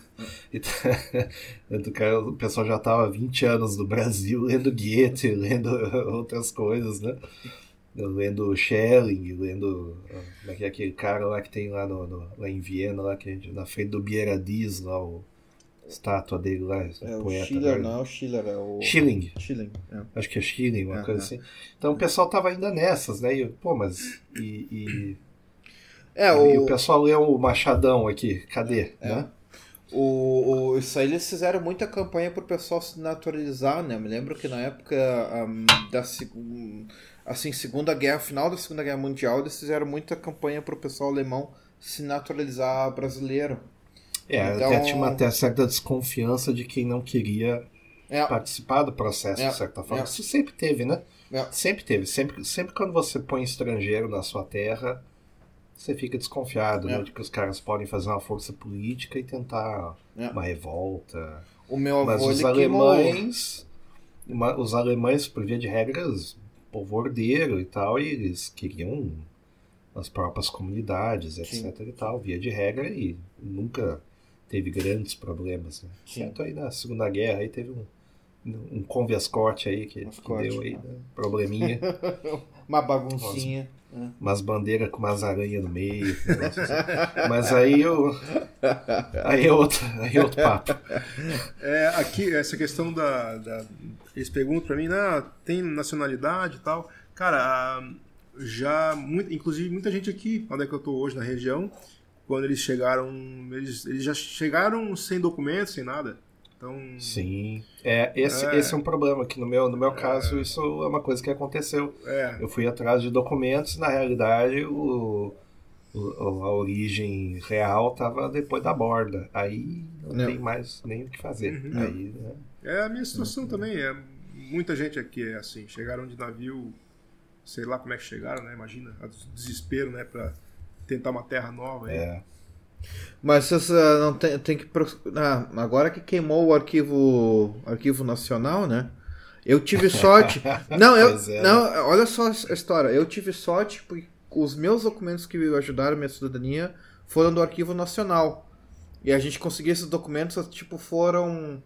Speaker 2: Então, tanto que o pessoal já estava 20 anos no Brasil lendo Goethe, lendo outras coisas, né? lendo Schelling, lendo como é que é aquele cara lá que tem lá, no, no- lá em Viena, lá que na frente do Bieradies, lá o estátua dele lá,
Speaker 1: É o
Speaker 2: poeta.
Speaker 1: Schiller,
Speaker 2: né?
Speaker 1: não é o Schiller, é o.
Speaker 2: Schilling,
Speaker 1: Schilling. é.
Speaker 2: acho que é Schilling, uma
Speaker 1: Aham.
Speaker 2: coisa assim. Então o pessoal tava ainda nessas, né? E, pô, mas e, e,
Speaker 1: É,
Speaker 2: e
Speaker 1: o,
Speaker 2: o pessoal leu o Machadão aqui, cadê?
Speaker 1: É.
Speaker 2: Né?
Speaker 1: o, o- isso aí eles fizeram muita campanha pro pessoal se naturalizar, né? Eu me lembro que na época ahm, da seg- assim, Segunda Guerra, final da Segunda Guerra Mundial, eles fizeram muita campanha pro pessoal alemão se naturalizar brasileiro.
Speaker 2: É,
Speaker 1: Então-
Speaker 2: até tinha uma até certa desconfiança de quem não queria
Speaker 1: É,
Speaker 2: participar do processo,
Speaker 1: É,
Speaker 2: de certa forma.
Speaker 1: é.
Speaker 2: Isso sempre teve, né?
Speaker 1: é,
Speaker 2: Sempre teve. Sempre, sempre quando você põe estrangeiro na sua terra, você fica desconfiado,
Speaker 1: É.
Speaker 2: né? De que os caras podem fazer uma força política e tentar
Speaker 1: É.
Speaker 2: uma revolta.
Speaker 1: o meu
Speaker 2: Mas
Speaker 1: avô
Speaker 2: os
Speaker 1: ele queimou.
Speaker 2: alemães, uma- os alemães, por via de regras, povo ordeiro e tal, e eles queriam as próprias comunidades, etc
Speaker 1: Sim.
Speaker 2: e tal, via de regra, e nunca teve grandes problemas, né? Exceto aí na Segunda Guerra, aí teve um, um conviascorte aí que, que deu aí, né? probleminha,
Speaker 1: Uma baguncinha.
Speaker 2: umas bandeiras com umas aranhas no meio, assim. mas aí eu... Aí é outro, aí é outro papo.
Speaker 3: É, aqui, essa questão da. da- eles perguntam pra mim, ah, tem nacionalidade e tal. Cara, já. Muito, inclusive, muita gente aqui, onde é que eu tô hoje, na região, quando eles chegaram. Eles, eles já chegaram sem documento, sem nada. Então.
Speaker 2: Sim. É, esse,
Speaker 3: É.
Speaker 2: esse é um problema, que no meu, no meu caso isso é uma coisa que aconteceu.
Speaker 3: É.
Speaker 2: Eu fui atrás de documentos, na realidade o, o- a origem real estava depois da borda. Aí não,
Speaker 1: Não.
Speaker 2: tem mais nem o que fazer.
Speaker 3: Uhum.
Speaker 2: Aí, né?
Speaker 3: É a minha situação também. É, muita gente aqui é assim. Chegaram de navio, sei lá como é que chegaram, né? Imagina, o desespero, né? Pra tentar uma terra nova. aí.
Speaker 1: Mas vocês ah, não tem, tem que. Ah, agora que queimou o arquivo, arquivo nacional, né? Eu tive sorte. não, eu.
Speaker 2: É,
Speaker 1: não, olha só a história. Eu tive sorte porque os meus documentos que ajudaram a minha cidadania foram do arquivo nacional. E a gente conseguiu esses documentos, tipo, foram.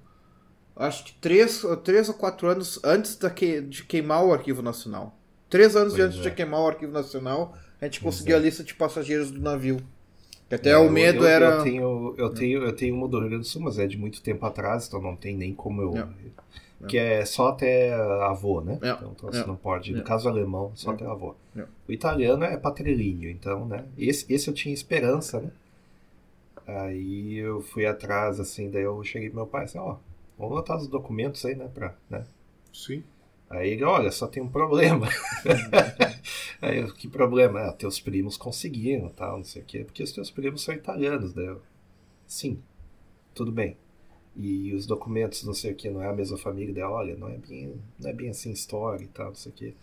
Speaker 1: Acho que três, três ou quatro anos antes da que, de queimar o arquivo nacional. Três anos
Speaker 2: Pois
Speaker 1: antes
Speaker 2: é.
Speaker 1: de queimar o arquivo nacional, a gente
Speaker 2: Pois
Speaker 1: conseguiu
Speaker 2: é.
Speaker 1: a lista de passageiros do navio. Que Até
Speaker 2: É,
Speaker 1: o medo
Speaker 2: eu,
Speaker 1: era.
Speaker 2: Eu tenho, eu, tenho, eu tenho uma do Rio Grande do Sul, mas é de muito tempo atrás, então não tem nem como eu.
Speaker 1: Não.
Speaker 2: Que é só até avô, né?
Speaker 1: É.
Speaker 2: Então, então você
Speaker 1: É.
Speaker 2: não pode. No
Speaker 1: É.
Speaker 2: caso alemão, só
Speaker 1: É.
Speaker 2: até avô.
Speaker 1: É.
Speaker 2: O italiano é patrilinho, então, né? Esse, esse eu tinha esperança, né? Aí eu fui atrás, assim, daí eu cheguei pro meu pai assim, ó, vamos botar os documentos aí, né? Pra, né?
Speaker 3: Sim.
Speaker 2: Aí ele, olha, só tem um problema. Aí eu, que problema? Ah, teus primos conseguiram, tal, não sei o quê, porque os teus primos são italianos, eu, sim, tudo bem. E os documentos, não sei o que, não é a mesma família dela, olha, não é bem, não é bem assim história e tal, não sei o que.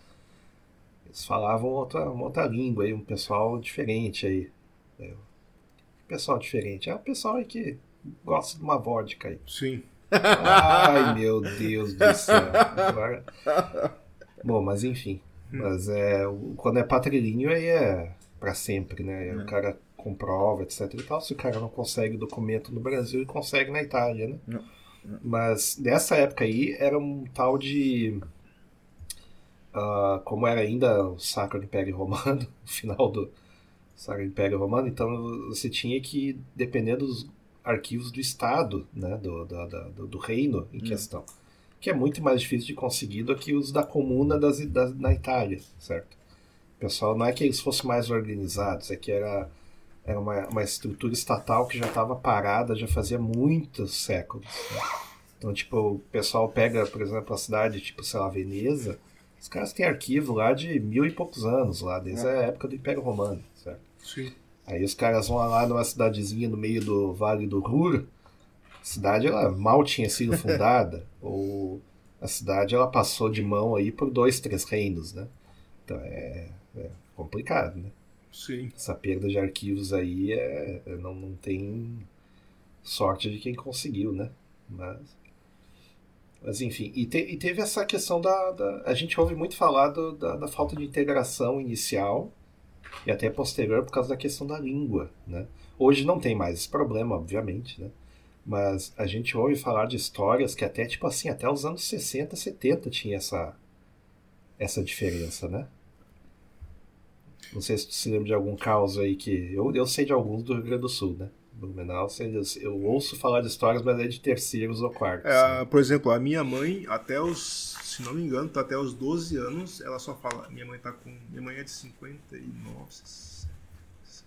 Speaker 2: Eles falavam outra, uma outra língua aí, um pessoal diferente aí. É, pessoal diferente. É o pessoal aí que gosta de uma vodka aí.
Speaker 3: Sim.
Speaker 2: Ai, meu Deus do céu. Bom, mas enfim. Mas é, quando é patrilinho aí é para sempre, né? É. O cara comprova, etc e tal. Se o cara não consegue documento no Brasil, ele consegue na Itália, né? Não. Não. Mas nessa época aí era um tal de. Uh, como era ainda o Sacro Império Romano, o final do Sacro Império Romano, então você tinha que, dependendo dos arquivos do Estado, né, do, do, do, do reino em hum. questão, que é muito mais difícil de conseguir do que os da comuna das, das, na Itália, certo? O pessoal, não é que eles fossem mais organizados, é que era, era uma, uma estrutura estatal que já estava parada já fazia muitos séculos. Né? Então, tipo, o pessoal pega, por exemplo, a cidade, tipo, sei lá, Veneza, os caras têm arquivo lá de mil e poucos anos, lá, desde é. a época do Império Romano, certo?
Speaker 3: Sim.
Speaker 2: Aí os caras vão lá numa cidadezinha no meio do Vale do Ruhr. A cidade ela mal tinha sido fundada, ou a cidade ela passou de mão aí por dois, três reinos, né? Então é, é complicado, né?
Speaker 3: Sim.
Speaker 2: Essa perda de arquivos aí é, é, não, não tem sorte de quem conseguiu, né? Mas, mas enfim, e, te, e teve essa questão da, da, A gente ouve muito falar do, da, da falta de integração inicial e até posterior por causa da questão da língua, né? Hoje não tem mais esse problema, obviamente, né? Mas a gente ouve falar de histórias que até, tipo assim, até os anos 60, 70 tinha essa, essa diferença, né? Não sei se tu se lembra de algum caso aí que... Eu, eu sei de alguns do Rio Grande do Sul, né? Blumenau, eu ouço falar de histórias, mas é de terceiros ou quartos.
Speaker 3: É, né? Por exemplo, a minha mãe, até os se não me engano, tá até os 12 anos, ela só fala. Minha mãe tá com. Minha mãe é de 59.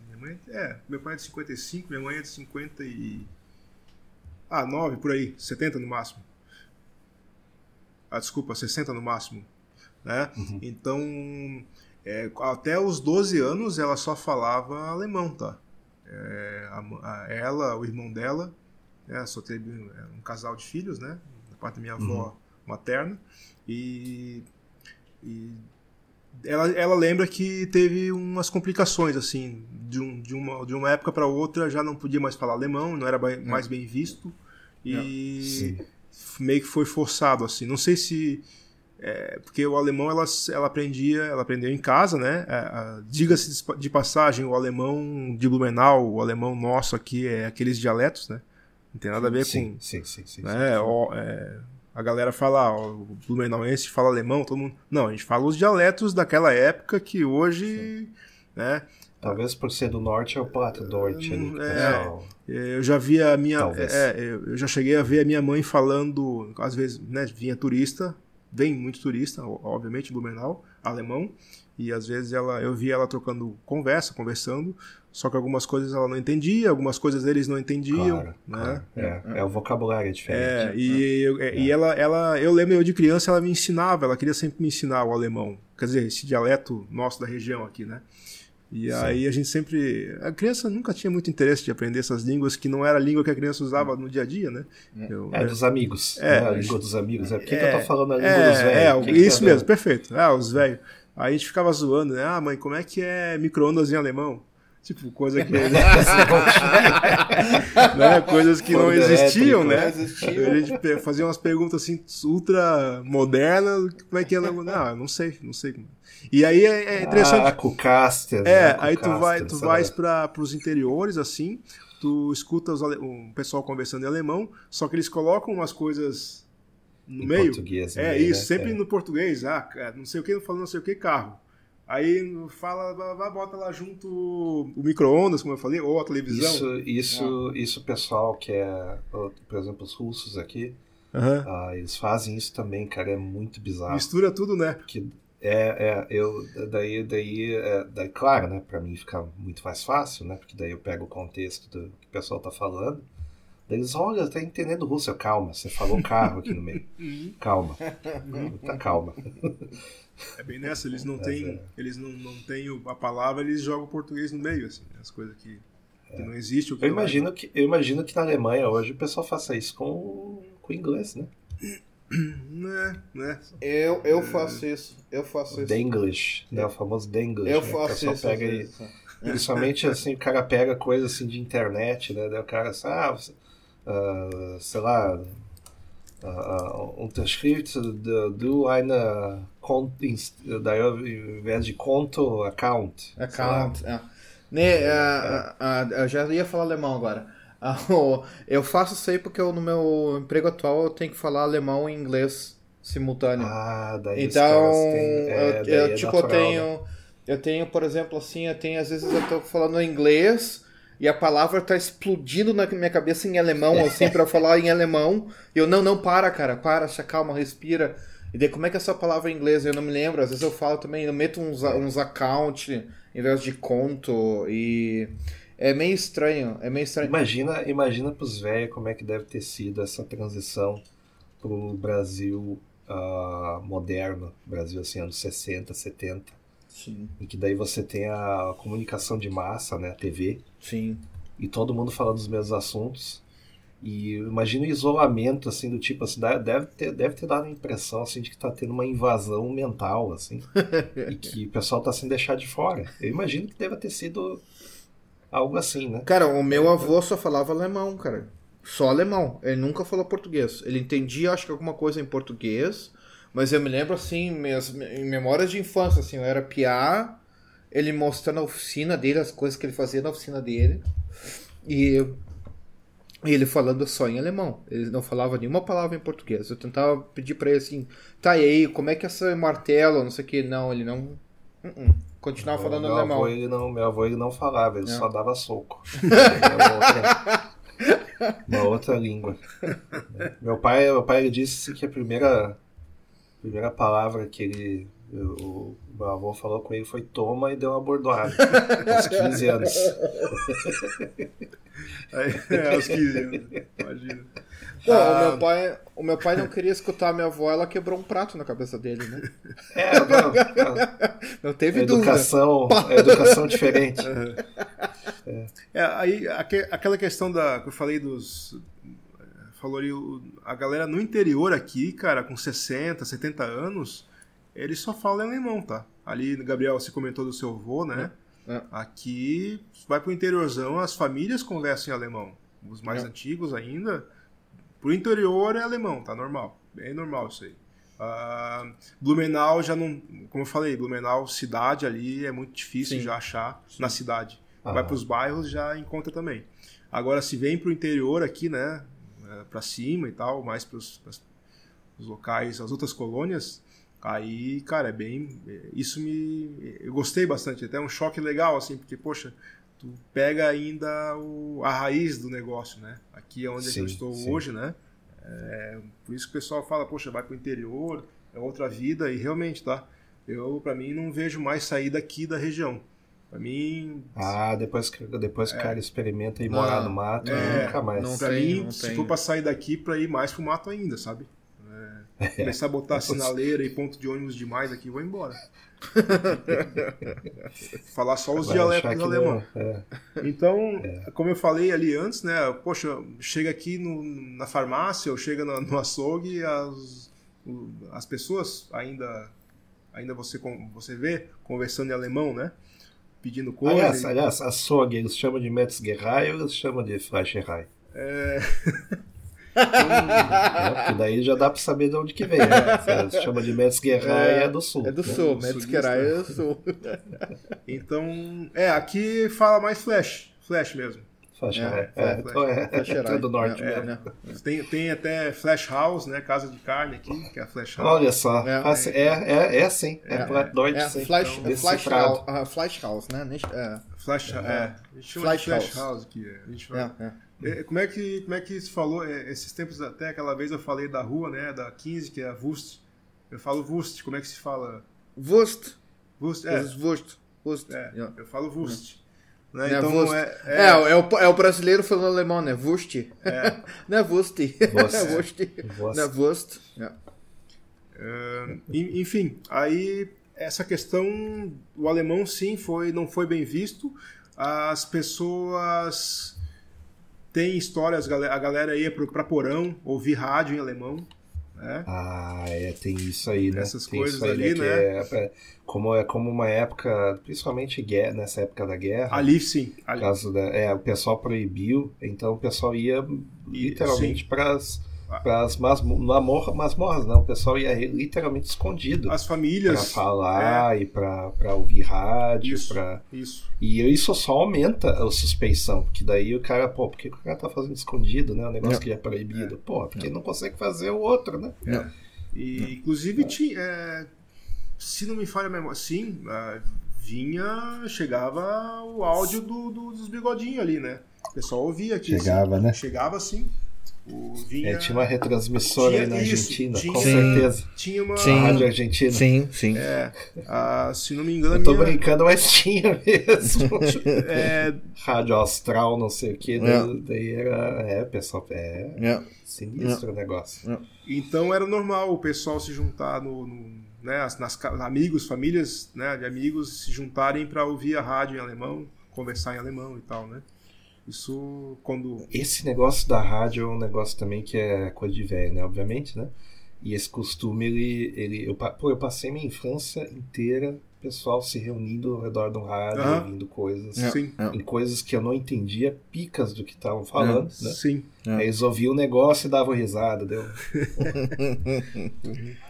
Speaker 3: Minha mãe é. Meu pai é de 55, minha mãe é de 50 e. Ah, 9 por aí, 70 no máximo. Ah, desculpa, 60 no máximo. Né? Uhum. Então, é, até os 12 anos ela só falava alemão, tá? É, a, a, ela, o irmão dela, né, só teve é, um casal de filhos, né? Da parte da minha avó uhum. materna. E, e ela, ela lembra que teve umas complicações, assim, de, um, de, uma, de uma época para outra já não podia mais falar alemão, não era é. mais bem visto, e é. meio que foi forçado, assim. Não sei se. É, porque o alemão ela, ela aprendia, ela aprendeu em casa, né? É, diga-se de passagem, o alemão de Blumenau, o alemão nosso aqui é aqueles dialetos, né? Não tem nada a ver
Speaker 2: sim,
Speaker 3: com.
Speaker 2: Sim, sim, sim.
Speaker 3: Né? sim, sim. é, a galera fala, ó, o Blumenauense fala alemão, todo mundo. Não, a gente fala os dialetos daquela época que hoje. Sim. né?
Speaker 2: Talvez por ser do norte é o Plato Deutsch ali,
Speaker 3: é, Eu já vi a minha. É, eu já cheguei a ver a minha mãe falando, às vezes, né, vinha turista, vem muito turista, obviamente, Blumenau, alemão, e às vezes ela, eu via ela trocando conversa, conversando, só que algumas coisas ela não entendia, algumas coisas eles não entendiam, claro, né?
Speaker 2: Claro. É, é, o vocabulário é diferente.
Speaker 3: É, e, eu, é. e ela, ela, eu lembro eu de criança, ela me ensinava, ela queria sempre me ensinar o alemão, quer dizer, esse dialeto nosso da região aqui, né? E Sim. aí a gente sempre. A criança nunca tinha muito interesse de aprender essas línguas que não era a língua que a criança usava no dia a dia, né?
Speaker 2: É, eu, é dos amigos. É, né? a língua dos amigos. É porque é, eu tô falando a língua é, dos velhos.
Speaker 3: É, que isso que mesmo, perfeito. Ah, os velhos. Aí a gente ficava zoando, né? Ah, mãe, como é que é micro-ondas em alemão? Tipo, coisa que. né? Coisas que não existiam, né? A gente fazia umas perguntas assim, ultra modernas. Como é que é? Não, não sei, não sei. E aí é, é interessante.
Speaker 2: Ah, com Caster.
Speaker 3: É, né? aí tu, vai, tu vais para os interiores, assim, tu escuta os, um pessoal conversando em alemão, só que eles colocam umas coisas no em meio.
Speaker 2: Português,
Speaker 3: é, meio, isso, né? sempre é. no português. Ah, não sei o que, falando não sei o que, carro. Aí fala, vai, bota lá junto o micro-ondas, como eu falei, ou a televisão.
Speaker 2: Isso, isso, ah. isso pessoal que é, por exemplo, os russos aqui, uhum. uh, eles fazem isso também, cara, é muito bizarro.
Speaker 3: Mistura tudo, né?
Speaker 2: Porque é, é, eu, daí, daí, é, daí, claro, né, pra mim fica muito mais fácil, né, porque daí eu pego o contexto do que o pessoal tá falando, daí eles, olha, tá entendendo russo, calma, você falou carro aqui no meio, calma, tá calma.
Speaker 3: É bem nessa, eles não têm, é. eles não, não têm a palavra, eles jogam português no meio, assim, né? as coisas que... Que não existe o que
Speaker 2: Eu
Speaker 3: é.
Speaker 2: imagino que, eu imagino que na Alemanha hoje o pessoal faça isso com, com inglês, né?
Speaker 3: Né, né?
Speaker 1: Eu, eu faço isso. Eu faço isso.
Speaker 2: Denglish, né? O famoso Denglish.
Speaker 1: Eu
Speaker 2: né?
Speaker 1: Faço isso.
Speaker 2: pega e-
Speaker 1: vezes.
Speaker 2: Principalmente assim, o cara pega coisa assim de internet, né? Daí o cara assim, ah, você- ah, sei lá, ah, Unterschrift do, do eine daí ao invés de conto, account.
Speaker 1: Account. É. Né, ah, ah, ah, eu já ia falar alemão agora. Ah, eu faço isso aí porque eu, no meu emprego atual eu tenho que falar alemão e inglês simultâneo.
Speaker 2: Ah, daí
Speaker 1: então,
Speaker 2: têm- é,
Speaker 1: eu,
Speaker 2: daí
Speaker 1: eu,
Speaker 2: é
Speaker 1: tipo, eu
Speaker 2: natural, né?
Speaker 1: tenho. Eu tenho, por exemplo, assim, eu tenho, às vezes eu tô falando inglês e a palavra tá explodindo na minha cabeça em alemão, assim, eu falar em alemão. E eu, não, não, para, cara, para, se calma, respira. E daí, como é que é essa palavra em inglês? Eu não me lembro, às vezes eu falo também, eu meto uns, uns account em vez de conto e. É meio estranho, é meio estranho.
Speaker 2: Imagina, imagina pros velhos como é que deve ter sido essa transição pro Brasil ah, moderno, Brasil assim, anos 60, 70,
Speaker 1: Sim,
Speaker 2: em que daí você tem a comunicação de massa, né, a TV,
Speaker 1: sim.
Speaker 2: e todo mundo falando dos mesmos assuntos. E imagina o isolamento, assim, do tipo, assim, deve- deve ter, deve ter dado a impressão, assim, de que tá tendo uma invasão mental, assim, e que o pessoal tá sendo deixado de fora. Eu imagino que deva ter sido algo assim, né?
Speaker 1: Cara, o meu avô só falava alemão, cara. Só alemão. Ele nunca falou português. Ele entendia, acho que alguma coisa em português, mas eu me lembro assim, minhas, em memórias de infância, assim, eu era piá, ele mostrando a oficina dele, as coisas que ele fazia na oficina dele, e, e ele falando só em alemão. Ele não falava nenhuma palavra em português. Eu tentava pedir pra ele assim, tá, e aí, como é que é esse martelo, não sei o que. Não, ele não... Uh-uh. Continuava falando
Speaker 2: meu
Speaker 1: alemão.
Speaker 2: Avô, ele não, meu avô ele não falava, ele
Speaker 1: É.
Speaker 2: só dava soco. Outra, uma outra língua. Meu pai, meu pai ele disse que a primeira, primeira palavra que ele, o, o meu avô falou com ele foi toma e deu uma bordoada. Aos 15 anos.
Speaker 3: Aí, é, aos 15 anos. Imagina.
Speaker 1: Pô,
Speaker 3: Ah.
Speaker 1: o, meu pai, o meu pai não queria escutar a minha avó, ela quebrou um prato na cabeça dele, né?
Speaker 2: É, não, a
Speaker 1: Não teve dúvida.
Speaker 2: educação, a educação diferente.
Speaker 3: É, aí aque- aquela questão da que eu falei dos falou ali a galera no interior aqui, cara, com 60, 70 anos, eles só falam alemão, tá? Ali, Gabriel, você comentou do seu avô, né?
Speaker 1: É.
Speaker 3: Aqui vai pro interiorzão, as famílias conversam em alemão. Os mais
Speaker 1: É.
Speaker 3: antigos ainda, pro interior é alemão, tá normal. Bem normal isso aí. Ah, Blumenau já não, como eu falei, Blumenau cidade ali é muito difícil
Speaker 1: Sim.
Speaker 3: já achar na cidade.
Speaker 2: Ah.
Speaker 3: Vai para os bairros já encontra também. Agora se vem pro interior aqui, né, para cima e tal, mais para os locais, as outras colônias, aí, cara, é bem, isso me, eu gostei bastante, até um choque legal assim, porque poxa, tu pega ainda o, a raiz do negócio, né? Aqui é onde
Speaker 2: Sim,
Speaker 3: eu estou
Speaker 2: sim.
Speaker 3: hoje, né? É, por isso que o pessoal fala, poxa, vai pro interior, é outra vida e realmente, tá? Eu, para mim, não vejo mais sair daqui da região. Para mim,
Speaker 2: Ah, depois que, depois que o cara experimenta ir morar no mato,
Speaker 3: é,
Speaker 2: nunca mais.
Speaker 1: não
Speaker 3: Pra
Speaker 1: tem,
Speaker 3: mim,
Speaker 1: não
Speaker 3: se
Speaker 1: tem.
Speaker 3: for pra sair daqui, pra ir mais pro mato ainda, sabe? É, começar a botar sinaleira e ponto de ônibus demais aqui, vou embora. Falar só os
Speaker 2: Vai
Speaker 3: dialetos alemão.
Speaker 2: é.
Speaker 3: Então, como eu falei ali antes, né? Poxa, chega aqui no- na farmácia ou chega no, no açougue, as, as pessoas ainda ainda você, você vê conversando em alemão, né? Pedindo coisa.
Speaker 2: Aliás,
Speaker 3: e-
Speaker 2: aliás, açougue eles chamam de Metzgerei ou eles chamam de Fleischerei?
Speaker 3: É,
Speaker 2: né? Porque daí já dá pra saber de onde que vem. Né? Se eles chamam de Metzgerei é, do sul.
Speaker 1: É do
Speaker 2: né?
Speaker 1: sul,
Speaker 3: do
Speaker 1: Metzgerei é do sul.
Speaker 3: então, é, aqui fala mais flash, flash mesmo.
Speaker 2: Fleischerei.
Speaker 1: É,
Speaker 2: É,
Speaker 3: é,
Speaker 2: então é,
Speaker 1: Fleischerei.
Speaker 2: é do norte
Speaker 1: É,
Speaker 2: mesmo.
Speaker 1: né?
Speaker 3: Tem, tem até Flash House, né? Casa de carne aqui, que é a Flash House.
Speaker 2: Olha só,
Speaker 1: É.
Speaker 2: faz- é, é, é assim, é, pro norte
Speaker 1: É,
Speaker 2: sim.
Speaker 1: Flash,
Speaker 2: Então,
Speaker 1: Flash. House, ah, Flash House, né? É,
Speaker 3: Flash, é, a gente chama
Speaker 1: Flash
Speaker 3: de Flash
Speaker 1: House.
Speaker 3: House, aqui. é. A gente
Speaker 1: é, é.
Speaker 3: É, Como é que como é que se falou é, esses tempos até aquela vez eu falei da rua, né, da 15, que é a Wurst. Eu falo Wurst, como é que se fala?
Speaker 1: Wurst.
Speaker 3: Wurst,
Speaker 1: É.
Speaker 3: é.
Speaker 1: Wurst. Wurst.
Speaker 3: é
Speaker 1: Yeah.
Speaker 3: eu falo Wurst. Né,
Speaker 1: É,
Speaker 3: então
Speaker 1: Wurst.
Speaker 3: é,
Speaker 1: É,
Speaker 3: é,
Speaker 1: é, o, é o brasileiro falando alemão, né? Wurst.
Speaker 3: É.
Speaker 1: Não é. É Wurst.
Speaker 2: Wurst.
Speaker 1: Não é. É.
Speaker 3: é, en- enfim, aí essa questão o alemão sim foi não foi bem visto as pessoas têm histórias, a galera ia para Porão ouvir rádio em alemão. Né?
Speaker 2: Ah, é, tem isso aí, né?
Speaker 3: Essas
Speaker 2: tem
Speaker 3: coisas ali, né?
Speaker 2: É, é, como, é como uma época, principalmente guerra, nessa época da guerra.
Speaker 3: Ali sim. Ali.
Speaker 2: Caso da, é, o pessoal proibiu, então o pessoal ia literalmente para as para as masmorras, masmorras, não. O pessoal ia literalmente escondido.
Speaker 3: As famílias.
Speaker 2: Para falar é. e para ouvir rádio.
Speaker 3: Isso,
Speaker 2: pra...
Speaker 3: isso.
Speaker 2: E isso só aumenta a suspeição, porque daí o cara, pô, por que o cara tá fazendo escondido, né? O negócio não. que é proibido. É. Pô, porque não. não consegue fazer o outro, né?
Speaker 3: É. E, inclusive, tinha, é, se não me falha a memória, sim, é, vinha, chegava o áudio do, do, dos bigodinhos ali, né? O pessoal ouvia aqui.
Speaker 2: Chegava,
Speaker 3: assim,
Speaker 2: né?
Speaker 3: Chegava sim.
Speaker 2: Vinha... É, tinha uma retransmissora
Speaker 3: tinha
Speaker 2: aí na
Speaker 3: isso,
Speaker 2: Argentina,
Speaker 3: tinha,
Speaker 2: com certeza.
Speaker 3: Tinha uma
Speaker 2: sim, rádio argentina.
Speaker 1: Sim, sim.
Speaker 3: É, a, se não me engano,
Speaker 2: Eu tô
Speaker 3: minha...
Speaker 2: brincando, mas tinha mesmo.
Speaker 3: é...
Speaker 2: Rádio Austral, não sei o que.
Speaker 1: É.
Speaker 2: Daí era. É, pessoal. É.
Speaker 1: É.
Speaker 2: Sinistro o negócio.
Speaker 1: É.
Speaker 3: Então era normal o pessoal se juntar no. no né, nas, amigos, famílias né, de amigos se juntarem para ouvir a rádio em alemão, conversar em alemão e tal, né? Isso quando.
Speaker 2: Esse negócio da rádio é um negócio também que é coisa de velho, né? Obviamente, né? E esse costume, ele. ele eu, pô, eu passei minha infância inteira pessoal se reunindo ao redor do rádio, ouvindo coisas.
Speaker 3: É, Sim.
Speaker 2: Em coisas que eu não entendia, picas do que estavam falando, né?
Speaker 3: Sim.
Speaker 2: Aí eles ouviam o negócio e davam risada, deu.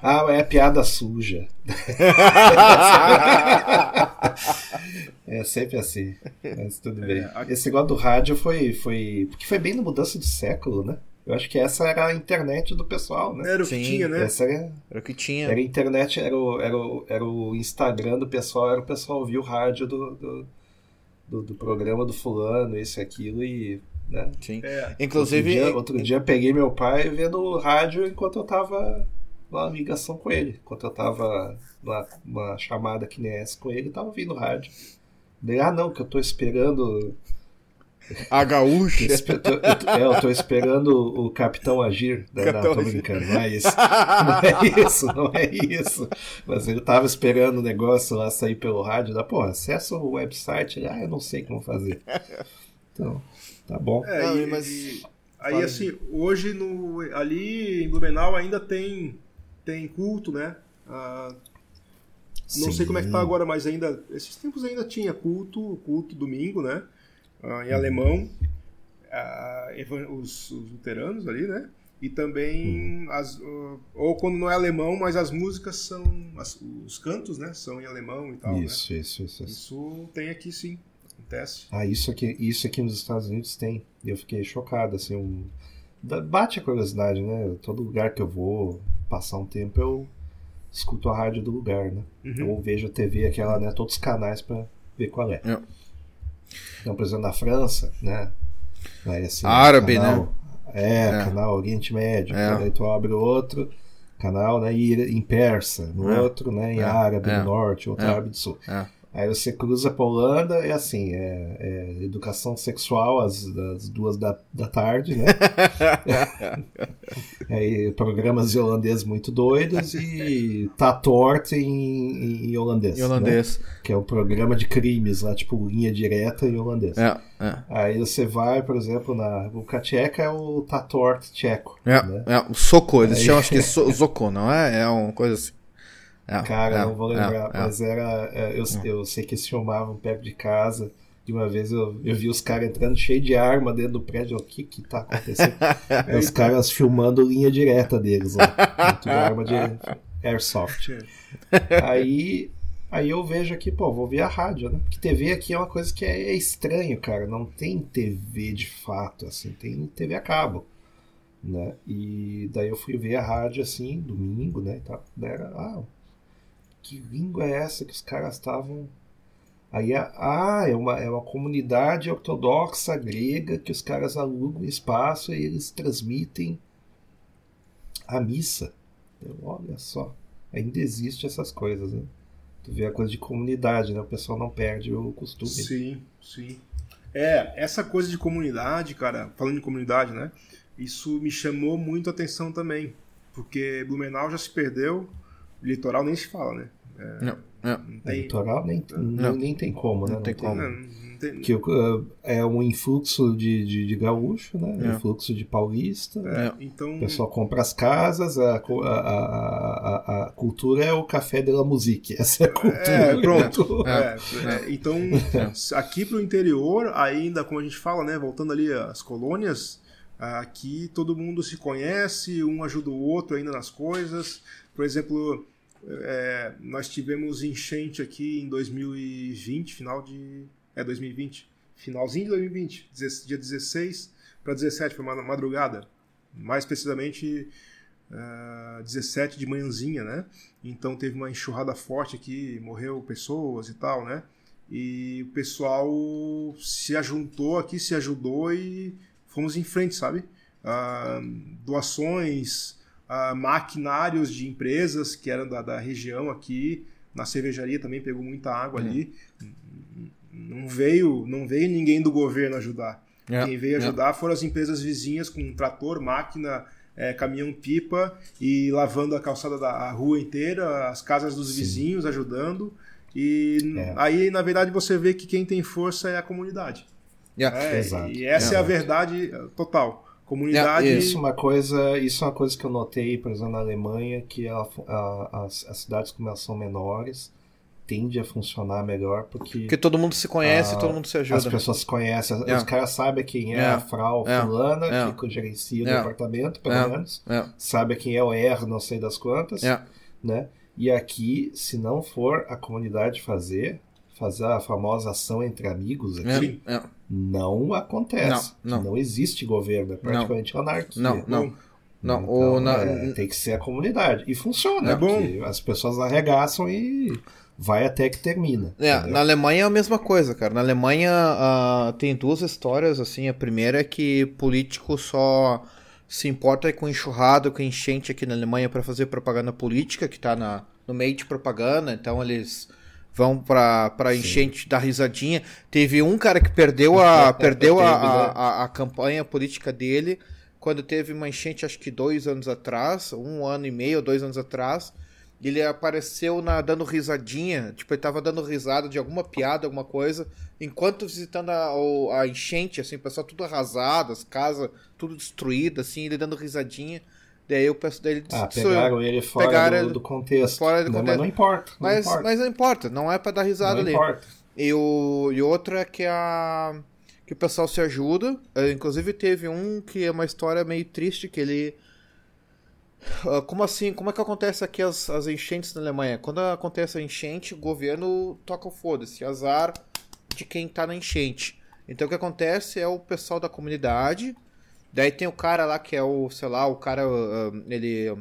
Speaker 2: ah, é piada suja. é sempre assim. Mas tudo bem.
Speaker 3: a-
Speaker 2: Esse negócio do rádio foi, foi. Porque foi bem na mudança de século, né? Eu acho que essa era a internet do pessoal, né?
Speaker 3: Era o que
Speaker 1: Sim,
Speaker 3: tinha, né?
Speaker 2: Essa era,
Speaker 1: Era o que tinha.
Speaker 2: era a internet, era o, era, o, era o Instagram do pessoal, era o pessoal ouvir o rádio do, do, do, do programa do fulano, esse e aquilo, e. Né?
Speaker 1: Sim.
Speaker 3: É.
Speaker 1: Inclusive,
Speaker 2: Outro dia, outro dia peguei meu pai vendo o rádio enquanto eu tava numa ligação com ele. Enquanto eu tava numa, numa chamada que nem essa com ele, tava ouvindo rádio. Daí, ah não, que eu tô esperando.
Speaker 1: A gaúcha.
Speaker 2: espe- tô- eu tô- é, eu tô esperando o Capitão Agir. Daí,
Speaker 1: Capitão
Speaker 2: não, tô
Speaker 1: Agir.
Speaker 2: brincando, não é isso. Não é isso, não é isso. Mas ele tava esperando o negócio lá sair pelo rádio. Da, pô, acessa o website. Ele, ah, eu não sei como fazer. Então, tá bom.
Speaker 3: É,
Speaker 1: Não,
Speaker 3: e-
Speaker 1: mas-
Speaker 3: e- aí
Speaker 1: Fala.
Speaker 3: assim, hoje no, ali em Blumenau ainda tem, tem culto, né? Ah, não sei como é que tá
Speaker 2: Sim.
Speaker 3: agora, mas ainda. Esses tempos ainda tinha culto, culto domingo, né? Ah, em alemão. evan- os, os luteranos ali, né? E também as, ah, ou quando não é alemão, mas as músicas são as- os cantos, né? São em alemão e tal. né?
Speaker 2: Isso, isso, isso, isso.
Speaker 3: Isso tem aqui sim, acontece.
Speaker 2: Ah, isso aqui, isso aqui nos Estados Unidos tem. Eu fiquei chocado, assim, um... bate a curiosidade, né? Todo lugar que eu vou passar um tempo, eu escuto a rádio do lugar, né?
Speaker 3: Uhum.
Speaker 2: Ou vejo a TV, aquela, né? Todos os canais pra ver qual é.
Speaker 1: É.
Speaker 2: Então, por exemplo, na França, né? Aí, assim,
Speaker 1: Árabe,
Speaker 2: canal- É,
Speaker 1: É.
Speaker 2: canal Oriente Médio.
Speaker 1: É.
Speaker 2: Aí tu abre outro canal, né? E em persa, no
Speaker 1: É.
Speaker 2: outro, né? Em
Speaker 1: É.
Speaker 2: árabe
Speaker 1: É.
Speaker 2: no norte, outro
Speaker 1: É.
Speaker 2: árabe do sul.
Speaker 1: É.
Speaker 2: Aí você cruza pra Holanda, é assim, é, é educação sexual às, às duas da, da tarde, né? Aí programas de holandês muito doidos e tá torto em, em holandês.
Speaker 1: Em holandês.
Speaker 2: né? Que é um programa de crimes lá, tipo linha direta em holandês.
Speaker 1: É, é.
Speaker 2: Aí você vai, por exemplo, na República Tcheca é o Tatort tcheco.
Speaker 1: É,
Speaker 2: né?
Speaker 1: é, o Soco, eles
Speaker 2: Aí-
Speaker 1: chamam acho que so, Zoko, não é? É uma coisa assim. É,
Speaker 2: Cara,
Speaker 1: é,
Speaker 2: não vou
Speaker 1: é,
Speaker 2: lembrar, mas era. Eu, eu sei que eles filmavam perto de casa. De uma vez eu, eu vi os caras entrando cheio de arma dentro do prédio. O que que tá acontecendo? Os caras filmando linha direta deles lá. Dentro de arma de airsoft. Aí, aí eu vejo aqui, pô, vou ver a rádio, né? Porque TV aqui é uma coisa que é, é estranho, cara. Não tem TV de fato, assim. Tem TV a cabo. Né? E daí eu fui ver a rádio assim, domingo, né? E tal. Daí era, ah, que língua é essa que os caras estavam. Aí, é- ah, é uma, é uma comunidade ortodoxa grega que os caras alugam espaço e eles transmitem a missa. Eu, olha só, ainda existe essas coisas, né? Tu vê a coisa de comunidade, né? O pessoal não perde o costume.
Speaker 3: Sim, sim. É, essa coisa de comunidade, cara, falando de comunidade, né? Isso me chamou muito a atenção também. Porque Blumenau já se perdeu, litoral nem se fala, né?
Speaker 1: Não, não.
Speaker 3: Não
Speaker 2: É,
Speaker 3: tem,
Speaker 2: litoral nem,
Speaker 1: Não.
Speaker 2: nem, nem tem como, né?
Speaker 1: Não tem como.
Speaker 3: não, não
Speaker 2: que uh, é um influxo de, de, de gaúcho, né? É. Influxo de paulista.
Speaker 3: É, então...
Speaker 2: O pessoal compra as casas, a, a, a, a, cultura é o café de la musique. Essa é a cultura.
Speaker 3: É, pronto. É, é, então, aqui pro interior, ainda, como a gente fala, né? Voltando ali às colônias, aqui todo mundo se conhece, um ajuda o outro ainda nas coisas. Por exemplo, é, nós tivemos enchente aqui em 2020, final de. É, 2020. Finalzinho de 2020, dia 16 para 17, foi uma madrugada. Mais precisamente uh, é, 17 de manhãzinha, né? Então teve uma enxurrada forte aqui, morreu pessoas e tal, né? E o pessoal se ajuntou aqui, se ajudou e fomos em frente, sabe? Uh, doações, uh, maquinários de empresas que eram da, da, região aqui. Na cervejaria também pegou muita água é. ali. Não veio, não veio ninguém do governo ajudar. É. Quem veio é. ajudar foram as empresas vizinhas com trator, máquina, é, caminhão-pipa e lavando a calçada da rua inteira, as casas dos Sim. vizinhos ajudando. E aí, na verdade, você vê que quem tem força é a comunidade.
Speaker 1: Yeah.
Speaker 3: É, Exato. E essa é a verdade total. Comunidade.
Speaker 2: Isso, uma coisa, isso é uma coisa que eu notei, por exemplo, na Alemanha, que a, a, as, as, cidades, como elas são menores, tende a funcionar melhor porque.
Speaker 1: Porque todo mundo se conhece e todo mundo se ajuda.
Speaker 2: As pessoas se conhecem, os caras sabem quem é, a Frau fulana, que gerencia o departamento, pelo menos. Sabe quem é o R, não sei das quantas. Né? E aqui, se não for a comunidade fazer, fazer a famosa ação entre amigos aqui, é, é. não acontece. Não, não. não, existe governo, é praticamente não. anarquia.
Speaker 1: Não, não. Não,
Speaker 2: então, o, na... é, tem que ser a comunidade. E funciona. É bom. As pessoas arregaçam e vai até que termina.
Speaker 1: É, na Alemanha é a mesma coisa, cara. Na Alemanha uh, tem duas histórias, assim. A primeira é que político só se importa com enxurrada, com enchente aqui na Alemanha para fazer propaganda política, que tá na, no meio de propaganda. Então eles vão pra, pra enchente da risadinha. Teve um cara que perdeu a, perdeu a, a, a, a, campanha política dele quando teve uma enchente, acho que dois anos atrás, um ano e meio, dois anos atrás. Ele apareceu na, dando risadinha, tipo, ele tava dando risada de alguma piada, alguma coisa, enquanto visitando a, a enchente, assim, o pessoal tudo arrasado, as casas tudo destruídas, assim, ele dando risadinha. Daí eu peço dele
Speaker 2: Ah, pegaram ele fora pegaram do, do, contexto.
Speaker 1: Fora do
Speaker 2: não,
Speaker 1: contexto.
Speaker 2: Mas não importa. Não
Speaker 1: mas,
Speaker 2: importa.
Speaker 1: mas não importa, não é pra dar risada não ali. Importa. E, o, e outra é que a. Que o pessoal se ajuda. É, inclusive teve um que é uma história meio triste, que ele. Uh, como assim? Como é que acontece aqui as, as enchentes na Alemanha? Quando acontece a enchente, o governo toca o foda-se, azar de quem tá na enchente. Então o que acontece é o pessoal da comunidade Daí tem o cara lá que é o, sei lá, o cara, uh, ele,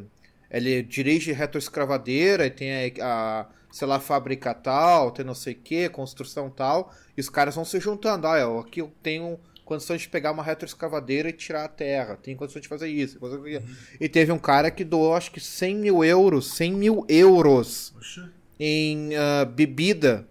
Speaker 1: ele dirige retroescravadeira e tem a, a, sei lá, fábrica tal, tem não sei o que, construção tal, e os caras vão se juntando. Ah, eu, aqui eu tenho condições de pegar uma retroescavadeira e tirar a terra, tem condições de fazer isso. Uhum. E teve um cara que doou, acho que 100 mil euros, 100 mil euros Oxa. em uh, bebida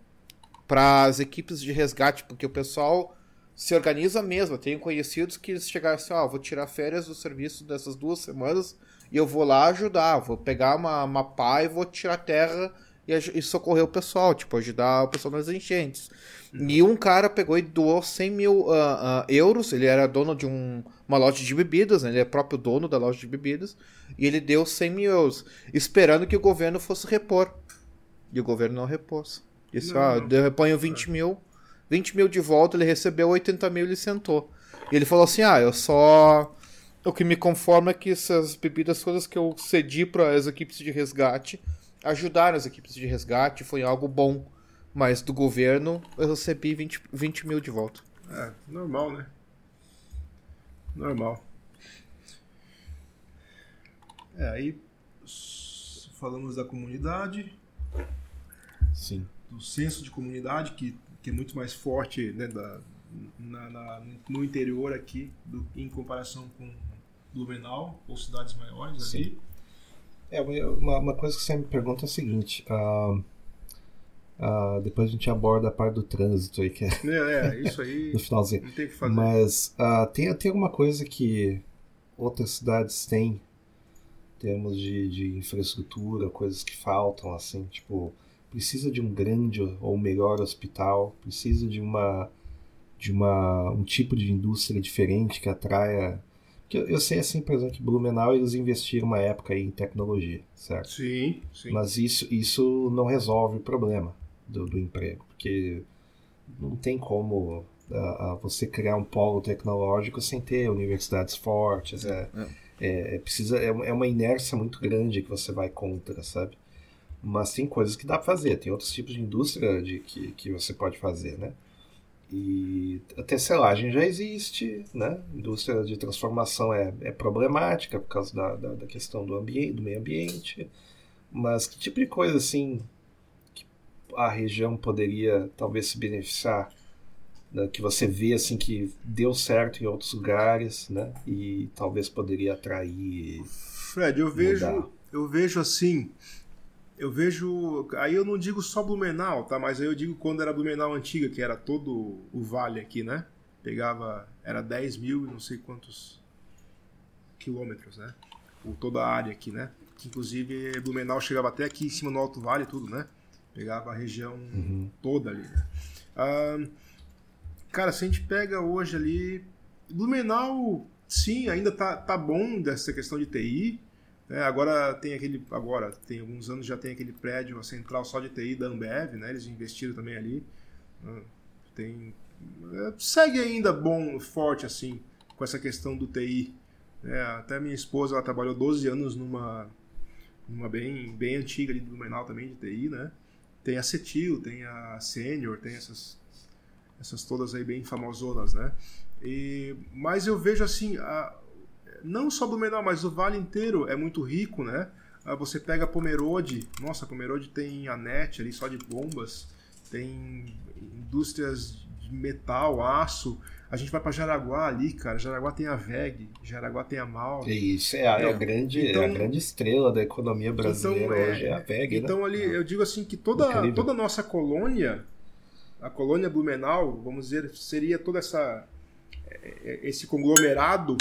Speaker 1: para as equipes de resgate, porque o pessoal se organiza mesmo. Eu tenho conhecidos que eles chegaram assim, ó, oh, vou tirar férias do serviço dessas duas semanas e eu vou lá ajudar, vou pegar uma, uma pá e vou tirar terra e, e socorrer o pessoal, tipo, ajudar o pessoal nas enchentes. Uhum. E um cara pegou e doou 100 mil uh, uh, euros, ele era dono de um, uma loja de bebidas, né? ele é próprio dono da loja de bebidas, e ele deu 100 mil euros, esperando que o governo fosse repor. E o governo não repôs. Disse, ó, eu reponho 20 mil 20 mil de volta, ele recebeu 80 mil e ele sentou. E ele falou assim: ah, eu só. O que me conforma é que essas bebidas todas que eu cedi para as equipes de resgate ajudaram as equipes de resgate, foi algo bom. Mas do governo eu recebi 20, 20 mil de volta.
Speaker 3: É, normal, né? Normal. É, aí falamos da comunidade.
Speaker 2: Sim.
Speaker 3: Do senso de comunidade, que que é muito mais forte né, da, na, na, no interior aqui do, em comparação com Blumenau ou cidades maiores Sim. ali.
Speaker 2: É, uma, uma coisa que você me pergunta é a seguinte: uh, uh, depois a gente aborda a parte do trânsito aí, que é,
Speaker 3: é, é isso aí.
Speaker 2: no finalzinho.
Speaker 3: Não tem que fazer.
Speaker 2: Mas uh, tem, tem alguma coisa que outras cidades têm em termos de, de infraestrutura, coisas que faltam, assim, tipo precisa de um grande ou melhor hospital, precisa de uma de uma, um tipo de indústria diferente que atraia. Que eu, eu sei, assim, por exemplo, que Blumenau eles investiram uma época em tecnologia, certo?
Speaker 3: Sim, sim.
Speaker 2: Mas isso, isso não resolve o problema do, do emprego, porque não tem como uh, você criar um polo tecnológico sem ter universidades fortes. É, é. é, é precisa, é, é uma inércia muito grande que você vai contra, sabe? Mas tem coisas que dá para fazer, tem outros tipos de indústria de, que, que você pode fazer, né? E a tecelagem já existe, né? A indústria de transformação é, é problemática por causa da, da, da questão do, ambiente, do meio ambiente. Mas que tipo de coisa, assim, que a região poderia talvez se beneficiar né, que você vê assim que deu certo em outros lugares, né? E talvez poderia atrair.
Speaker 3: Fred, eu vejo, eu vejo assim, eu vejo, aí eu não digo só Blumenau, tá? Mas aí eu digo quando era Blumenau antiga, que era todo o vale aqui, né? Pegava, era 10 mil e não sei quantos quilômetros, né? Ou toda a área aqui, né? Que inclusive Blumenau chegava até aqui em cima no Alto Vale, tudo, né? Pegava a região uhum. toda ali, né? Ah, Cara, se a gente pega hoje ali. Blumenau, sim, ainda tá, tá bom dessa questão de TI. Né? Agora tem aquele. Agora, tem alguns anos já tem aquele prédio, a central só de TI da Ambev, né? Eles investiram também ali. Né? Tem. É, segue ainda bom, forte assim, com essa questão do TI. É, até minha esposa ela trabalhou 12 anos numa, numa bem, bem antiga ali do Blumenau também de TI, né? Tem a Cetil, tem a Senior, tem essas essas todas aí bem famosonas, né? E, mas eu vejo assim, a, não só do menor, mas o vale inteiro é muito rico, né? Ah, você pega Pomerode, nossa, Pomerode tem a net ali só de bombas, tem indústrias de metal, aço. A gente vai para Jaraguá ali, cara. Jaraguá tem a VEG, Jaraguá tem a MAL.
Speaker 2: Isso, é a, é a grande, então, é a grande estrela da economia brasileira então, é, hoje, é a VEG.
Speaker 3: Né? Então né? ali, eu digo assim que toda, toda a nossa colônia a colônia Blumenau, vamos dizer, seria toda essa é, é, esse conglomerado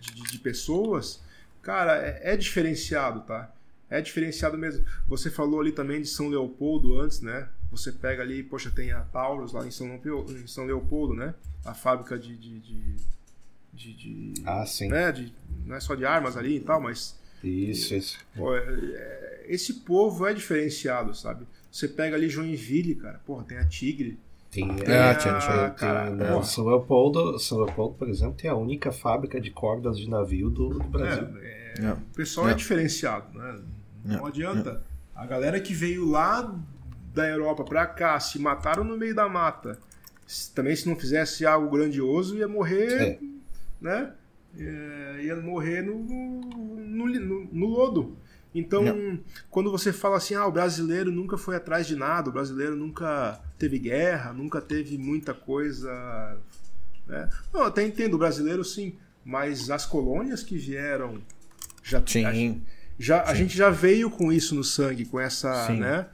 Speaker 3: de, de pessoas, cara, é, é, diferenciado, tá? É diferenciado mesmo. Você falou ali também de São Leopoldo antes, né? Você pega ali, poxa, tem a Taurus lá em São, em São Leopoldo, né? A fábrica de, de, de, de, de
Speaker 2: ah, sim.
Speaker 3: Né? De, não é só de armas ali e tal, mas
Speaker 2: isso, isso.
Speaker 3: Pô, esse povo é diferenciado, sabe? Você pega ali Joinville, cara, porra, tem a Tigre.
Speaker 2: Tem, é, a, tinha, tinha, cara, tem, São, Leopoldo, São Leopoldo, por exemplo, tem a única fábrica de cordas de navio do, do Brasil.
Speaker 3: É, é, o pessoal é, diferenciado, né? Não adianta. A galera que veio lá da Europa pra cá, se mataram no meio da mata. Também se não fizesse algo grandioso, ia morrer, é. né? É, ia morrer no, no, no, no lodo. Então, Não. quando você fala assim, ah, o brasileiro nunca foi atrás de nada, o brasileiro nunca teve guerra, nunca teve muita coisa. Né? Não, até entendo, o brasileiro sim, mas as colônias que vieram já, sim. A, já, sim. a gente já veio com isso no sangue, com essa, sim. né?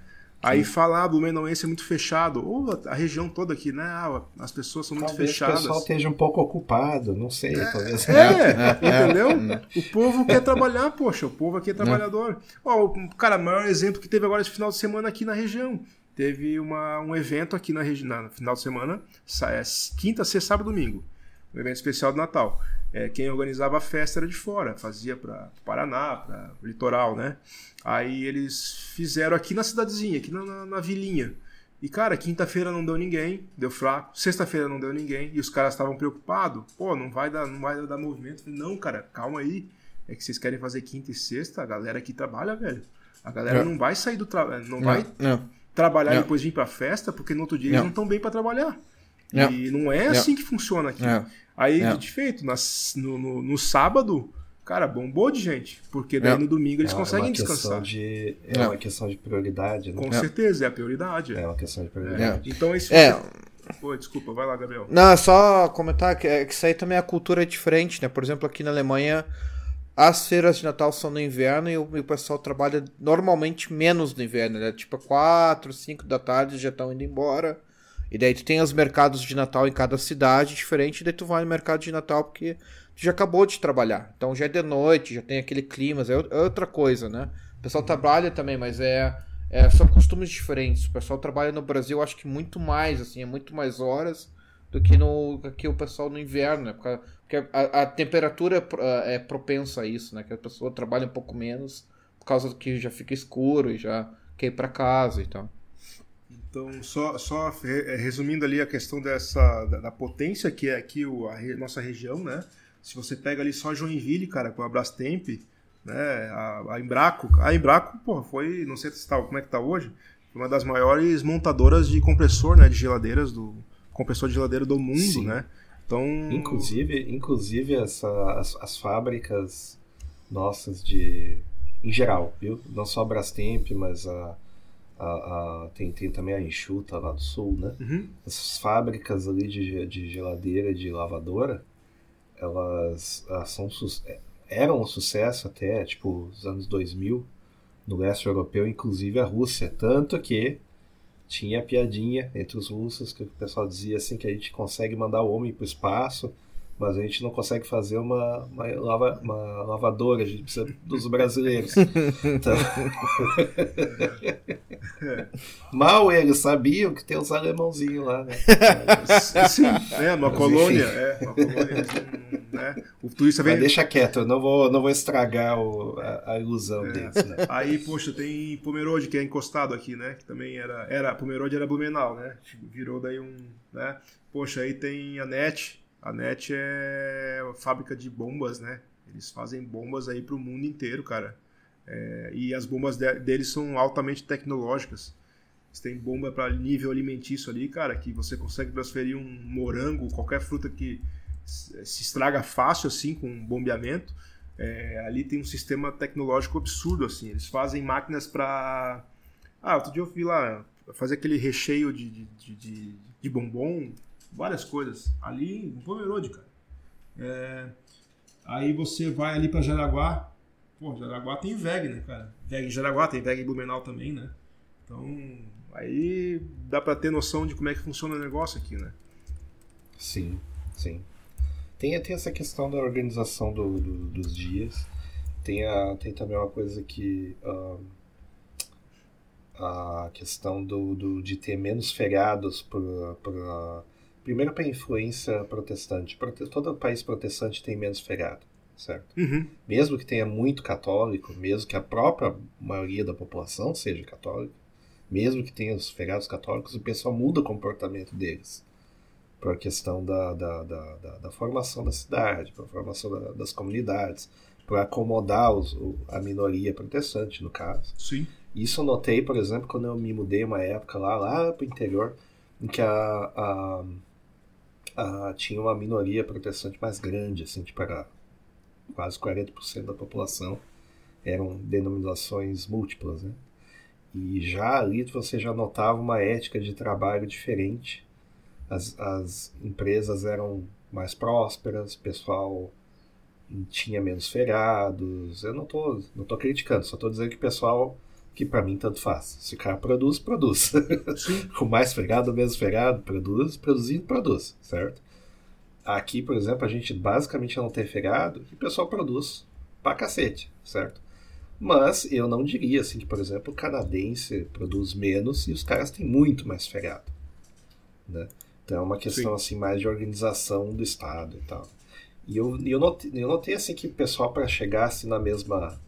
Speaker 3: Aí falar ah, Blumenauense é muito fechado, ou a, a, região toda aqui, né? Ah, as pessoas são
Speaker 2: talvez
Speaker 3: muito fechadas.
Speaker 2: o pessoal esteja um pouco ocupado, não sei,
Speaker 3: é,
Speaker 2: talvez.
Speaker 3: É, entendeu? o povo quer trabalhar, poxa, o povo aqui é trabalhador. Ó, cara, o maior exemplo que teve agora esse final de semana aqui na região. Teve uma, um evento aqui na região, no final de semana, é, quinta, sexta, sábado domingo. Um evento especial do Natal. É, quem organizava a festa era de fora, fazia para Paraná, para o litoral, né? Aí eles fizeram aqui na cidadezinha, aqui na, na, na vilinha. E, cara, quinta-feira não deu ninguém, deu fraco. Sexta-feira não deu ninguém. E os caras estavam preocupados. Pô, não vai dar, não vai dar movimento. Não, cara, calma aí. É que vocês querem fazer quinta e sexta, a galera aqui trabalha, velho. A galera é. não vai sair do trabalho. Não, não, vai não. trabalhar e depois vir pra festa, porque no outro dia eles não estão bem para trabalhar. E não é assim que funciona aqui. Aí, de feito, nas, no, no, no sábado, Cara, bombou de gente, porque daí é. no domingo eles é conseguem descansar.
Speaker 2: De, é, é, uma questão de prioridade, né?
Speaker 3: Com certeza, é a prioridade.
Speaker 2: É uma questão de prioridade.
Speaker 3: É. Então esse. É. Pô, desculpa, vai lá, Gabriel.
Speaker 1: Não, é só comentar que, é, que isso aí também a cultura é diferente, né? Por exemplo, aqui na Alemanha, as feiras de Natal são no inverno e o, e o pessoal trabalha normalmente menos no inverno, né? Tipo, 4, 5 da tarde já estão indo embora. E daí tu tem os mercados de Natal em cada cidade diferente, e daí tu vai no mercado de Natal porque já acabou de trabalhar. Então já é de noite, já tem aquele clima, é, é outra coisa, né? O pessoal trabalha também, mas é, é, são costumes diferentes. O pessoal trabalha no Brasil, acho que muito mais, assim, é muito mais horas do que no aqui o pessoal no inverno, né? Porque a, a temperatura é, é propensa a isso, né? Que a pessoa trabalha um pouco menos por causa do que já fica escuro e já quer ir para casa e tal.
Speaker 3: Então, só, só é, resumindo ali a questão dessa da, da potência que é aqui o, a re, nossa região, né? Se você pega ali só Joinville, cara, com a Brastemp, né? A, a Embraco, a Embraco, porra, foi, não sei se tá, como é que tá hoje, uma das maiores montadoras de compressor, né, de geladeiras do compressor de geladeira do mundo, Sim. né?
Speaker 2: Então, inclusive, inclusive essa, as, as fábricas nossas de em geral, viu? Não só a Brastemp, mas a, a, a, tem, tem também a Enxuta lá do sul, né? Uhum. As fábricas ali de, de geladeira, de lavadora, elas, elas são, eram um sucesso até, tipo, os anos 2000, no leste europeu, inclusive a Rússia. Tanto que tinha piadinha entre os russos que o pessoal dizia assim que a gente consegue mandar o homem para o espaço, mas a gente não consegue fazer uma, uma, lava, uma lavadora, a gente precisa dos brasileiros. Então... Mal eles sabiam que tem os alemãozinhos lá, né?
Speaker 3: Sim, é, uma colônia, é, uma colônia né?
Speaker 2: O turista vem... Mas deixa quieto, eu não vou, não vou estragar o, a, a, ilusão é. deles, né?
Speaker 3: Aí, poxa, tem Pomerode, que é encostado aqui, né? Que também era, era Pomerode era Blumenau, né? Virou daí um, né? Poxa, aí tem a NET, a NET é fábrica de bombas, né? Eles fazem bombas aí para o mundo inteiro, cara. É, e as bombas de, deles são altamente tecnológicas. Eles têm bomba para nível alimentício ali, cara, que você consegue transferir um morango, qualquer fruta que se estraga fácil assim com bombeamento. É, ali tem um sistema tecnológico absurdo assim. Eles fazem máquinas para ah, outro dia eu vi lá fazer aquele recheio de, de, de, de bombom várias coisas. Ali em Pomerode, cara. É, aí você vai ali para Jaraguá. Pô, Jaraguá tem VEG, né, cara? VEG em Jaraguá, tem VEG em Blumenau também, né? Então, aí dá para ter noção de como é que funciona o negócio aqui, né?
Speaker 2: Sim, sim. Tem, tem essa questão da organização do, do, dos dias. Tem, a, tem também uma coisa que. Uh, a questão do, do, de ter menos feriados para Primeiro para a influência protestante. Todo país protestante tem menos feriado, certo? Uhum. Mesmo que tenha muito católico, mesmo que a própria maioria da população seja católica, mesmo que tenha os feriados católicos, o pessoal muda o comportamento deles para a questão da, da, da, da, da formação da cidade, para a formação da, das comunidades, para acomodar os, a minoria protestante, no caso.
Speaker 3: Sim.
Speaker 2: Isso eu notei, por exemplo, quando eu me mudei uma época lá, lá para o interior, em que a, a tinha uma minoria protestante mais grande, assim, tipo, era quase 40% da população eram denominações múltiplas, né? E já ali você já notava uma ética de trabalho diferente. As, as empresas eram mais prósperas, o pessoal tinha menos feriados. Eu não tô, não tô criticando, só tô dizendo que o pessoal que para mim tanto faz. Se o cara produz, produz. Com mais ou menos feriado, produz, produzindo, produz, certo? Aqui, por exemplo, a gente basicamente não tem feriado e o pessoal produz pra cacete, certo? Mas eu não diria assim que, por exemplo, o canadense produz menos e os caras têm muito mais feriado, né? Então é uma questão Sim. assim mais de organização do estado e tal. E eu, eu, notei, eu notei assim que o pessoal para chegar assim, na mesma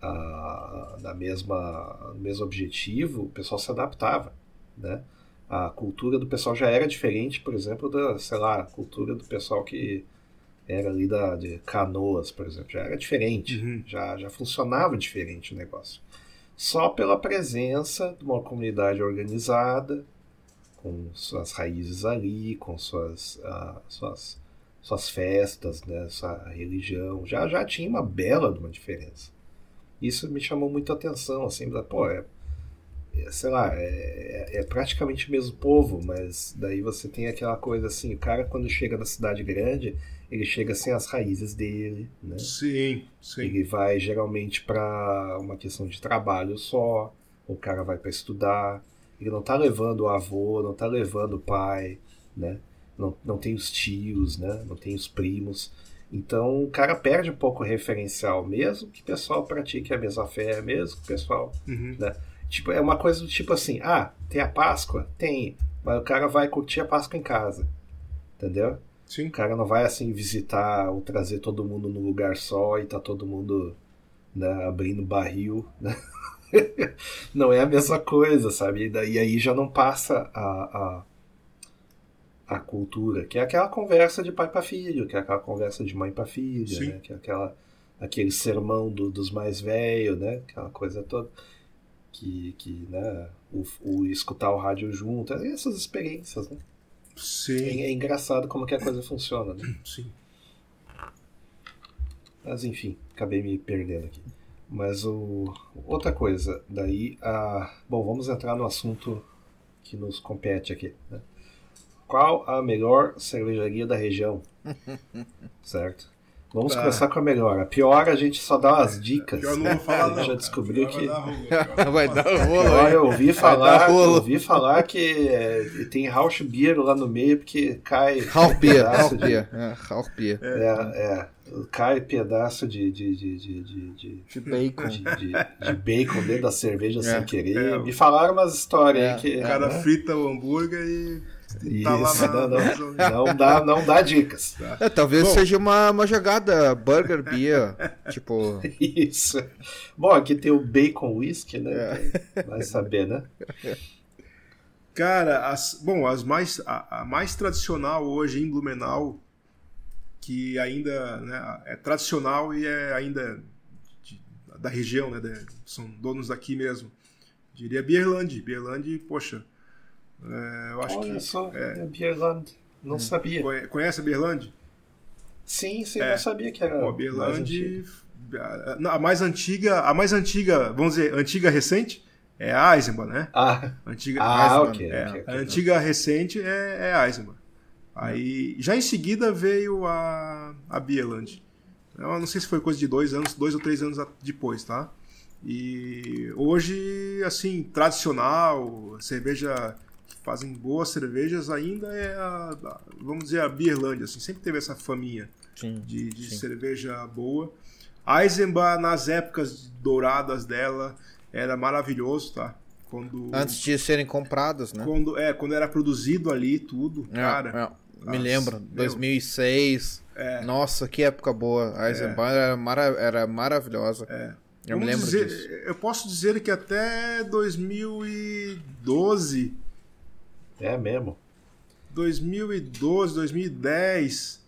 Speaker 2: a, na mesma, no mesmo objetivo, o pessoal se adaptava, né? A cultura do pessoal já era diferente, por exemplo, da, sei lá, cultura do pessoal que era ali da, de Canoas, por exemplo, já era diferente, uhum. já, já funcionava diferente o negócio. Só pela presença de uma comunidade organizada, com suas raízes ali, com suas, uh, suas, suas festas, né, sua religião, já, já tinha uma bela de uma diferença. Isso me chamou muito a atenção, assim, pô, é, é sei lá, é, é, é, praticamente o mesmo povo, mas daí você tem aquela coisa assim, o cara quando chega na cidade grande, ele chega sem as raízes dele, né?
Speaker 3: Sim, sim.
Speaker 2: Ele vai geralmente para uma questão de trabalho só, o cara vai para estudar, ele não tá levando o avô, não tá levando o pai, né? Não, não tem os tios, né? Não tem os primos. Então o cara perde um pouco o referencial, mesmo que o pessoal pratique a mesma fé, mesmo que o pessoal. Uhum. Né? Tipo, é uma coisa do tipo assim: ah, tem a Páscoa? Tem, mas o cara vai curtir a Páscoa em casa. entendeu?
Speaker 3: Sim.
Speaker 2: O cara não vai assim visitar ou trazer todo mundo num lugar só e tá todo mundo né, abrindo barril, né? não é a mesma coisa, sabe? E aí já não passa a, a, a cultura, que é aquela conversa de pai para filho, que é aquela conversa de mãe para filha, né? que é aquela, aquele sermão do, dos mais velhos, né? Aquela coisa toda. Que, que né? o, o escutar o rádio junto, essas experiências, né?
Speaker 3: Sim.
Speaker 2: É, é engraçado como que a coisa funciona, né?
Speaker 3: Sim.
Speaker 2: Mas enfim, acabei me perdendo aqui. Mas o outra coisa, daí a bom, vamos entrar no assunto que nos compete aqui. Né? Qual a melhor cervejaria da região? certo? Vamos
Speaker 3: Tá.
Speaker 2: começar com a melhor. A pior a gente só dá umas dicas.
Speaker 3: Eu não vou falar,
Speaker 2: A
Speaker 3: não.
Speaker 2: gente já descobriu
Speaker 3: Vai
Speaker 2: que
Speaker 3: dar rolo, cara.
Speaker 1: Vai dar rolo
Speaker 2: pior
Speaker 1: aí.
Speaker 2: eu ouvi
Speaker 1: dar
Speaker 2: falar,
Speaker 1: rolo.
Speaker 2: ouvi falar que é, tem Rausch Beer lá no meio porque cai
Speaker 1: Rauch Beer,
Speaker 2: pedaço
Speaker 1: Rauch
Speaker 2: de-
Speaker 1: Beer. É, Rauch Beer.
Speaker 2: É, é, cai pedaço de, de, de, de, de, de-
Speaker 1: bacon.
Speaker 2: de, de- de bacon dentro da cerveja sem querer.
Speaker 3: é.
Speaker 2: Me falaram umas histórias
Speaker 1: É,
Speaker 2: aí que.
Speaker 3: O cara frita o hambúrguer e tá lá na.
Speaker 2: não, não, não dá, não dá dicas.
Speaker 1: É, talvez
Speaker 3: Bom.
Speaker 1: seja uma, uma jogada Burger Beer. tipo.
Speaker 2: Isso. Bom, aqui tem o bacon whisky, né?
Speaker 1: É.
Speaker 2: Vai saber, né?
Speaker 3: Cara, as, bom, as mais, a, a mais tradicional hoje em Blumenau, que ainda né, é tradicional e é ainda de- da região, né, de- são donos daqui mesmo. Diria Bierland. Bierland, poxa, é, eu acho
Speaker 2: Olha
Speaker 3: que.
Speaker 2: só,
Speaker 3: é.
Speaker 2: é Bierland. Não sabia.
Speaker 3: Conhe- Conhece a Bierland?
Speaker 2: Sim, sim,
Speaker 3: É.
Speaker 2: não sabia que era.
Speaker 3: Pô, a Bierland, a, a mais antiga, a mais antiga, vamos dizer, antiga recente é a Eisenbahn, né?
Speaker 2: Ah,
Speaker 3: Antiga,
Speaker 2: ah
Speaker 1: Eisenbahn,
Speaker 2: ok.
Speaker 3: É,
Speaker 2: ok, ok.
Speaker 3: a antiga recente é, é a Eisenbahn. Aí, já em seguida veio a, a Bierland. Eu não sei se foi coisa de dois anos, dois ou três anos depois, tá? E hoje, assim, tradicional, cerveja fazem boas cervejas ainda é a, a- vamos dizer, a Bierland, assim, sempre teve essa faminha
Speaker 1: Sim.
Speaker 3: de, de
Speaker 1: Sim.
Speaker 3: cerveja boa. Eisenbahn, nas épocas douradas dela, era maravilhoso, tá? Quando,
Speaker 1: Antes de serem comprados, né?
Speaker 3: quando, é, quando era produzido ali tudo,
Speaker 1: É,
Speaker 3: cara.
Speaker 1: é. Me
Speaker 3: Nossa,
Speaker 1: lembro,
Speaker 3: meu.
Speaker 1: 2006.
Speaker 3: É.
Speaker 1: Nossa, que época boa. A Eisenbahn era, mara- era maravilhosa.
Speaker 3: É.
Speaker 1: Eu me lembro
Speaker 3: dizer,
Speaker 1: disso.
Speaker 3: Eu posso dizer que até 2012,
Speaker 2: É mesmo.
Speaker 3: 2012, 2010,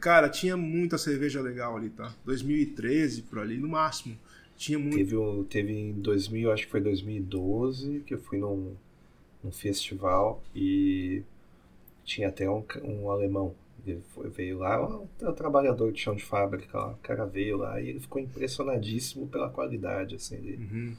Speaker 3: cara, tinha muita cerveja legal ali, tá? 2013 por ali, no máximo. Tinha muito.
Speaker 2: Teve, um, teve em 2000, acho que foi 2012, que eu fui num, num festival e tinha até um, um alemão. Ele foi- veio lá, um, um trabalhador de chão de fábrica lá. O cara veio lá e ele ficou impressionadíssimo pela qualidade, assim. Ele,
Speaker 3: Uhum.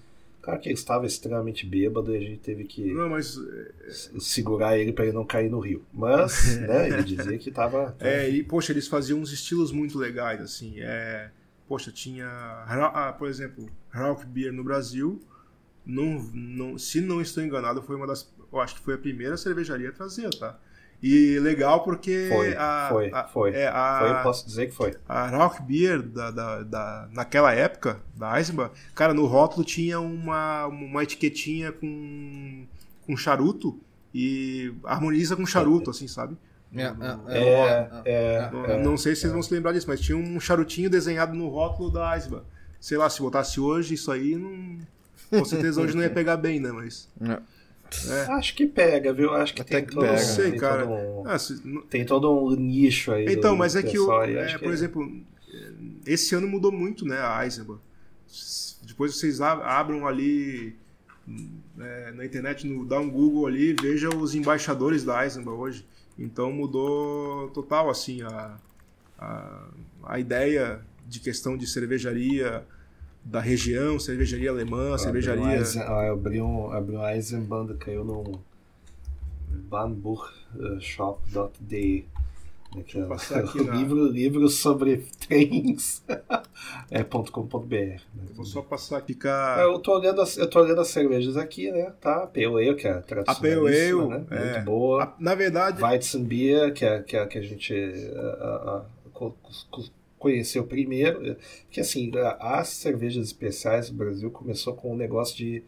Speaker 2: Claro que ele estava extremamente bêbado e a gente teve que
Speaker 3: Não, mas
Speaker 2: s- segurar ele para ele não cair no rio. Mas, né, ele dizia que estava...
Speaker 3: É, e, poxa, eles faziam uns estilos muito legais, assim. É, poxa, tinha, ah, por exemplo, Rauch Beer no Brasil. Não, não, se não estou enganado, foi uma das. Eu acho que foi a primeira cervejaria a trazer, tá? E legal porque.
Speaker 2: Foi,
Speaker 3: a,
Speaker 2: foi,
Speaker 3: a-
Speaker 2: foi.
Speaker 3: É, a,
Speaker 2: Foi, eu posso dizer que foi.
Speaker 3: a Rauch Beer, da, da, da- naquela época, da Eisenbahn, cara, no rótulo tinha uma, uma etiquetinha com, com charuto e harmoniza com charuto, assim, sabe?
Speaker 1: É,
Speaker 2: É,
Speaker 1: é,
Speaker 2: é,
Speaker 3: Não,
Speaker 2: é.
Speaker 3: não sei se vocês vão se lembrar disso, mas tinha um charutinho desenhado no rótulo da Eisenbahn. Sei lá, se botasse hoje, isso aí não. Com certeza hoje não ia pegar bem, né? Mas.
Speaker 1: É.
Speaker 3: É.
Speaker 2: Acho que pega, viu? Acho que
Speaker 1: Até
Speaker 2: tem
Speaker 1: que
Speaker 2: todo,
Speaker 1: pega.
Speaker 3: Não sei,
Speaker 2: tem
Speaker 3: cara.
Speaker 2: todo um-
Speaker 3: Ah, se-
Speaker 2: Tem todo um nicho aí.
Speaker 3: Então,
Speaker 2: do
Speaker 3: mas é que, o, é, por
Speaker 2: que-
Speaker 3: exemplo, esse ano mudou muito, né? A Eisenbahn. Depois vocês ab- abram ali é, na internet, no, dá um Google ali, veja os embaixadores da Eisenbahn hoje. Então mudou total, assim, a, a, a ideia de questão de cervejaria da região, cervejaria alemã,
Speaker 2: Abriu
Speaker 3: cervejaria.
Speaker 2: ah, Abriu um, abriu um Eisenbahn, caiu num bahnbuchshop.de. Deixa
Speaker 3: eu passar aqui na-
Speaker 2: livro, livro sobre trens. é .com.br. né?
Speaker 3: Vou só passar aqui. Ficar...
Speaker 2: Eu tô, olhando as, eu tô olhando as cervejas aqui, né? Tá? A Pale Ale, que é
Speaker 3: A
Speaker 2: tradicionalíssima,
Speaker 3: Ale,
Speaker 2: né?
Speaker 3: é.
Speaker 2: Muito boa.
Speaker 3: A- Na verdade,
Speaker 2: Weizenbier, que é, que é a que a gente ah, ah, ah, co- co- conheceu primeiro. Que assim, a- as cervejas especiais do Brasil começou com um negócio de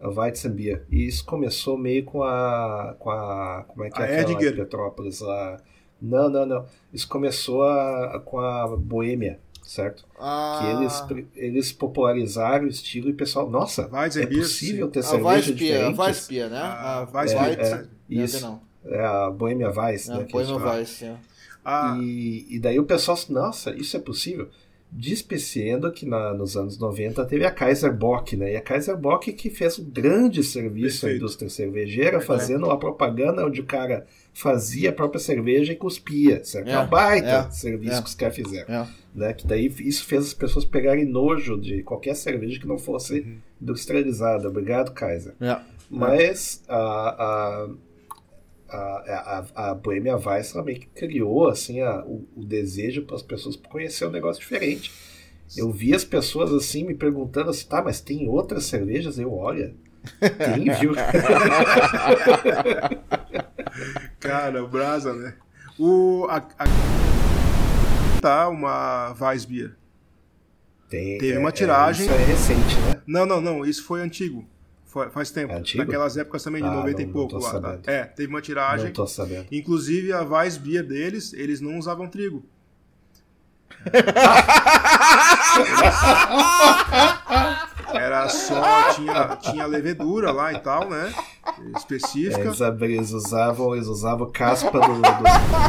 Speaker 2: a Weizenbier. E isso começou meio com a. com a. Como é que
Speaker 3: A
Speaker 2: é aquela de Petrópolis lá? Não, não, não. Isso começou a- com a Boêmia, certo?
Speaker 1: Ah,
Speaker 2: Que eles, eles popularizaram o estilo e o pessoal, nossa, é possível
Speaker 3: sim.
Speaker 2: ter
Speaker 1: a
Speaker 2: cerveja
Speaker 1: Weissbier, a
Speaker 2: diferente?
Speaker 1: Weissbier, né?
Speaker 3: A
Speaker 1: A
Speaker 3: Weissbier,
Speaker 1: Weiss-
Speaker 2: é, isso.
Speaker 1: Não,
Speaker 2: É a Boêmia Weiss,
Speaker 1: não.
Speaker 2: né? Falam.
Speaker 1: Weiss, é.
Speaker 3: Ah,
Speaker 2: E, e daí o pessoal, nossa, isso é possível? Despeciando que na, nos anos 90 teve a Kaiser Bock, né? E a Kaiser Bock que fez um grande serviço à
Speaker 3: Perfeito.
Speaker 2: indústria cervejeira, fazendo uma propaganda onde o cara fazia a própria cerveja e cuspia, certo?
Speaker 1: É,
Speaker 2: uma baita
Speaker 1: é,
Speaker 2: serviço
Speaker 1: é.
Speaker 2: que os caras fizeram.
Speaker 1: É.
Speaker 2: Né? Que daí isso fez as pessoas pegarem nojo de qualquer cerveja que não fosse
Speaker 3: Uhum.
Speaker 2: industrializada. Obrigado, Kaiser.
Speaker 1: É.
Speaker 2: Mas a, a, a, a, a Bohemia Weiss meio que criou assim, a, o, o desejo para as pessoas conhecer um negócio diferente. Eu vi as pessoas assim me perguntando assim, tá, mas tem outras cervejas? Eu, olha, tem, viu?
Speaker 3: cara, o Brasa, né? O, a, a- Tá, uma Weissbier.
Speaker 2: Tem,
Speaker 3: Teve
Speaker 2: é-
Speaker 3: uma
Speaker 2: é,
Speaker 3: tiragem-
Speaker 2: isso é recente, né?
Speaker 3: Não, não, não, isso foi antigo. Faz tempo.
Speaker 2: É antigo?
Speaker 3: Naquelas épocas também, de
Speaker 2: Ah,
Speaker 3: 90 e
Speaker 2: não- não
Speaker 3: pouco lá. tá? É, teve uma tiragem.
Speaker 2: Não tô sabendo.
Speaker 3: Inclusive a Weissbier deles, eles não usavam trigo. Era só, tinha, tinha levedura lá e tal, né?
Speaker 2: É,
Speaker 3: Específica.
Speaker 2: eles, ab- eles usavam, eles usavam caspa do, do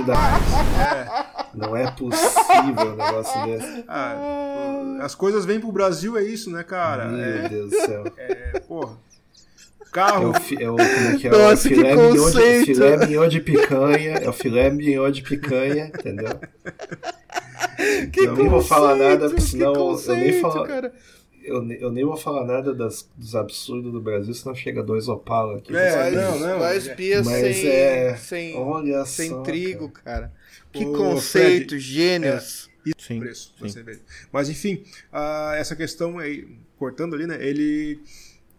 Speaker 2: da- Não é possível um negócio desse.
Speaker 3: Ah, as coisas vêm pro Brasil, é isso, né, cara?
Speaker 2: Meu
Speaker 3: É,
Speaker 2: Deus do céu.
Speaker 3: é, porra.
Speaker 2: É
Speaker 3: Carro.
Speaker 2: o, fi- é o, como é que é?
Speaker 1: Nossa,
Speaker 2: o
Speaker 1: que
Speaker 2: filé, mignon de,
Speaker 1: conceito.
Speaker 2: filé mignon de picanha. É o filé mignon de picanha, entendeu?
Speaker 1: Que
Speaker 2: eu nem vou falar nada, porque
Speaker 1: que
Speaker 2: senão eu nem
Speaker 1: conceito,
Speaker 2: falo.
Speaker 1: cara.
Speaker 2: Eu, eu nem vou falar nada das- dos absurdos do Brasil, senão chega dois Opala aqui.
Speaker 3: É, não, não.
Speaker 2: Mas
Speaker 1: sem,
Speaker 2: é-
Speaker 1: sem,
Speaker 2: Olha
Speaker 1: sem
Speaker 2: só,
Speaker 1: trigo, cara. Que
Speaker 3: Ô,
Speaker 1: conceito, gênios. Sim,
Speaker 3: preço
Speaker 1: sim.
Speaker 3: Mas enfim, ah, essa questão aí, cortando ali, né? Ele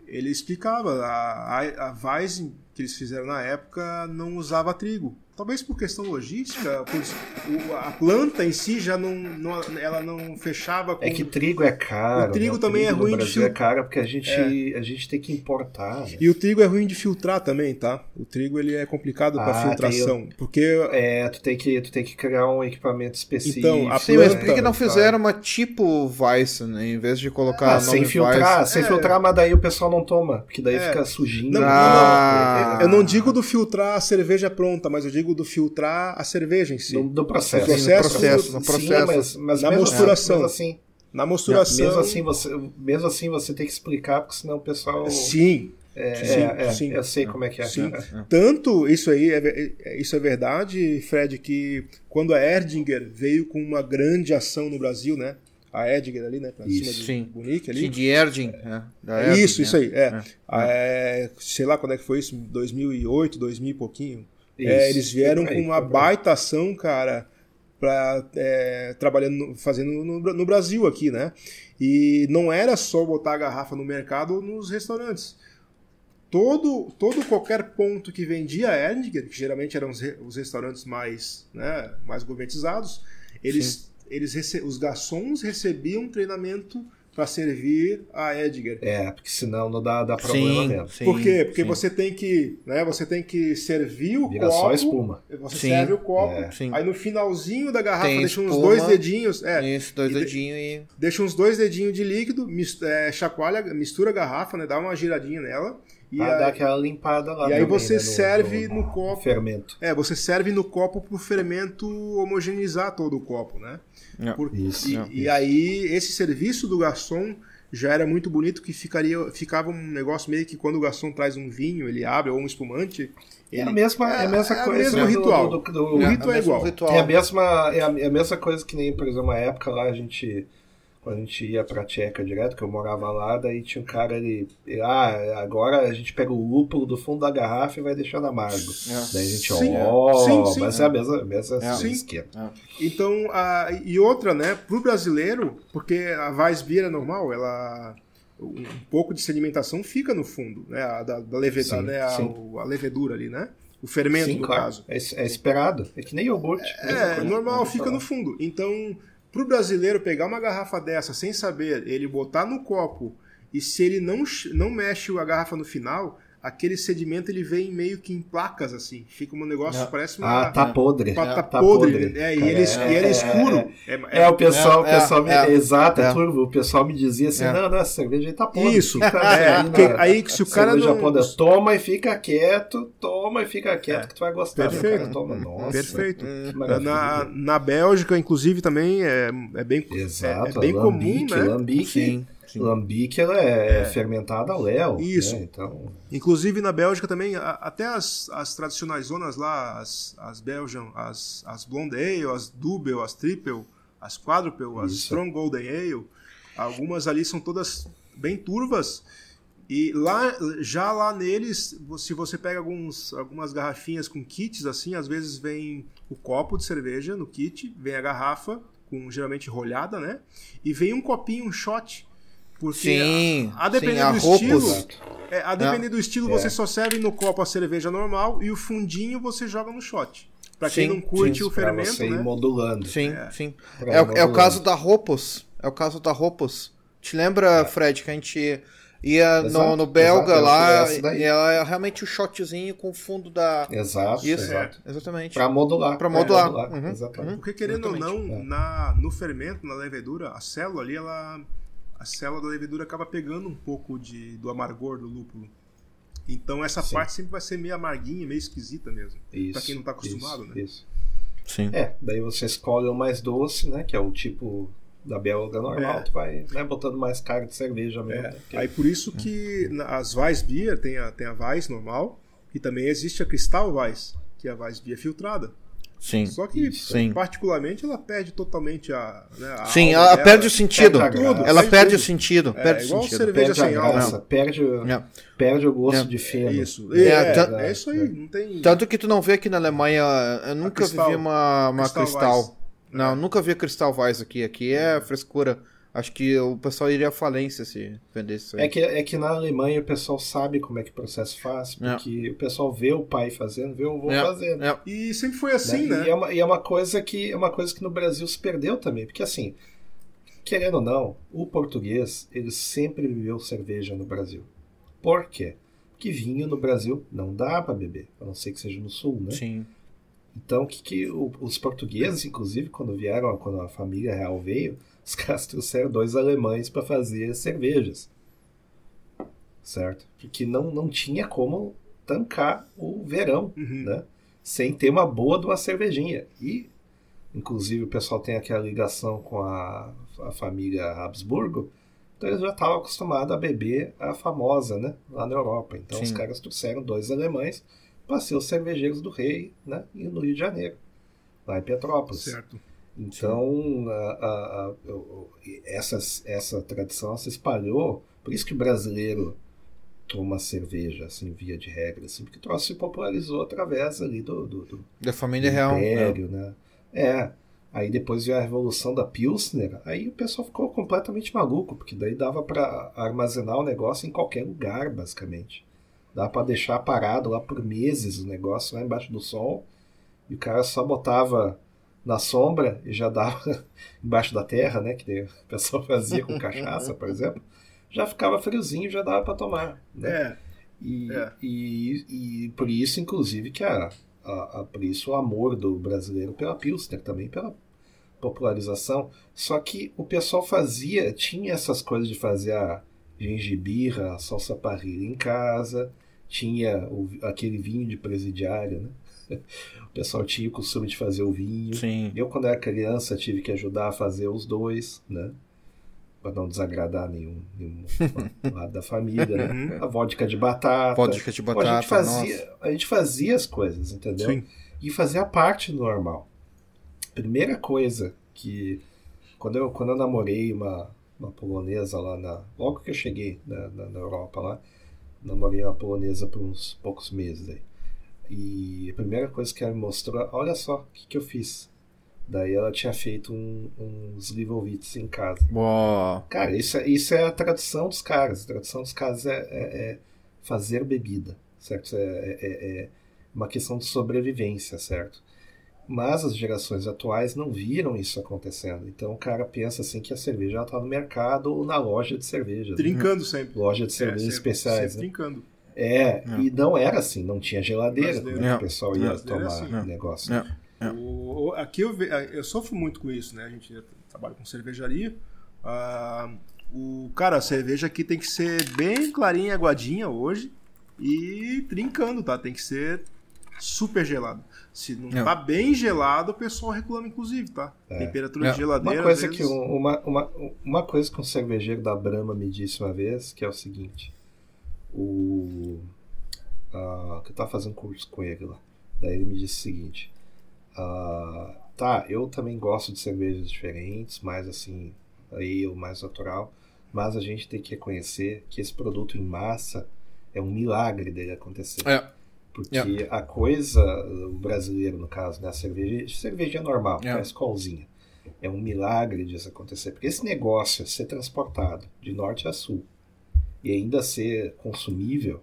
Speaker 3: ele explicava a, a, a Weizen que eles fizeram na época não usava trigo. Talvez por questão logística, o- a planta em si já não, não- ela não fechava com
Speaker 2: É que trigo é caro.
Speaker 3: O trigo
Speaker 2: né?
Speaker 3: também é
Speaker 2: no
Speaker 3: ruim de
Speaker 2: Brasil
Speaker 3: fil-
Speaker 2: é caro porque a gente, a gente tem que importar. né?
Speaker 3: e o trigo é ruim de filtrar também, tá? O trigo ele é complicado para
Speaker 2: Ah,
Speaker 3: filtração, porque
Speaker 2: É, tu tem, que, tu tem que criar um equipamento específico.
Speaker 3: Então, a
Speaker 1: Sim, mas
Speaker 3: planta,
Speaker 1: por que não fizeram uma tipo Weiss, né? Em vez de colocar
Speaker 2: Ah,
Speaker 1: nome
Speaker 2: sem filtrar,
Speaker 1: Weiss?
Speaker 2: sem
Speaker 3: É.
Speaker 2: filtrar, mas daí o pessoal não toma, porque daí
Speaker 3: É.
Speaker 2: fica sujinho.
Speaker 3: Não,
Speaker 1: Ah.
Speaker 3: Eu não digo do filtrar a cerveja pronta, mas eu digo do filtrar a cerveja em si.
Speaker 2: No, no processo.
Speaker 3: Processo,
Speaker 1: processo, no
Speaker 2: Sim,
Speaker 1: processo.
Speaker 2: mas, mas
Speaker 3: Na
Speaker 2: mesmo
Speaker 3: mosturação.
Speaker 2: Assim, mesmo
Speaker 3: Na
Speaker 2: assim,
Speaker 3: mosturação.
Speaker 2: mesmo assim você, mesmo assim você tem que explicar, porque senão o pessoal.
Speaker 3: Sim.
Speaker 2: é,
Speaker 3: sim,
Speaker 2: é, é,
Speaker 3: sim.
Speaker 2: Eu sei como é que é.
Speaker 3: Sim.
Speaker 2: É.
Speaker 3: Tanto isso aí, é, é- isso é verdade, Fred, que quando a Erdinger veio com uma grande ação no Brasil, né? A Erdinger ali, né? Pra
Speaker 2: Isso.
Speaker 3: cima
Speaker 1: Sim.
Speaker 3: Bunique ali.
Speaker 1: Sim, de Erding. É, da Erding,
Speaker 3: Isso, isso
Speaker 1: né?
Speaker 3: aí, é. É, Sei lá quando é que foi isso, 2008, 2000 e pouquinho. É, eles vieram
Speaker 2: aí,
Speaker 3: com uma baita ação, cara, pra, é, trabalhando, fazendo no, no Brasil aqui, né? E não era só botar a garrafa no mercado ou nos restaurantes. Todo, todo qualquer ponto que vendia Erdinger, que geralmente eram os, re- os restaurantes mais, né, mais gourmetizados, eles, eles rece- os garçons recebiam treinamento para servir a Edgar.
Speaker 2: É, porque senão não dá, dá problema
Speaker 1: Sim,
Speaker 2: mesmo.
Speaker 1: sim,
Speaker 3: Por quê? Porque
Speaker 1: sim.
Speaker 3: você tem que, né, você tem que servir o
Speaker 2: Vira
Speaker 3: copo.
Speaker 2: só espuma.
Speaker 3: Você
Speaker 1: Sim.
Speaker 3: serve o copo.
Speaker 2: É.
Speaker 3: Aí no finalzinho da garrafa
Speaker 1: Tem
Speaker 3: deixa uns
Speaker 1: espuma.
Speaker 3: dois dedinhos, é,
Speaker 1: Isso, dois
Speaker 3: de-
Speaker 1: dedinhos e.
Speaker 3: deixa uns dois dedinhos de líquido, é, chacoalha, mistura a garrafa, né, dá uma giradinha nela e,
Speaker 2: Pra
Speaker 3: aí,
Speaker 2: dar aquela limpada lá.
Speaker 3: e aí você
Speaker 2: né,
Speaker 3: serve no copo.
Speaker 2: Fermento.
Speaker 3: é, você serve no copo pro fermento homogeneizar todo o copo, né?
Speaker 1: Não.
Speaker 3: Por-
Speaker 2: Isso.
Speaker 3: E,
Speaker 1: Não,
Speaker 3: e aí, esse serviço do garçom já era muito bonito, que ficaria, ficava um negócio meio que quando o garçom traz um vinho, ele abre, ou um espumante,
Speaker 2: É a
Speaker 3: ele...
Speaker 2: mesma, é a mesma
Speaker 3: é o
Speaker 2: coisa.
Speaker 3: mesmo
Speaker 2: do-
Speaker 3: ritual.
Speaker 2: do- do-
Speaker 3: O
Speaker 2: é,
Speaker 3: rito é
Speaker 1: mesmo
Speaker 3: igual.
Speaker 1: ritual.
Speaker 2: É a mesma, é a, é a mesma coisa que nem, por exemplo, uma época lá a gente. Quando a gente ia pra Tcheca direto, que eu morava lá, daí tinha um cara ali. Ah, agora a gente pega o lúpulo do fundo da garrafa e vai deixando amargo.
Speaker 1: É.
Speaker 2: Daí a gente, ó,
Speaker 3: sim, sim.
Speaker 2: mas é a mesma, mesma
Speaker 1: É.
Speaker 2: Esquema.
Speaker 3: Então, a, e outra, né, pro brasileiro, porque a Weissbier é normal, ela um pouco de sedimentação fica no fundo, né, a, da, da leveda,
Speaker 2: Sim,
Speaker 3: né, a,
Speaker 2: sim.
Speaker 3: o- a levedura ali, né, o fermento
Speaker 2: Sim,
Speaker 3: no
Speaker 2: claro.
Speaker 3: caso.
Speaker 2: É, é esperado. É que nem iogurte.
Speaker 3: É,
Speaker 2: coisa.
Speaker 3: normal, fica
Speaker 2: falar.
Speaker 3: no fundo. Então, pro brasileiro pegar uma garrafa dessa sem saber, ele botar no copo e se ele não, não mexe a garrafa no final, aquele sedimento ele vem meio que em placas, assim. Fica um negócio,
Speaker 1: É.
Speaker 3: parece uma.
Speaker 2: Ah, tá podre.
Speaker 3: Tá, tá
Speaker 2: Tá
Speaker 3: podre. É, e ele,
Speaker 2: É,
Speaker 3: e ele é
Speaker 2: é,
Speaker 3: escuro.
Speaker 2: é,
Speaker 3: É,
Speaker 2: É, o pessoal, o
Speaker 1: É, é,
Speaker 2: pessoal me,
Speaker 1: é.
Speaker 2: exato, é,
Speaker 1: É.
Speaker 2: turvo. O pessoal me dizia assim:
Speaker 1: É.
Speaker 2: não, não, essa cerveja aí tá podre.
Speaker 3: Isso. É, aí que se o cara
Speaker 2: cerveja
Speaker 3: não-
Speaker 2: podre, toma e fica quieto, toma e fica quieto,
Speaker 3: É.
Speaker 2: que tu vai gostar.
Speaker 3: Perfeito.
Speaker 2: O cara toma, nossa.
Speaker 3: Perfeito. Na, na Bélgica, inclusive, também é, é bem,
Speaker 2: Exato,
Speaker 3: é, é bem comum,
Speaker 2: lambique,
Speaker 3: né?
Speaker 2: lambique,
Speaker 1: Sim, sim.
Speaker 2: lambique ela é, fermentada ao léu.
Speaker 3: Isso.
Speaker 2: né? Então,
Speaker 3: Inclusive na Bélgica também, a- até as, as tradicionais zonas lá, as, as Belgian, as, as Blonde Ale, as Double, as Triple, as Quadruple, as
Speaker 2: Isso.
Speaker 3: Strong Golden Ale, algumas ali são todas bem turvas. E lá, já lá neles, se você pega alguns, algumas garrafinhas com kits assim, às vezes vem o copo de cerveja no kit, vem a garrafa, com geralmente rolhada, né? E vem um copinho, um shot. Porque
Speaker 1: Sim,
Speaker 3: a, a depender
Speaker 1: sim, a
Speaker 3: do estilo, é, a depender do estilo,
Speaker 2: É.
Speaker 3: você só serve no copo a cerveja normal e o fundinho você joga no shot. Pra quem
Speaker 1: Sim,
Speaker 3: não curte
Speaker 1: sim,
Speaker 3: o
Speaker 2: pra
Speaker 3: fermento,
Speaker 2: você ir
Speaker 3: né?
Speaker 2: modulando.
Speaker 1: Sim, sim.
Speaker 2: Pra
Speaker 1: É, o- é o
Speaker 2: modulando.
Speaker 1: caso da Ropos. É o caso da Ropos. Te lembra, Fred, que a gente ia no,
Speaker 2: Exato,
Speaker 1: no belga
Speaker 2: exato,
Speaker 1: lá e ela é realmente o shotzinho com o fundo da.
Speaker 2: Exato,
Speaker 1: Isso,
Speaker 2: exato.
Speaker 1: exatamente.
Speaker 2: Pra modular.
Speaker 1: Pra modular. Uhum,
Speaker 2: Exatamente.
Speaker 3: Porque querendo ou não,
Speaker 2: é.
Speaker 3: na, no fermento, na levedura, a célula ali, ela. A célula da levedura acaba pegando um pouco de, do amargor do lúpulo. Então essa
Speaker 2: Sim.
Speaker 3: parte sempre vai ser meio amarguinha, meio esquisita mesmo.
Speaker 2: Isso,
Speaker 3: Pra quem não tá acostumado,
Speaker 2: isso,
Speaker 3: né?
Speaker 2: Isso.
Speaker 1: Sim.
Speaker 2: É, daí você escolhe o mais doce, né? Que é o tipo da belga normal,
Speaker 3: É.
Speaker 2: tu vai né, botando mais cara de cerveja mesmo.
Speaker 3: É,
Speaker 2: né,
Speaker 3: Aí por isso que na- as Weissbier tem a, tem a Weiss normal e também existe a Cristal Weiss, que é a Weissbier filtrada.
Speaker 1: Sim.
Speaker 3: Só que,
Speaker 1: Sim.
Speaker 3: particularmente, ela perde totalmente a. Né, a
Speaker 1: Sim, ela
Speaker 3: dela.
Speaker 1: perde o sentido.
Speaker 2: perde graça.
Speaker 1: Ela
Speaker 3: Perde
Speaker 1: perde o
Speaker 3: tudo.
Speaker 1: sentido.
Speaker 3: É,
Speaker 1: Perde o
Speaker 3: igual
Speaker 1: sentido.
Speaker 3: cerveja
Speaker 2: perde
Speaker 3: sem
Speaker 2: graça, perde, o-
Speaker 1: É.
Speaker 2: perde o gosto
Speaker 1: É.
Speaker 2: de feno.
Speaker 3: Isso.
Speaker 1: É,
Speaker 3: É, é, isso aí, não tem.
Speaker 1: Tanto que tu não vê aqui na Alemanha, eu nunca
Speaker 3: Cristal.
Speaker 1: vi uma, uma
Speaker 3: Cristal
Speaker 1: cristal. Não,
Speaker 3: É.
Speaker 1: nunca vi cristal Weiss aqui. Aqui é frescura. Acho que o pessoal iria à falência se vendesse isso aí.
Speaker 2: É que, é que na Alemanha o pessoal sabe como é que o processo faz, porque o pessoal vê o pai fazendo, vê o avô
Speaker 1: É,
Speaker 2: fazendo.
Speaker 1: é.
Speaker 3: E sempre foi assim,
Speaker 2: né?
Speaker 3: né?
Speaker 2: E, é uma, e é uma coisa que é uma coisa que no Brasil se perdeu também, porque assim, querendo ou não, o português ele sempre bebeu cerveja no Brasil. Por quê? Porque vinho no Brasil não dá para beber, a não ser que seja no sul, né?
Speaker 1: Sim.
Speaker 2: Então, que, que o- os portugueses, inclusive, quando vieram, quando a família real veio, os caras trouxeram dois alemães para fazer cervejas. Certo? Porque não, não tinha como tancar o verão,
Speaker 3: Uhum.
Speaker 2: né? Sem ter uma boa de uma cervejinha. E, inclusive, o pessoal tem aquela ligação com a, a família Habsburgo, então eles já estavam acostumados a beber a famosa, né? Lá na Europa. Então, os
Speaker 1: Sim.
Speaker 2: caras trouxeram dois alemães para ser os cervejeiros do rei, né? E no Rio de Janeiro, lá em Petrópolis.
Speaker 3: Certo.
Speaker 2: Então, a- a- a- essas- essa tradição se espalhou. Por isso que o brasileiro toma cerveja, assim, via de regra, assim, porque o troço se popularizou através ali do, do, do
Speaker 1: Da família real. né?
Speaker 2: Império, né? É. Aí depois veio a revolução da Pilsner, aí o pessoal ficou completamente maluco, porque daí dava para armazenar o negócio em qualquer lugar, basicamente. Dava para deixar parado lá por meses o negócio lá embaixo do sol, e o cara só botava na sombra e já dava embaixo da terra, né, que o pessoal fazia com cachaça, por exemplo, já ficava friozinho, já dava para tomar, né?
Speaker 3: É,
Speaker 2: E,
Speaker 3: É.
Speaker 2: e, e por isso, inclusive, que a, a, a- por isso o amor do brasileiro pela Pilsner, também pela popularização. Só que o pessoal fazia, tinha essas coisas de fazer a gengibirra, a salsa parrilha em casa, tinha o- aquele vinho de presidiário, né? O pessoal tinha o costume de fazer o vinho.
Speaker 1: Sim.
Speaker 2: Eu, quando era criança, tive que ajudar a fazer os dois, né? Para não desagradar nenhum, nenhum lado da família, né?
Speaker 3: Uhum.
Speaker 2: A vodka de batata.
Speaker 1: Vodka de
Speaker 2: Pô,
Speaker 1: batata.
Speaker 2: a, gente fazia,
Speaker 1: nossa.
Speaker 2: a gente fazia as coisas, entendeu?
Speaker 3: sim.
Speaker 2: E fazia parte do normal. Primeira coisa que. Quando eu, quando eu namorei uma, uma polonesa lá na. Logo que eu cheguei na, na, na Europa lá, namorei uma polonesa por uns poucos meses aí. E a primeira coisa que ela me mostrou, olha só o que, que eu fiz. Daí ela tinha feito um, uns Livovitz em casa.
Speaker 1: Uó.
Speaker 2: Cara, isso, é- isso é a tradição dos caras. A tradição dos caras é, é- é fazer bebida, certo? É, é- é uma questão de sobrevivência, certo? Mas as gerações atuais não viram isso acontecendo. Então o cara pensa assim que a cerveja já está no mercado ou na loja de cervejas. né?
Speaker 3: Trincando sempre.
Speaker 2: Loja de
Speaker 3: É,
Speaker 2: cervejas
Speaker 3: sempre-
Speaker 2: especiais.
Speaker 3: sempre
Speaker 2: né?
Speaker 3: trincando.
Speaker 2: É, e não era assim, não tinha geladeira, né?
Speaker 1: Não.
Speaker 2: o pessoal ia
Speaker 3: é
Speaker 2: tomar
Speaker 3: assim.
Speaker 2: negócio.
Speaker 1: Não. É.
Speaker 3: O- aqui eu, eu sofro muito com isso, né? A gente trabalha com cervejaria. Ah, o, cara, a cerveja aqui tem que ser bem clarinha, aguadinha hoje e trincando, tá? Tem que ser super gelado. Se não
Speaker 1: Não.
Speaker 3: tá bem gelado, o pessoal reclama, inclusive, tá?
Speaker 2: É.
Speaker 3: Temperatura
Speaker 1: Não.
Speaker 3: de geladeira.
Speaker 2: Uma coisa que
Speaker 3: vezes-
Speaker 2: um- uma, uma, uma coisa que um cervejeiro da Brahma me disse uma vez, que é o seguinte, o que eu tava fazendo curso com ele lá. Daí ele me disse o seguinte, ah, tá, eu também gosto de cervejas diferentes, mais assim, aí o mais natural, mas a gente tem que reconhecer que esse produto em massa é um milagre dele acontecer.
Speaker 1: É.
Speaker 2: Porque
Speaker 1: É.
Speaker 2: a coisa, o brasileiro no caso, né, a cerveja, cerveja normal,
Speaker 1: É.
Speaker 2: é. a escolzinha. É um milagre disso acontecer. Porque esse negócio ser transportado de norte a sul e ainda ser consumível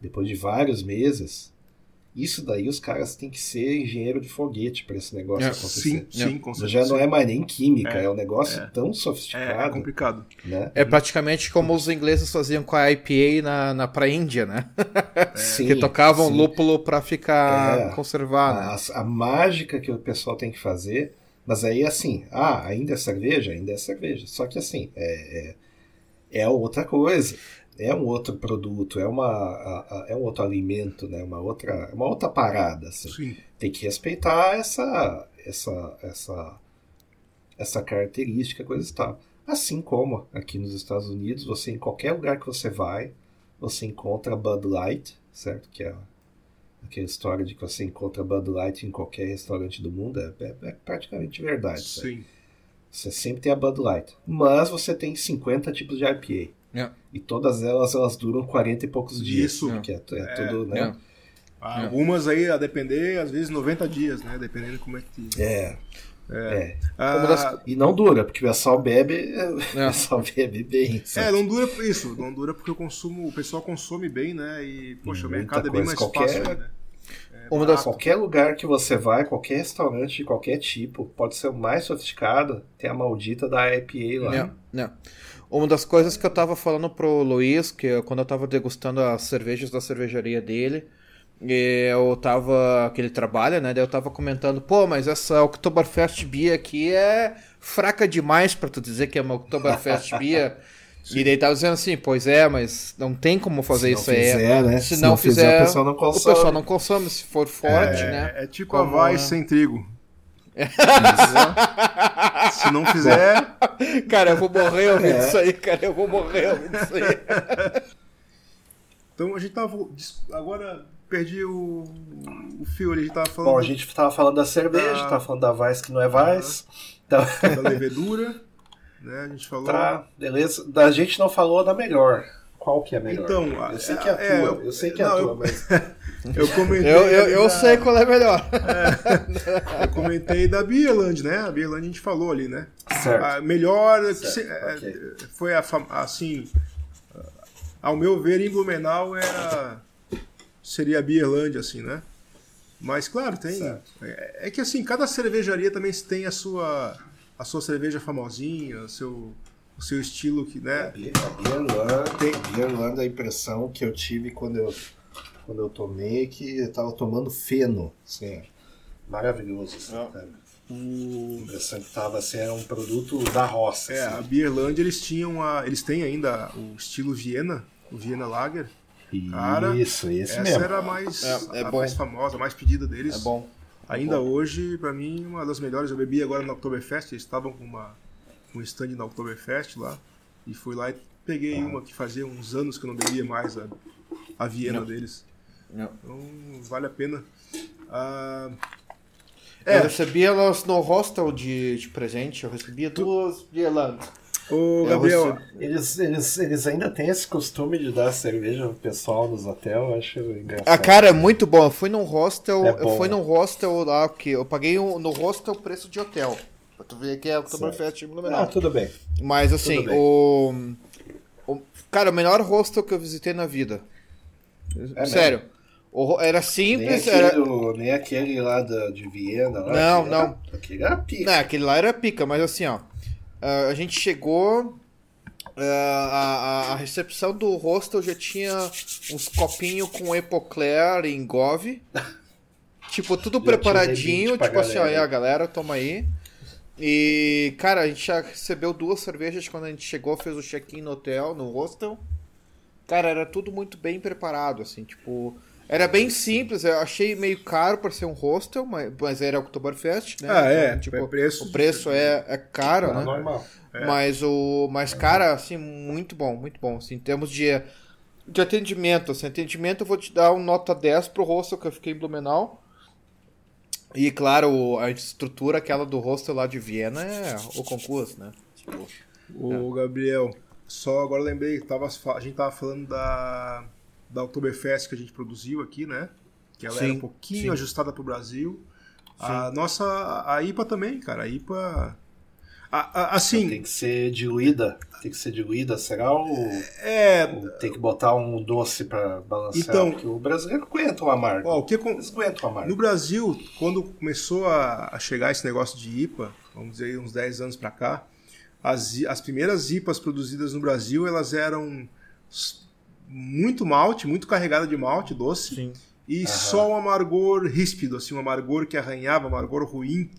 Speaker 2: depois de vários meses, isso daí os caras têm que ser engenheiro de foguete para esse negócio
Speaker 1: É,
Speaker 2: acontecer.
Speaker 3: Sim, sim, com
Speaker 2: Já
Speaker 3: certeza.
Speaker 2: não é mais nem química,
Speaker 3: É,
Speaker 2: é, um negócio
Speaker 3: é.
Speaker 2: tão
Speaker 3: É, é
Speaker 2: sofisticado,
Speaker 3: complicado.
Speaker 2: né?
Speaker 1: É praticamente como os ingleses faziam com a IPA na, na pra Índia, né?
Speaker 2: Sim,
Speaker 1: que tocavam
Speaker 2: sim.
Speaker 1: lúpulo pra ficar
Speaker 2: É.
Speaker 1: conservar, né?
Speaker 2: a, a mágica que o pessoal tem que fazer, mas aí assim, ah, ainda é cerveja? Ainda é cerveja. Só que assim, é, é, é outra coisa. É um outro produto, é, uma, a- a- é um outro alimento, né? uma, outra, uma outra parada. Assim.
Speaker 3: Sim.
Speaker 2: Tem que respeitar essa, essa, essa, essa característica, coisa e tal. Assim como aqui nos Estados Unidos, você em qualquer lugar que você vai, você encontra Bud Light, certo? Que é aquela história de que você encontra Bud Light em qualquer restaurante do mundo, é, é- é praticamente verdade. certo? Você sempre tem a Bud Light. Mas você tem 50 tipos de IPA.
Speaker 1: É.
Speaker 2: E todas elas, elas duram 40 e poucos dias.
Speaker 3: Isso.
Speaker 2: Porque é, é
Speaker 3: É,
Speaker 2: tudo, né?
Speaker 3: Ah, Algumas aí, a depender, às vezes 90 dias, né? Dependendo como é que.
Speaker 2: É. é.
Speaker 3: Ah,
Speaker 1: Uma das-
Speaker 2: E não dura, porque o pessoal bebe, o
Speaker 1: É.
Speaker 2: pessoal bebe bem.
Speaker 3: É,
Speaker 2: sabe?
Speaker 3: não dura por isso, não dura porque o consumo, o pessoal consome bem, né? E, poxa, o mercado é bem mais
Speaker 2: qualquer-
Speaker 3: fácil, né?
Speaker 1: Uma das,
Speaker 2: Qualquer lugar que você vai, qualquer restaurante de qualquer tipo, pode ser o mais sofisticado, tem a maldita da IPA lá.
Speaker 1: Não, não. Uma das coisas que eu tava falando pro Luiz, que eu- quando eu tava degustando as cervejas da cervejaria dele, eu tava. que ele trabalha, né? Daí eu tava comentando, pô, mas essa Oktoberfest Beer aqui é fraca demais pra tu dizer que é uma Oktoberfest Beer. E daí tava dizendo assim, pois é, mas não tem como fazer
Speaker 2: Se
Speaker 1: isso
Speaker 2: não
Speaker 1: aí.
Speaker 2: fizer, né?
Speaker 1: Se,
Speaker 2: Se
Speaker 1: não
Speaker 2: não
Speaker 1: fizer,
Speaker 2: fizer, o pessoal não
Speaker 1: o
Speaker 2: consome.
Speaker 1: pessoal não consome. Se for forte, né?
Speaker 3: É, é tipo
Speaker 1: Como,
Speaker 3: a Vai
Speaker 1: né?
Speaker 3: sem trigo. Se não fizer,
Speaker 1: Cara, eu vou morrer ouvindo
Speaker 2: É.
Speaker 1: isso aí, cara. Eu vou morrer ouvindo isso aí.
Speaker 3: então a gente tava. Agora perdi o, o fio ali, a gente tava falando
Speaker 2: Bom, a gente tava falando da cerveja,
Speaker 3: Ah.
Speaker 2: tava falando da Weiss que não é Weiss. Tá,
Speaker 3: da levedura, né? A gente falou.
Speaker 2: tá, beleza. Da gente não falou da melhor. Qual que é a melhor?
Speaker 3: Então, a-
Speaker 2: eu sei que é a tua,
Speaker 3: é,
Speaker 2: eu,
Speaker 3: eu-
Speaker 2: sei que é a
Speaker 3: não,
Speaker 2: tua,
Speaker 3: eu-
Speaker 2: mas
Speaker 3: Eu comentei.
Speaker 1: Eu, eu, eu
Speaker 3: da-
Speaker 1: sei qual é melhor.
Speaker 3: Eu comentei da Bierland, né? A Bierland a gente falou ali, né?
Speaker 2: certo.
Speaker 3: A melhor que
Speaker 2: Certo,
Speaker 3: se- é,
Speaker 2: ok.
Speaker 3: foi a fam- assim, ao meu ver em Blumenau era seria a Bierland assim, né? Mas claro, tem
Speaker 2: Certo.
Speaker 3: é, é que assim, cada cervejaria também tem a sua a sua cerveja famosinha, o seu o seu estilo que,
Speaker 2: A
Speaker 3: né?
Speaker 2: A Beerland, a Beerland, a impressão que eu tive quando eu, quando eu tomei é que eu tava tomando feno. Assim, é maravilhoso. Assim,
Speaker 1: Ah.
Speaker 3: O
Speaker 2: impressão que tava assim, era um produto da roça.
Speaker 3: é, a
Speaker 2: assim.
Speaker 3: Bierland eles tinham a eles têm ainda o estilo Viena, o Viena Lager. Cara,
Speaker 2: Isso, esse
Speaker 3: Essa
Speaker 2: mesmo.
Speaker 3: era a mais,
Speaker 1: É, é
Speaker 3: a
Speaker 1: bom.
Speaker 3: mais famosa, a mais pedida deles.
Speaker 1: É bom.
Speaker 3: Ainda
Speaker 1: bom.
Speaker 3: hoje, pra mim, uma das melhores. Eu bebi agora na Oktoberfest, eles estavam com uma, um stand na Oktoberfest lá. E fui lá e peguei uma que fazia uns anos que eu não bebia mais a, a Viena
Speaker 1: Não.
Speaker 3: deles.
Speaker 1: Não.
Speaker 3: Então, vale a pena. Ah,
Speaker 1: Eu
Speaker 3: é,
Speaker 1: recebi elas no hostel de, de presente. Eu recebi duas de Irlanda.
Speaker 3: Ô
Speaker 1: Eu
Speaker 3: Gabriel,
Speaker 2: Eles, eles, eles ainda têm esse costume de dar cerveja pro pessoal nos hotéis, eu acho engraçado.
Speaker 1: A cara é muito bom. Eu fui num hostel.
Speaker 2: É
Speaker 1: eu
Speaker 2: bom,
Speaker 1: fui
Speaker 2: né?
Speaker 1: num hostel lá que eu paguei um- no hostel preço de hotel. Pra tu ver que é Oktoberfest em
Speaker 2: Ah,
Speaker 1: Blumenau.
Speaker 2: tudo bem.
Speaker 1: Mas assim,
Speaker 2: bem.
Speaker 1: o, o. Cara, o melhor hostel que eu visitei na vida.
Speaker 2: É
Speaker 1: Sério. O ro- era
Speaker 2: Nem
Speaker 1: simples,
Speaker 2: aquele,
Speaker 1: era.
Speaker 2: nem aquele lá da, de Viena. Lá,
Speaker 1: Não,
Speaker 2: aquele era-
Speaker 1: não.
Speaker 2: aquele era pica.
Speaker 1: Não, aquele lá era pica, mas assim, ó. Ah, A gente chegou. Uh, a, a, recepção do hostel já tinha uns copinhos com Epocler em Gove. tipo, tudo já preparadinho. Tipo assim, ó, aí a galera, toma aí. E, cara, a gente já recebeu duas cervejas quando a gente chegou, fez o check-in no hotel, no hostel. Cara, era tudo muito bem preparado, assim, tipo. Era bem simples, eu achei meio caro para ser um hostel, mas, mas era Oktoberfest, né?
Speaker 3: Ah, é.
Speaker 1: Então, tipo,
Speaker 3: é preço
Speaker 1: o preço é, é caro,
Speaker 2: é
Speaker 1: né?
Speaker 2: Normal.
Speaker 1: É. Mas o. Mas, cara, assim, muito bom, muito bom. Assim, em termos de, de atendimento, assim, atendimento eu vou te dar um nota 10 pro hostel que eu fiquei em Blumenau. E claro, a estrutura aquela do hostel lá de Viena é o concurso, né? Tipo,
Speaker 3: o é. Gabriel, só agora lembrei, tava, a gente tava falando da, da Oktoberfest que a gente produziu aqui, né? Que ela sim, era um pouquinho sim. ajustada pro Brasil. Sim. A nossa, a IPA também, cara, a IPA assim.
Speaker 2: Tem que ser diluída. Tem que ser diluída, será? Ou,
Speaker 3: é.
Speaker 2: Ou tem que botar um doce para balancear?
Speaker 3: Então,
Speaker 2: Porque o brasileiro aguenta o amargo.
Speaker 3: Ó, o que
Speaker 2: Eles aguentam o amargo.
Speaker 3: No Brasil, quando começou a, a chegar esse negócio de IPA, vamos dizer uns 10 anos para cá, as, as primeiras IPAs produzidas no Brasil, elas eram muito malte, muito carregada de malte doce.
Speaker 1: Sim.
Speaker 3: E Aham. só um amargor ríspido, assim, um amargor que arranhava, um amargor ruim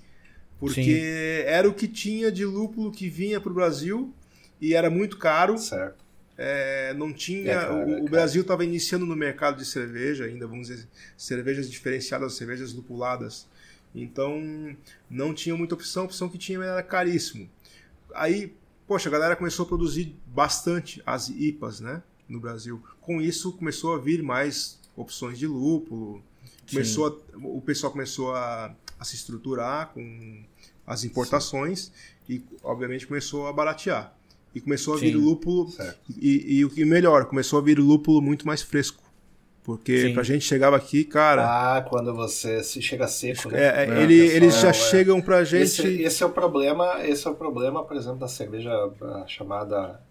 Speaker 3: porque Sim. era o que tinha de lúpulo que vinha para o Brasil e era muito caro.
Speaker 2: Certo.
Speaker 3: É, não tinha. É caro, o, é o, Brasil estava iniciando no mercado de cerveja ainda, vamos dizer, cervejas diferenciadas, cervejas lupuladas. Então não tinha muita opção, a opção que tinha era caríssimo. Aí, poxa, a galera começou a produzir bastante as IPAs, né, no Brasil. Com isso começou a vir mais opções de lúpulo. Começou a, o pessoal começou a, a se estruturar com as importações Sim. e, obviamente, começou a baratear. E começou a vir lúpulo. E, e, o que melhor, começou a vir lúpulo muito mais fresco. Porque Sim. pra gente chegava aqui, cara.
Speaker 2: Ah, quando você se chega seco,
Speaker 3: né? É, é, ele, eles já é, chegam pra gente.
Speaker 2: Esse, esse, é o problema, esse é o problema, por exemplo, da cerveja chamada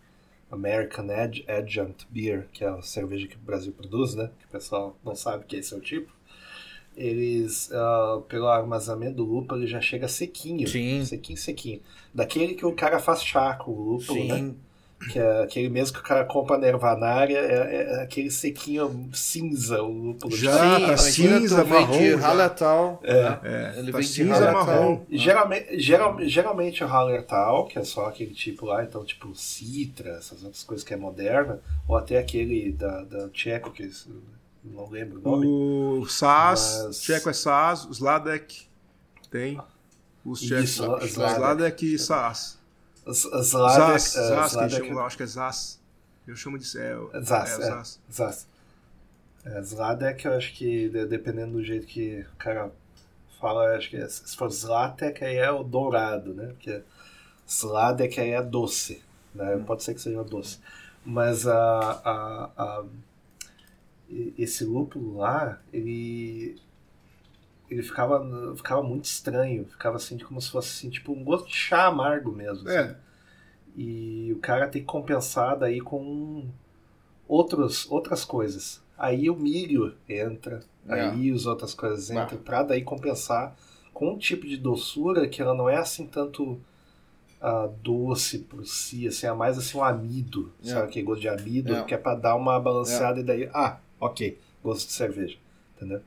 Speaker 2: American Adjunct Beer, que é a cerveja que o Brasil produz, né? Que o pessoal não sabe que esse é o tipo eles, uh, pelo armazenamento do lúpulo, ele já chega sequinho.
Speaker 1: Sim.
Speaker 2: Sequinho, sequinho. Daquele que o cara faz chá com o lúpulo, né? Sim. né? Que é aquele mesmo que o cara compra na ervanária, é, é aquele sequinho cinza, o lúpulo.
Speaker 3: Já, Sim, tá cinza, marrom. De
Speaker 1: Hallertau.
Speaker 3: É. Né? é. Ele tá vem cinza, de marrom.
Speaker 2: Geralmente, geral, geralmente o Hallertau, que é só aquele tipo lá, então tipo Citra, essas outras coisas que é moderna, ou até aquele da, da Tcheco, que não lembro o nome.
Speaker 3: O SAS, mas... tcheco é SAS, o Sladek tem. Os tchecos. Sladek e SAS.
Speaker 2: Sladek,
Speaker 3: Zas, uh, Zas, que chamo, acho que é Zas. Eu chamo de é,
Speaker 2: é, Zas, é. É, Zas. É, Zladek, eu acho que dependendo do jeito que o cara fala, acho que é, se for Zlatek aí é o dourado, né? Porque Sladek aí é doce, né? Hum. Pode ser que seja doce. Mas a, a, a esse lúpulo lá, ele ele ficava ficava muito estranho, ficava assim como se fosse assim, tipo um gosto de chá amargo mesmo.
Speaker 3: É. Assim.
Speaker 2: E o cara tem que compensar daí com outros, outras coisas. Aí o milho entra, é. aí as outras coisas entram, para daí compensar com um tipo de doçura que ela não é assim tanto uh, doce por si, assim, é mais assim um amido, é. sabe aquele gosto de amido, é. que é para dar uma balanceada é. e daí, ah, ok, gosto de cerveja, entendeu?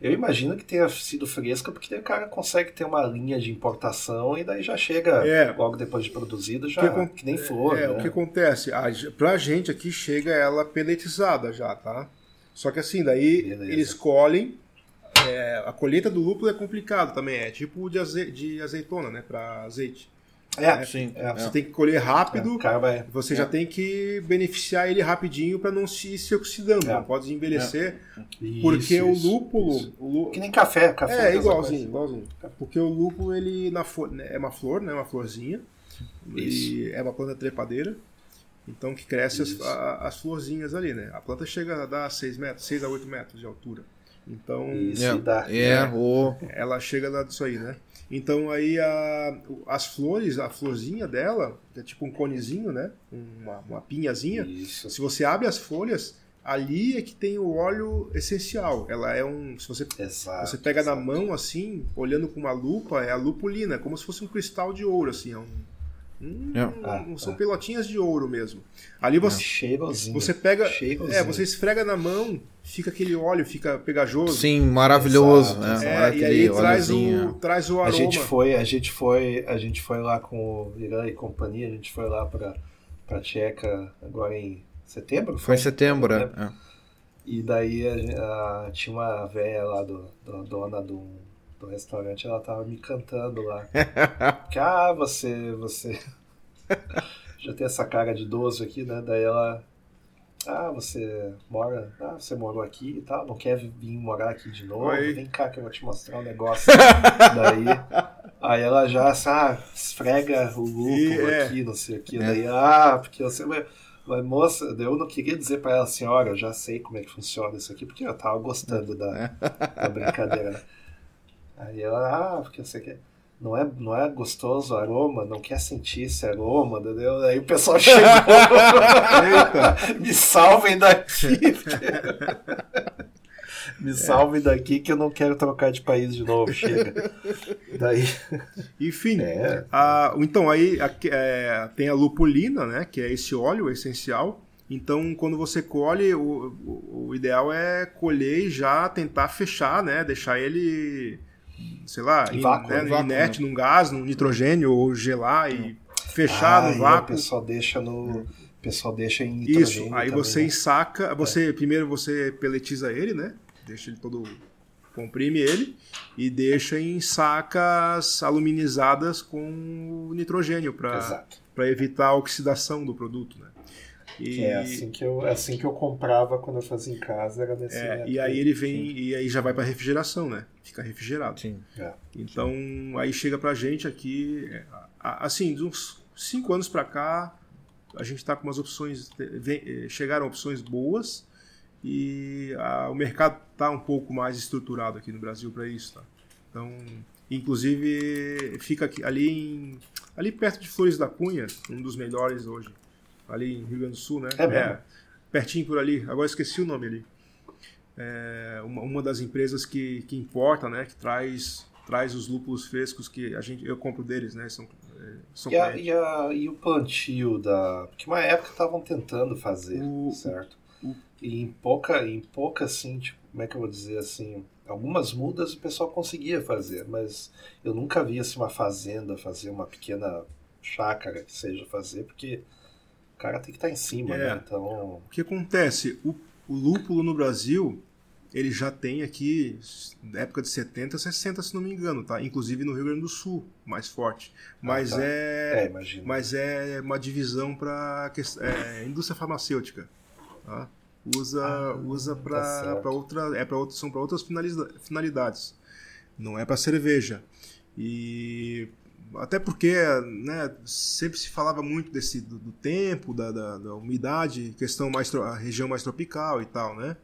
Speaker 2: Eu imagino que tenha sido fresca porque o cara consegue ter uma linha de importação e daí já chega é, logo depois de produzido, já que, que nem flor.
Speaker 3: É,
Speaker 2: né?
Speaker 3: o que acontece? A, pra gente aqui chega ela peletizada já, tá? Só que assim, daí Beleza. eles colhem. É, a colheita do lúpulo é complicado também, é tipo de, aze de azeitona, né? Pra azeite.
Speaker 2: É, né? sim.
Speaker 3: É, você tem que colher rápido,
Speaker 2: é, vai,
Speaker 3: você já tem que beneficiar ele rapidinho para não se, se oxidando, não pode envelhecer, isso, porque isso, o lúpulo, isso. o lúpulo...
Speaker 2: Que nem café, café.
Speaker 3: É, igualzinho, igualzinho. Porque o lúpulo, ele na né, é uma flor, né, uma florzinha, e é uma planta trepadeira, então que cresce as, a, as florzinhas ali, né? A planta chega a dar 6 metros, 6 a 8 metros de altura. Então,
Speaker 1: Isso, é, dá, é, o...
Speaker 3: ela chega lá disso aí, né? Então aí a, as flores, a florzinha dela, que é tipo um conezinho, né? Uma, uma pinhazinha.
Speaker 2: Isso.
Speaker 3: Se você abre as folhas, ali é que tem o óleo essencial. Ela é um. Se você,
Speaker 2: exato,
Speaker 3: você pega
Speaker 2: exato.
Speaker 3: na mão assim, olhando com uma lupa, é a lupulina, como se fosse um cristal de ouro, assim. É um, Hum,
Speaker 1: É.
Speaker 2: Ah,
Speaker 3: são
Speaker 2: ah.
Speaker 3: pelotinhas de ouro mesmo. Ali você,
Speaker 2: Cheirosinho.
Speaker 3: você pega.
Speaker 2: Cheirosinho.
Speaker 3: É, você esfrega na mão, fica aquele óleo, fica pegajoso.
Speaker 1: Sim, maravilhoso.
Speaker 2: Exato,
Speaker 1: né?
Speaker 3: É, e aí traz o, traz o
Speaker 2: A
Speaker 3: aroma.
Speaker 2: gente foi, a gente foi, a gente foi lá com o Irã e companhia, a gente foi lá pra, pra Tcheca agora em setembro?
Speaker 1: Foi em setembro, é.
Speaker 2: É. E daí a- a- tinha uma velha lá do, do- dona do, do restaurante, ela tava me cantando lá. que, ah, você, você já tem essa cara de idoso aqui, né? Daí ela, ah, você mora, ah, você morou aqui e tal, não quer vir morar aqui de novo?
Speaker 3: Oi.
Speaker 2: Vem cá que eu vou te mostrar um negócio. daí, aí ela já, ah, esfrega o lúpulo
Speaker 3: é.
Speaker 2: aqui, não sei o que.
Speaker 1: É.
Speaker 2: Daí, ah, porque você vai... Mas, moça, eu não queria dizer pra ela, senhora, eu já sei como é que funciona isso aqui, porque eu tava gostando da, da brincadeira. Aí ela, ah, porque você quer. Não é, não é gostoso o aroma, não quer sentir esse aroma, entendeu? Aí o pessoal chegou. Me salvem daqui. Me salvem daqui que eu não quero trocar de país de novo, chega. Daí.
Speaker 3: Enfim,
Speaker 2: É.
Speaker 3: a- então aí a- é, tem a lupulina, né, que é esse óleo essencial. Então, quando você colhe, o, o- o ideal é colher e já tentar fechar, né, deixar ele, sei lá,
Speaker 2: Em vácuo,
Speaker 3: né,
Speaker 1: vácuo,
Speaker 3: inerte num gás, num nitrogênio ou gelar e fechar
Speaker 2: Aí
Speaker 3: no
Speaker 2: O
Speaker 3: vácuo.
Speaker 2: pessoal deixa no. O pessoal deixa em
Speaker 3: Isso,
Speaker 2: nitrogênio
Speaker 3: aí
Speaker 2: também,
Speaker 3: você
Speaker 2: né?
Speaker 3: ensaca, você primeiro você peletiza ele, né? Deixa ele todo comprime ele e deixa em sacas aluminizadas com nitrogênio para evitar a oxidação do produto, né? E,
Speaker 2: É assim que eu, é assim que eu comprava quando eu fazia em casa, era nesse
Speaker 3: é,
Speaker 2: método.
Speaker 3: e aí ele vem e aí já vai para refrigeração, né? Fica refrigerado.
Speaker 1: Sim.
Speaker 2: É.
Speaker 3: Então aí chega pra gente aqui, é, assim, de uns cinco anos pra cá, a gente está com umas opções, chegaram opções boas e a- o mercado está um pouco mais estruturado aqui no Brasil para isso, tá? Então, inclusive fica aqui, ali em, ali perto de Flores da Cunha, um dos melhores hoje, ali em Rio Grande do Sul, né?
Speaker 2: É mesmo?
Speaker 3: pertinho por ali. Agora esqueci o nome ali. É uma, uma das empresas que, que importa, né? Que traz traz os lúpulos frescos que a gente eu compro deles, né? São, é, são
Speaker 2: E, a- e a- e o plantio da. Porque uma época estavam tentando fazer,
Speaker 3: O-
Speaker 2: certo?
Speaker 3: o-
Speaker 2: E em pouca, em pouca, assim, tipo, como é que eu vou dizer assim? Algumas mudas o pessoal conseguia fazer, mas eu nunca vi assim, uma fazenda fazer uma pequena chácara que seja fazer, porque cara tem que estar em cima,
Speaker 3: É.
Speaker 2: né? Então.
Speaker 3: O que acontece? O, o lúpulo no Brasil, ele já tem aqui, na época de 70, 60, se não me engano, tá? Inclusive no Rio Grande do Sul, mais forte. Mas
Speaker 2: tá.
Speaker 3: é,
Speaker 2: É,
Speaker 3: mas é uma divisão para é, indústria farmacêutica, tá? Usa
Speaker 2: Ah,
Speaker 3: usa
Speaker 2: tá
Speaker 3: para
Speaker 2: certo.
Speaker 3: outra é para outras são para outras finalidades. Não é para cerveja. E até porque né, sempre se falava muito desse do, do tempo, da, da, da umidade, questão mais a região mais tropical e tal, né?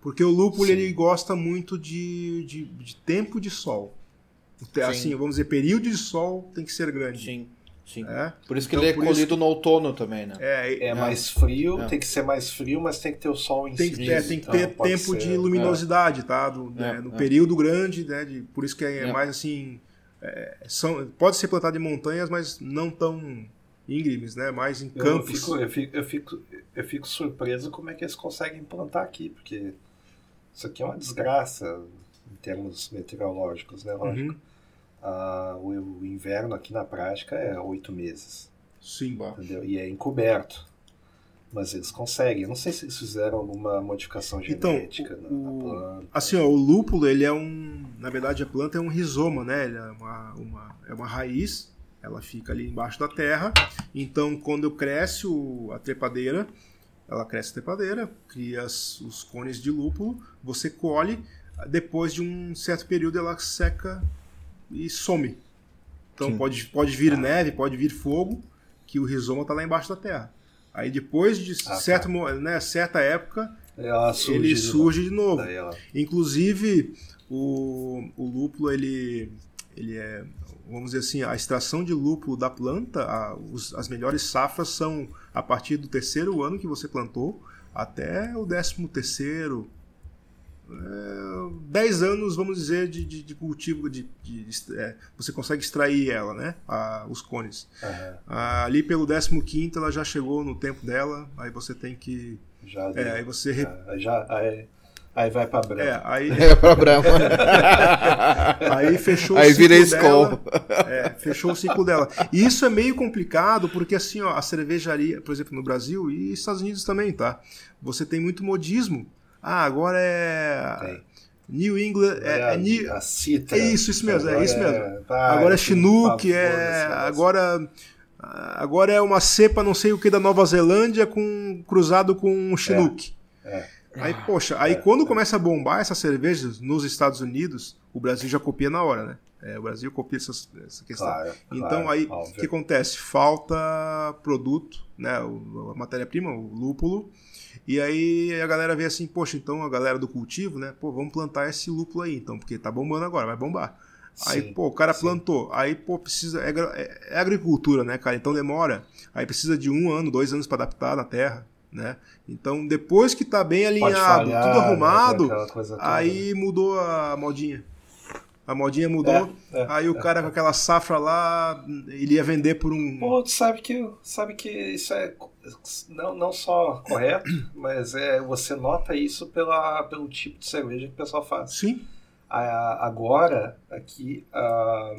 Speaker 3: Porque o lúpulo
Speaker 2: Sim.
Speaker 3: ele gosta muito de, de, de tempo de sol.
Speaker 1: Sim.
Speaker 3: Assim, vamos dizer, período de sol tem que ser grande.
Speaker 1: Sim. Sim.
Speaker 3: É?
Speaker 1: Por isso que
Speaker 3: Então,
Speaker 1: ele é colhido
Speaker 3: isso
Speaker 1: no outono também, né?
Speaker 3: É,
Speaker 2: É mais frio,
Speaker 1: É.
Speaker 2: tem que ser mais frio, mas tem que ter o sol em
Speaker 3: tem,
Speaker 2: cima.
Speaker 3: que- é, tem que
Speaker 2: Então,
Speaker 3: ter
Speaker 2: pode
Speaker 3: tempo
Speaker 2: ser-
Speaker 3: de luminosidade, tá? Do, né,
Speaker 1: É,
Speaker 3: no
Speaker 1: é.
Speaker 3: período grande, né? De, por isso que é,
Speaker 1: É.
Speaker 3: mais assim. É, são, pode ser plantado em montanhas, mas não tão íngremes, né? Mais em
Speaker 2: Eu
Speaker 3: campos.
Speaker 2: fico, eu, fico, eu, fico, eu fico surpreso como é que eles conseguem plantar aqui, porque isso aqui é uma desgraça em termos meteorológicos, né? Lógico.
Speaker 3: Uhum.
Speaker 2: Ah, o, o inverno aqui na prática é oito meses,
Speaker 3: Sim.
Speaker 2: Entendeu? E é encoberto. Mas eles conseguem. Eu não sei se eles fizeram alguma modificação
Speaker 3: Então,
Speaker 2: genética na, na
Speaker 3: o-
Speaker 2: planta.
Speaker 3: Assim, ó, o lúpulo, ele é um. Na verdade, a planta é um rizoma, né? Ele é uma, uma, é uma raiz, ela fica ali embaixo da terra. Então, quando cresce o- a trepadeira, ela cresce a trepadeira, cria as- os cones de lúpulo, você colhe, depois de um certo período ela seca e some. Então,
Speaker 1: Sim.
Speaker 3: pode, pode vir neve, pode vir fogo, que o rizoma está lá embaixo da terra. Aí, depois de
Speaker 2: Ah, tá.
Speaker 3: certo, mo- né, certa época,
Speaker 2: surge
Speaker 3: ele
Speaker 2: de
Speaker 3: surge de
Speaker 2: novo.
Speaker 3: novo.
Speaker 2: Daí ela-
Speaker 3: Inclusive, o, o lúpulo, ele, ele é, vamos dizer assim, a extração de lúpulo da planta, a- os- as melhores safras são a partir do terceiro ano que você plantou até o décimo terceiro, 10 anos, vamos dizer, de, de, de cultivo, de, de é, você consegue extrair ela, né? A, os cones.
Speaker 2: Aham.
Speaker 3: ali pelo 15 ela já chegou no tempo dela, aí você tem que.
Speaker 2: Já,
Speaker 3: É, aí você. re-
Speaker 2: já, já aí, aí vai pra branco.
Speaker 3: É, aí,
Speaker 1: É pra Brahma.
Speaker 3: aí fechou
Speaker 1: Aí
Speaker 3: o ciclo
Speaker 1: vira Skol.
Speaker 3: dela. É, fechou o ciclo dela. E isso é meio complicado porque assim, ó, a cervejaria, por exemplo, no Brasil e Estados Unidos também, tá? Você tem muito modismo. Ah, agora é
Speaker 2: Tem.
Speaker 3: New England, é,
Speaker 2: a,
Speaker 3: é New-
Speaker 2: a citra.
Speaker 3: É isso, isso mesmo, é
Speaker 2: Agora
Speaker 3: isso mesmo.
Speaker 2: Ah,
Speaker 3: agora é Chinook, é agora agora é uma cepa não sei o que da Nova Zelândia com cruzado com Chinook.
Speaker 2: É.
Speaker 3: Aí, poxa, aí quando começa a bombar essas cervejas nos Estados Unidos, o Brasil já copia na hora, né? É, o Brasil copia essas- essa questão.
Speaker 2: Claro,
Speaker 3: Então
Speaker 2: claro,
Speaker 3: aí o que acontece? Falta produto, né? A matéria-prima, o lúpulo. E aí a galera vê assim, poxa, então a galera do cultivo, né? Pô, vamos plantar esse lúpulo aí, então, porque tá bombando agora, vai bombar. Aí,
Speaker 2: Sim,
Speaker 3: pô, o cara
Speaker 2: sim.
Speaker 3: plantou. Aí, pô, precisa. É, é- é agricultura, né, cara? Então demora. Aí precisa de um ano, dois anos para adaptar na terra, né? Então, depois que tá bem alinhado,
Speaker 2: falhar,
Speaker 3: tudo
Speaker 2: né,
Speaker 3: arrumado,
Speaker 2: aquela coisa toda.
Speaker 3: aí mudou a modinha. A modinha mudou.
Speaker 2: É, é,
Speaker 3: aí o cara com aquela safra lá, ele ia vender por um.
Speaker 2: Pô, tu sabe que, sabe que isso é não, não só correto, mas é, você nota isso pela, pelo tipo de cerveja que o pessoal faz.
Speaker 3: Sim.
Speaker 2: A- agora, aqui, ah,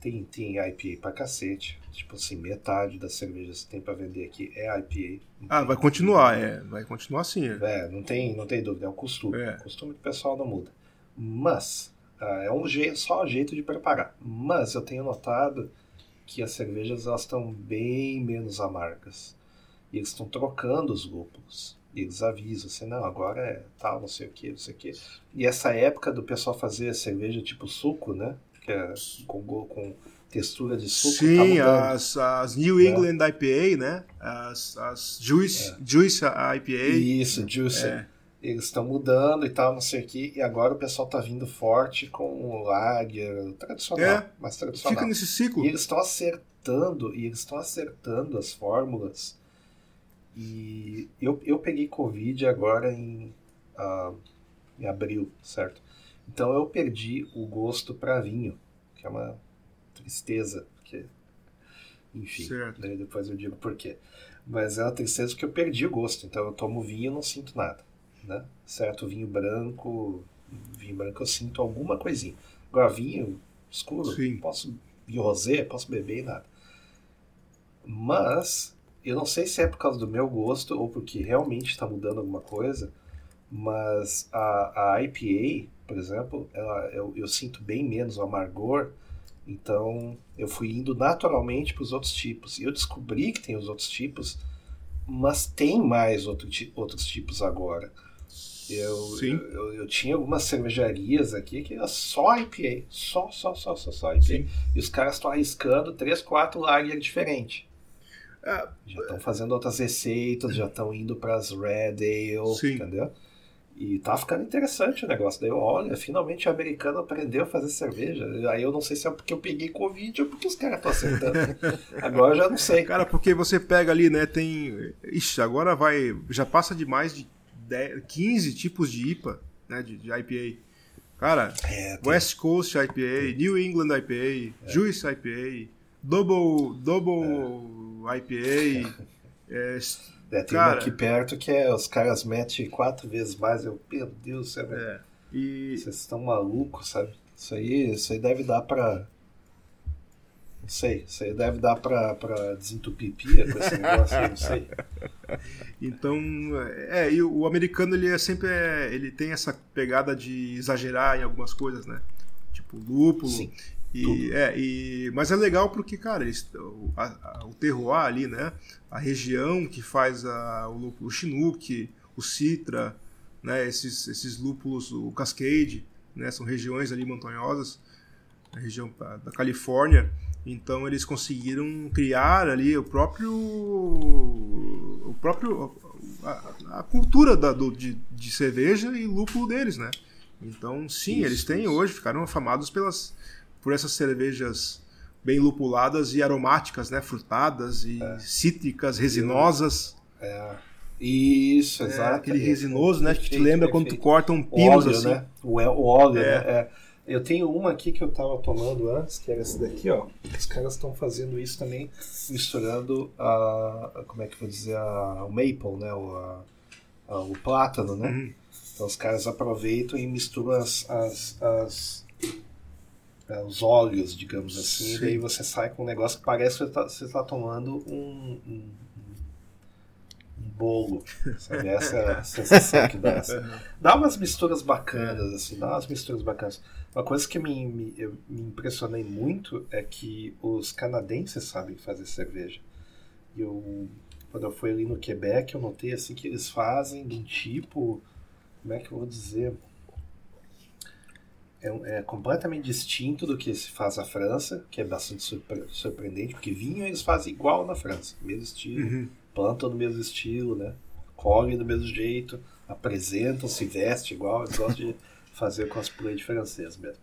Speaker 2: tem, tem IPA pra cacete. Tipo assim, metade das cervejas que tem pra vender aqui é IPA.
Speaker 3: Ah, vai continuar, é. Vai continuar assim. É.
Speaker 2: É, não tem, não tem dúvida, é o costume.
Speaker 3: É.
Speaker 2: O costume do pessoal não muda. Mas, ah, é um jeito, só um jeito de preparar. Mas eu tenho notado que as cervejas elas estão bem menos amargas. E eles estão trocando os lúpulos. E eles avisam assim, não, agora é tal, não sei o que, não sei o que. E essa época do pessoal fazer cerveja tipo suco, né? Que é com, com textura de suco, tá
Speaker 3: Sim,
Speaker 2: mudando.
Speaker 3: as, as New England IPA, né? As, as Juice, Juice IPA.
Speaker 2: Isso, juicy.
Speaker 3: É.
Speaker 2: Eles estão mudando e tal, não sei o que. E agora o pessoal tá vindo forte com o lager tradicional,
Speaker 3: É,
Speaker 2: mais tradicional.
Speaker 3: Fica nesse ciclo.
Speaker 2: E eles estão acertando, e eles estão acertando as fórmulas. E eu, eu peguei Covid agora em, ah, em abril, certo? Então eu perdi o gosto para vinho, que é uma tristeza, porque, enfim, daí depois eu digo por quê. Mas é uma tristeza porque eu perdi o gosto, então eu tomo vinho e não sinto nada, né? Certo, vinho branco, vinho branco eu sinto alguma coisinha. Agora vinho escuro,
Speaker 3: Sim.
Speaker 2: posso vinho rosé, posso beber e nada. Mas eu não sei se é por causa do meu gosto ou porque realmente está mudando alguma coisa, mas a, a IPA, por exemplo, ela, eu, eu sinto bem menos o amargor, então eu fui indo naturalmente para os outros tipos. E eu descobri que tem os outros tipos, mas tem mais outro, outros tipos agora. Eu,
Speaker 3: Sim.
Speaker 2: eu, eu, eu tinha algumas cervejarias aqui que era só IPA, só, só, só, só, só IPA.
Speaker 3: Sim.
Speaker 2: E os caras estão arriscando três, quatro lager diferentes.
Speaker 3: Ah,
Speaker 2: Já estão fazendo outras receitas, já estão indo para as Red Ale,
Speaker 3: Sim.
Speaker 2: entendeu? E tá ficando interessante o negócio. Daí eu, olha, finalmente o americano aprendeu a fazer cerveja. Aí eu não sei se é porque eu peguei Covid ou porque os caras estão acertando. Agora eu já não sei.
Speaker 3: Cara, porque você pega ali, né? Tem. Ixi, agora vai. Já passa de mais de 10, 15 tipos de IPA, né? De, de IPA. Cara,
Speaker 2: É, tem-
Speaker 3: West Coast IPA, New England IPA, Juice IPA, Double, double IPA. é,
Speaker 2: é, tem
Speaker 3: cara.
Speaker 2: uma aqui perto que é os caras metem quatro vezes mais. Eu, meu Deus céu,
Speaker 3: é, e
Speaker 2: vocês estão malucos, sabe? Isso aí, isso aí deve dar pra. Não sei, isso aí deve dar pra, pra desentupir pia com esse negócio não sei.
Speaker 3: Então, é, e o americano ele é sempre é, ele tem essa pegada de exagerar em algumas coisas, né? Tipo lúpulo.
Speaker 2: Sim,
Speaker 3: e,
Speaker 2: tudo.
Speaker 3: é, e, mas é legal porque, cara, eles, o, a- a- o terroir ali, né? A região que faz a, o lúpulo o Chinook, o Citra, né? Esses, esses lúpulos, o Cascade, né? São regiões ali montanhosas, a região da Califórnia. Então eles conseguiram criar ali o próprio o próprio a, a cultura da, do, de, de cerveja e lúpulo deles, né? Então sim,
Speaker 2: Isso,
Speaker 3: eles têm
Speaker 2: isso.
Speaker 3: hoje ficaram afamados pelas por essas cervejas bem lupuladas e aromáticas, né? Frutadas e cítricas, resinosas.
Speaker 2: Isso,
Speaker 3: É,
Speaker 2: exato.
Speaker 3: aquele
Speaker 2: É,
Speaker 3: resinoso, né? Que te lembra quando tu corta um
Speaker 2: O
Speaker 3: pinos
Speaker 2: óleo,
Speaker 3: assim.
Speaker 2: né? O, é- o óleo,
Speaker 3: É.
Speaker 2: né? Eu tenho uma aqui que eu tava tomando antes, que era esse daqui, ó. Os caras estão fazendo isso também, misturando a. a- Como é que eu vou dizer? A, o maple, né? O, a- o plátano, né?
Speaker 3: Uhum.
Speaker 2: Então os caras aproveitam e misturam as, as, as- é, os óleos, digamos assim,
Speaker 3: Sim.
Speaker 2: e daí você sai com um negócio que parece que você tá, você tá tomando um, um, um bolo, sabe? Essa é a sensação que dá. assim. Dá umas misturas bacanas, assim, dá umas misturas bacanas. Uma coisa que me, me, eu me impressionei muito é que os canadenses sabem fazer cerveja. Eu, quando eu fui ali no Quebec, eu notei assim que eles fazem de um tipo, como é que eu vou dizer? É, é completamente distinto do que se faz na França, que é bastante surpre- surpreendente, porque vinho eles fazem igual na França, mesmo estilo,
Speaker 3: Uhum.
Speaker 2: plantam do mesmo estilo, né? Colhem do mesmo jeito, apresentam, se vestem igual, eles gostam de fazer cosplay de francês mesmo.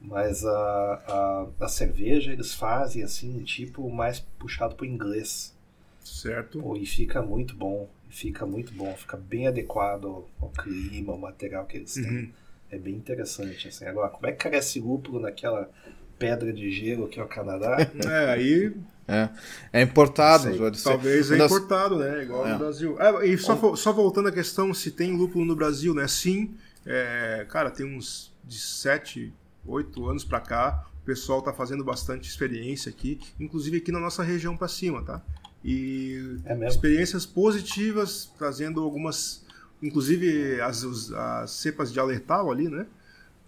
Speaker 2: Mas a, a, a cerveja eles fazem assim, um tipo mais puxado pro inglês.
Speaker 3: Certo.
Speaker 2: Pô, e fica muito bom, fica muito bom, fica bem adequado ao, ao clima, ao material que eles têm.
Speaker 3: Uhum.
Speaker 2: É bem interessante, assim. Agora, como é que cresce lúpulo naquela pedra de gelo que é o Canadá?
Speaker 3: É, aí
Speaker 1: É, é importado.
Speaker 2: Sei.
Speaker 1: pode ser.
Speaker 3: talvez é importado, né? Igual
Speaker 1: É.
Speaker 3: no Brasil. É, e só, só voltando à questão se tem lúpulo no Brasil, né? Sim, é, cara, tem uns de 7, 8 anos pra cá, o pessoal tá fazendo bastante experiência aqui, inclusive aqui na nossa região pra cima, tá? E
Speaker 2: É mesmo?
Speaker 3: experiências positivas, trazendo algumas, inclusive as, as cepas de alertal ali, né?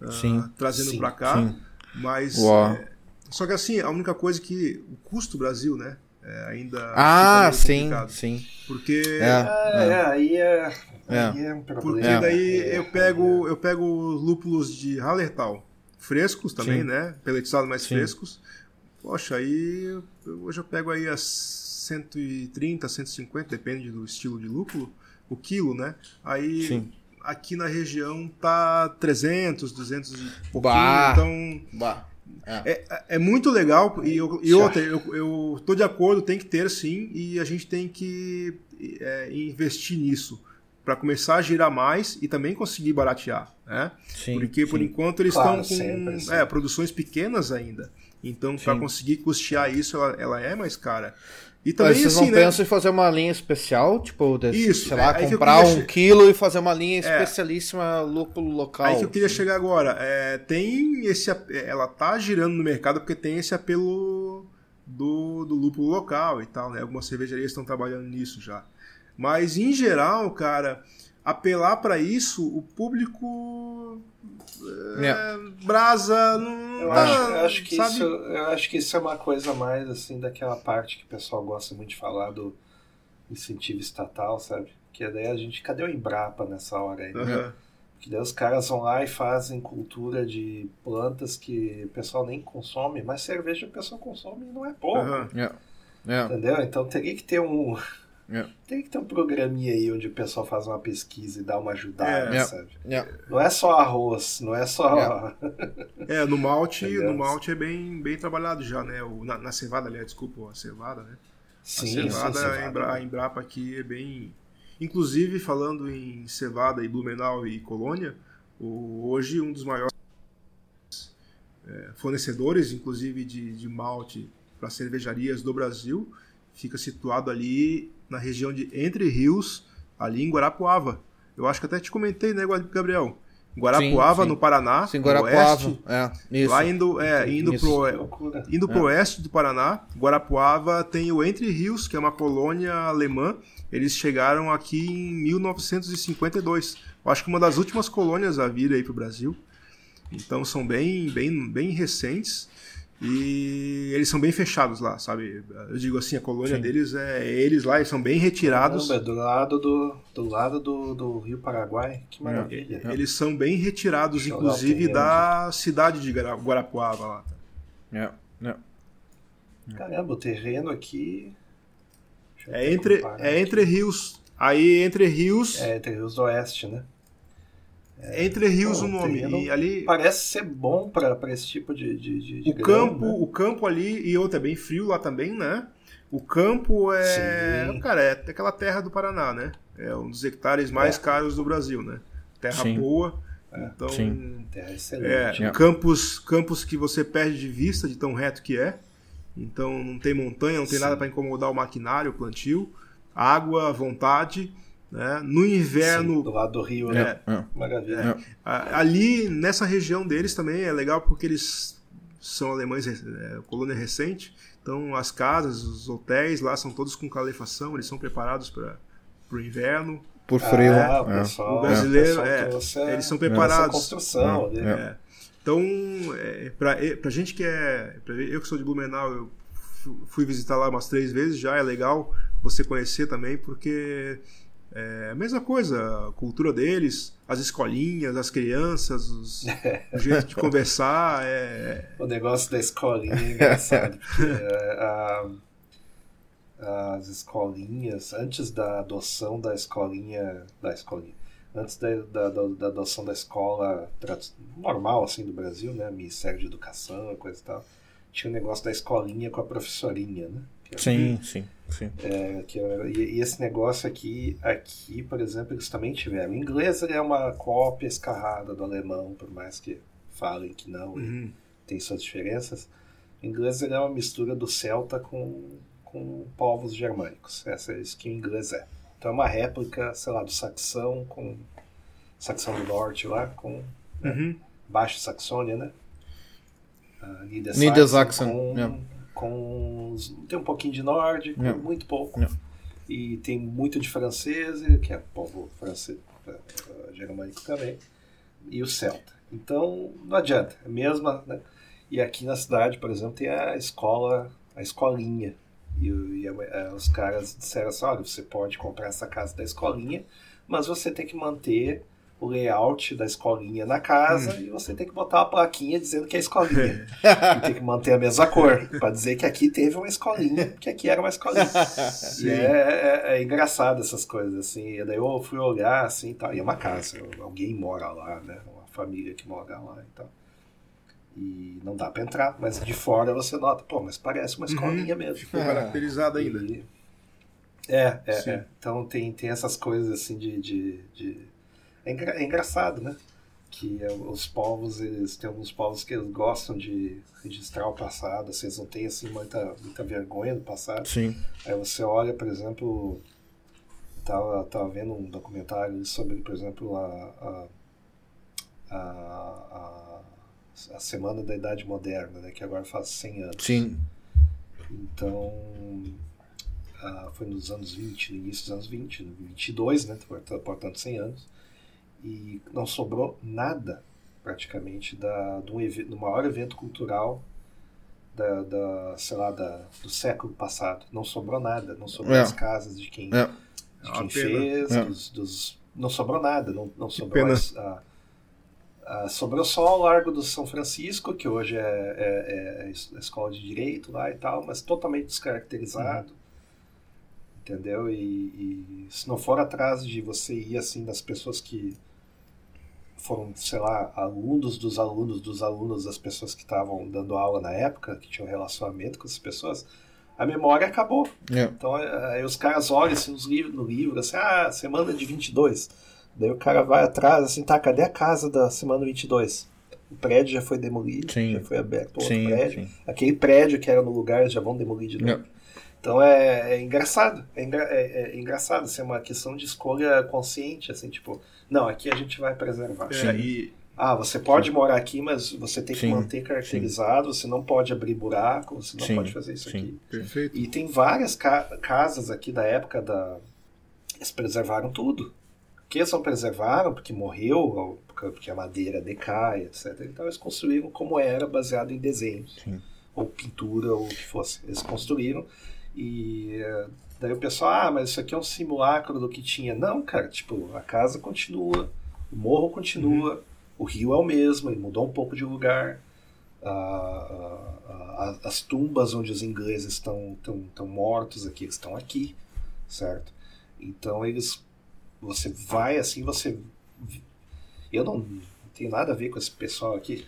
Speaker 3: Ah,
Speaker 1: Sim.
Speaker 3: trazendo
Speaker 2: Sim,
Speaker 3: pra cá.
Speaker 1: sim.
Speaker 3: Mas é, só que assim, a única coisa que o custo Brasil, né? é, ainda
Speaker 1: Ah, sim,
Speaker 3: complicado.
Speaker 1: sim.
Speaker 3: Porque
Speaker 1: É.
Speaker 2: Ah, é, aí é,
Speaker 1: É.
Speaker 2: é um
Speaker 3: porque
Speaker 1: É.
Speaker 3: daí
Speaker 2: É,
Speaker 3: eu pego eu pego os lúpulos de Hallertau frescos também,
Speaker 1: Sim.
Speaker 3: né? Peletizados mais
Speaker 1: Sim.
Speaker 3: frescos. Poxa, aí eu- hoje eu pego aí as 130, 150, depende do estilo de lúpulo, o quilo, né? Aí
Speaker 1: Sim.
Speaker 3: aqui na região tá 300, 200 e pouquinho,
Speaker 1: Bah.
Speaker 3: então
Speaker 1: Bah. É.
Speaker 3: É, é muito legal e, eu, e outra, eu, eu tô de acordo, tem que ter sim, e a gente tem que é, investir nisso para começar a girar mais e também conseguir baratear, né?
Speaker 1: Sim,
Speaker 3: Porque por
Speaker 1: sim.
Speaker 3: enquanto eles
Speaker 2: Claro,
Speaker 3: estão com
Speaker 2: sempre,
Speaker 3: é, produções pequenas ainda, então para conseguir custear isso ela, ela é mais cara. E
Speaker 1: Mas
Speaker 3: também
Speaker 1: vocês
Speaker 3: assim,
Speaker 1: não
Speaker 3: né?
Speaker 1: pensam em fazer uma linha especial? Tipo, de,
Speaker 3: Isso,
Speaker 1: sei lá,
Speaker 3: é,
Speaker 1: comprar
Speaker 3: queria
Speaker 1: um
Speaker 3: che-
Speaker 1: quilo e fazer uma linha
Speaker 3: É.
Speaker 1: especialíssima lúpulo local.
Speaker 3: Aí que eu queria
Speaker 1: assim.
Speaker 3: chegar agora. É, tem esse, ap- ela tá girando no mercado porque tem esse apelo do, do lúpulo local e tal, né? Algumas cervejarias estão trabalhando nisso já. Mas em geral, cara, apelar para isso, o público é,
Speaker 1: É.
Speaker 3: brasa não
Speaker 2: Eu
Speaker 3: tá,
Speaker 2: acho, eu acho que
Speaker 3: sabe?
Speaker 2: isso, eu acho que isso é uma coisa mais assim daquela parte que o pessoal gosta muito de falar do incentivo estatal, sabe? Que daí a gente, cadê o Embrapa nessa hora aí? né? Que daí os caras vão lá e fazem cultura de plantas que o pessoal nem consome, mas cerveja o pessoal consome e não é pouco.
Speaker 3: Aham.
Speaker 1: É. É.
Speaker 2: Entendeu? Então teria que ter um.
Speaker 1: É.
Speaker 2: Teria que ter um programinha aí onde o pessoal faz uma pesquisa e dá uma ajudada,
Speaker 3: É.
Speaker 1: É.
Speaker 2: sabe?
Speaker 1: É.
Speaker 2: Não é só arroz, não é só.
Speaker 3: É, no malte,
Speaker 2: Entendeu?
Speaker 3: no malte é bem, bem trabalhado já, né? O, na, na cevada, aliás, desculpa, a cevada, né?
Speaker 2: Sim,
Speaker 3: a cevada,
Speaker 2: sim,
Speaker 3: a
Speaker 2: cevada.
Speaker 3: Embra- a Embrapa aqui é bem. Inclusive, falando em cevada e Blumenau e Colônia, o- hoje um dos maiores é, fornecedores, inclusive de, de malte para cervejarias do Brasil, fica situado ali na região de Entre Rios, ali em Guarapuava. Eu acho que até te comentei, né, Gabriel? Guarapuava,
Speaker 1: sim.
Speaker 3: no Paraná,
Speaker 1: Sim,
Speaker 3: no
Speaker 1: Guarapuava.
Speaker 3: oeste,
Speaker 1: É, isso.
Speaker 3: lá indo, é, indo
Speaker 1: Isso.
Speaker 3: pro,
Speaker 2: Que loucura.
Speaker 3: Indo
Speaker 1: É.
Speaker 3: pro oeste do Paraná, Guarapuava tem o Entre Rios, que é uma colônia alemã. Eles chegaram aqui em 1952. Eu acho que uma das últimas colônias a vir aí pro Brasil. Então são bem, bem, bem recentes e eles são bem fechados lá, sabe? Eu digo assim, a colônia
Speaker 1: Sim.
Speaker 3: deles é eles lá, eles são bem retirados.
Speaker 2: Caramba, do lado do, do lado do, do Rio Paraguai. Que maravilha.
Speaker 3: Eles são bem retirados,
Speaker 2: Deixa
Speaker 3: inclusive, da cidade de Guara- Guarapuava lá.
Speaker 1: É. É.
Speaker 2: Caramba, o terreno aqui.
Speaker 3: É entre,
Speaker 2: comparar
Speaker 3: é
Speaker 2: aqui.
Speaker 3: entre rios. Aí entre rios.
Speaker 2: É entre Rios do Oeste, né?
Speaker 3: É, Entre Rios o nome.
Speaker 2: E ali parece ser bom para esse tipo de, de, de
Speaker 3: o campo, né? o campo ali e outro é bem frio lá também, né? O campo é, Sim. cara, é aquela terra do Paraná, né? É um dos hectares mais é. caros do Brasil, né? Terra Sim. boa. É. Então, Sim. terra excelente. É, campos, campos que você perde de vista de tão reto que é. Então não tem montanha, não tem Sim. nada para incomodar o maquinário, o plantio. Água vontade. Né? No inverno.
Speaker 2: Sim, do lado do rio, né?
Speaker 3: É, Maravilha. É. Ali, nessa região deles também é legal porque eles são alemães, é, colônia recente. Então as casas, os hotéis lá são todos com calefação, eles são preparados para o inverno.
Speaker 1: Por frio.
Speaker 3: Ah, o, pessoal, o brasileiro, é, eles são preparados.
Speaker 2: construção.
Speaker 3: Né? Então, é, para gente que é. eu que sou de Blumenau, eu fui visitar lá umas três vezes já, é legal você conhecer também, porque é a mesma coisa, a cultura deles, as escolinhas, as crianças, os, o jeito de conversar. É...
Speaker 2: O negócio da escolinha é engraçado. porque, as escolinhas, antes da adoção da escolinha, da escolinha, antes da, da, da adoção da escola normal assim do Brasil, né, Ministério de Educação, coisa e tal, tinha o um negócio da escolinha com a professorinha, né?
Speaker 1: Sim, sim, sim.
Speaker 2: É, que, e, e, esse negócio aqui, aqui, por exemplo, eles também tiveram. O inglês é uma cópia escarrada do alemão, por mais que falem que não, uhum. tem suas diferenças. O inglês é uma mistura do celta com com povos germânicos. Essa é isso que o inglês é. Então é uma réplica, sei lá, do saxão com saxão do norte lá com né? uhum. Baixo Saxônia, né?
Speaker 1: Uh, Niedersachsen, com, yeah.
Speaker 2: Com tem um pouquinho de nórdico, yeah. muito pouco.
Speaker 1: Yeah.
Speaker 2: E tem muito de francês, que é povo francês, germânico também, e o celta. Então não adianta, é a mesma, né? E aqui na cidade, por exemplo, tem a escola, a escolinha, e, e uh, os caras disseram assim: olha, você pode comprar essa casa da escolinha, mas você tem que manter o layout da escolinha na casa hum. e você tem que botar uma plaquinha dizendo que é escolinha. e tem que manter a mesma cor, para dizer que aqui teve uma escolinha, que aqui era uma escolinha. e é, é, é, engraçado essas coisas, assim. E daí eu fui olhar, assim, tá, e é uma casa, alguém mora lá, né? Uma família que mora lá e tal. E não dá para entrar, mas de fora você nota, pô, mas parece uma uhum. escolinha uhum. mesmo.
Speaker 3: Ficou caracterizado ainda.
Speaker 2: E, é, é, é, Então tem, tem essas coisas assim de. de, de... É, engra, é, engraçado, né? Que é, os povos, eles tem alguns povos que eles gostam de registrar o passado, assim, eles não têm assim, muita, muita vergonha do passado.
Speaker 1: Sim.
Speaker 2: Aí você olha, por exemplo, tava, tava vendo um documentário sobre, por exemplo, a, a, a, a a Semana da Idade Moderna, né, que agora faz 100 anos.
Speaker 1: Sim.
Speaker 2: Então, ah, foi nos anos 20, no início dos anos 20, 22, né, portanto 100 anos, e não sobrou nada, praticamente, da, do, do maior evento cultural da, da, sei lá, da, do século passado. Não sobrou nada, não sobrou é. as casas de quem, é. de quem fez, é. dos, dos, não sobrou nada, não, não sobrou as, a, Uh, sobrou só o Largo do São Francisco, que hoje é, é, é, a escola de direito lá e tal, mas totalmente descaracterizado. Uhum. Entendeu? E, e, se não for atrás de você ir assim das pessoas que foram, sei lá, alunos dos alunos dos alunos das pessoas que estavam dando aula na época, que tinham relacionamento com essas pessoas, a memória acabou.
Speaker 1: É.
Speaker 2: Então aí os caras olham assim, nos livros, no livro, assim, ah, semana de 22 Daí o cara vai atrás, assim, tá, cadê a casa da semana 22? O prédio já foi demolido,
Speaker 1: sim.
Speaker 2: já foi aberto outro
Speaker 1: sim,
Speaker 2: prédio.
Speaker 1: Sim.
Speaker 2: Aquele prédio que era no lugar já vão demolir de novo. Então é, é engraçado, é, engra, é, é, engraçado, assim, é uma questão de escolha consciente, assim, tipo, não, aqui a gente vai preservar.
Speaker 3: É, e...
Speaker 2: Ah, você pode morar aqui, mas você tem que manter caracterizado, você não pode abrir buraco, você não pode fazer isso aqui.
Speaker 3: Perfeito.
Speaker 2: E tem várias ca casas aqui da época da. Eles preservaram tudo que eles não preservaram porque morreu, porque a madeira decai, etc. Então eles construíram como era, baseado em desenhos,
Speaker 1: Sim.
Speaker 2: ou pintura, ou o que fosse. Eles construíram e daí o pessoal, ah, mas isso aqui é um simulacro do que tinha. Não, cara, tipo, a casa continua, o morro continua, uhum. o rio é o mesmo, ele mudou um pouco de lugar. as tumbas onde os ingleses estão, estão, estão mortos aqui, estão aqui, certo? Então eles você vai assim, você. Eu não, não tenho nada a ver com esse pessoal aqui.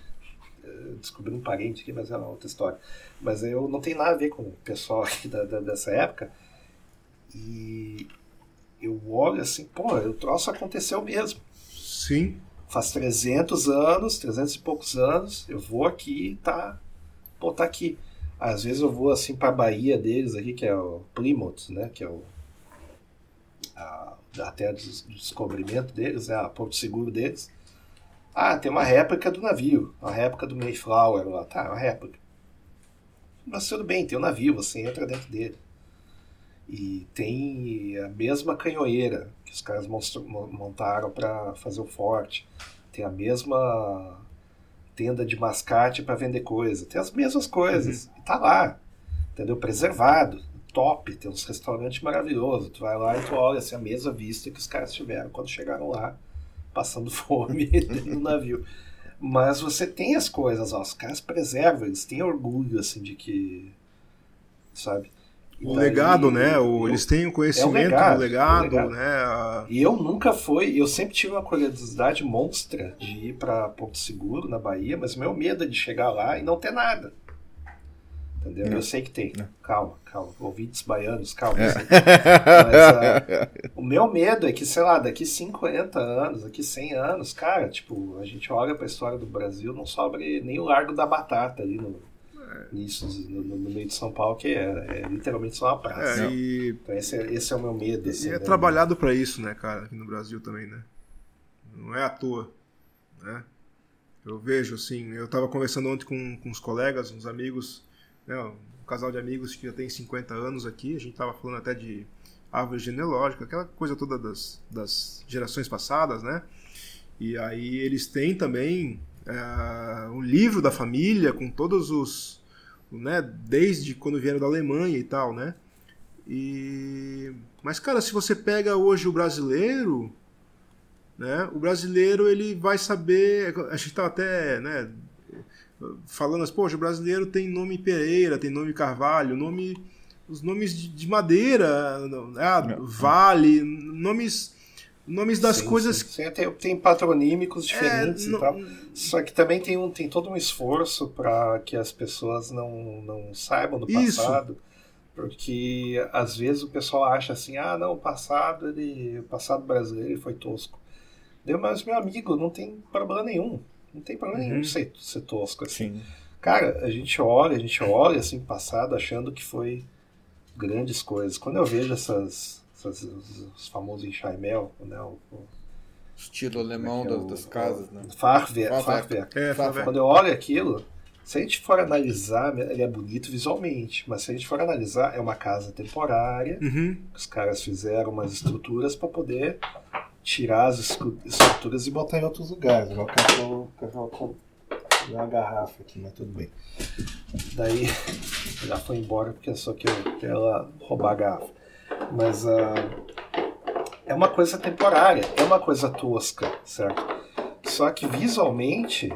Speaker 2: Eu descobri um parente aqui, mas é uma outra história. Mas eu não tenho nada a ver com o pessoal aqui da, da, dessa época. E eu olho assim, pô, o troço aconteceu mesmo.
Speaker 3: Sim.
Speaker 2: Faz 300 anos, 300 e poucos anos, eu vou aqui e tá. Pô, tá aqui. Às vezes eu vou assim pra Bahia deles aqui, que é o Plymouth, né? Que é o. A, a terra do descobrimento deles, né? A Porto Seguro deles. Ah, tem uma réplica do navio, uma réplica do Mayflower lá. Tá, uma réplica. Mas tudo bem, tem um navio, você entra dentro dele. E tem a mesma canhoeira que os caras montaram para fazer o forte. Tem a mesma tenda de mascate para vender coisa. Tem as mesmas coisas. Uhum. E tá lá. Entendeu? Preservado. Top. Tem uns restaurantes maravilhosos. Tu vai lá e tu olha assim, a mesma vista que os caras tiveram quando chegaram lá, passando fome no navio. Mas você tem as coisas, ó, os caras preservam, eles têm orgulho assim de que. Sabe?
Speaker 3: O legado, né? O, eles têm o conhecimento é o legado, do legado, legado, né?
Speaker 2: E eu nunca fui, eu sempre tive uma curiosidade monstra de ir para Porto Seguro, na Bahia, mas o meu medo é de chegar lá e não ter nada. Entendeu? Eu sei que tem. Calma, calma. Ouvintes baianos, calma. É. Mas uh, o meu medo é que, sei lá, daqui 50 anos, daqui 100 anos, cara, tipo, a gente olha para a história do Brasil, não sobre nem o Largo da Batata ali no, nisso no, no, meio de São Paulo, que é, é literalmente só uma praça. É, e... Então esse é, esse é o meu medo. Assim,
Speaker 3: e é né? trabalhado para isso, né, cara, aqui no Brasil também, né? Não é à toa, né? Eu vejo, assim, eu estava conversando ontem com, com uns colegas, uns amigos, né, um casal de amigos que já tem 50 anos aqui, a gente estava falando até de árvore genealógica, aquela coisa toda das, das gerações passadas, né? E aí eles têm também uh, um livro da família com todos os né? Desde quando vieram da Alemanha e tal, né? E mas cara, se você pega hoje o brasileiro, né? O brasileiro ele vai saber, a gente tá até, né, falando assim, poxa, o brasileiro tem nome Pereira, tem nome Carvalho, nome os nomes de, madeira, ah, Vale, nomes nomes das sim, coisas.
Speaker 2: Sim, sim. Tem, tem patronímicos é, diferentes é, e tal. Só que também tem, um, tem todo um esforço para que as pessoas não, não saibam do passado. Isso. Porque às vezes o pessoal acha assim, ah, não, o passado, ele, o passado brasileiro foi tosco. Deu, mas meu amigo, não tem problema nenhum. Não tem problema uhum. nenhum ser, ser tosco assim. Sim. Cara, a gente olha, a gente olha assim passado achando que foi grandes coisas. Quando eu vejo essas os, os famosos enxaimel, né? O, o,
Speaker 1: Estilo alemão é é
Speaker 2: das,
Speaker 1: das casas, né?
Speaker 2: Fachwerk. Fachwerk. É, Quando eu olho aquilo, se a gente for analisar, ele é bonito visualmente, mas se a gente for analisar, é uma casa temporária.
Speaker 3: Uhum.
Speaker 2: Os caras fizeram umas estruturas para poder tirar as estruturas e botar em outros lugares. Agora o cachorro uma garrafa aqui, mas tudo bem. Daí já foi embora porque só que ela roubar a garrafa. Mas uh, é uma coisa temporária, é uma coisa tosca, certo? Só que visualmente,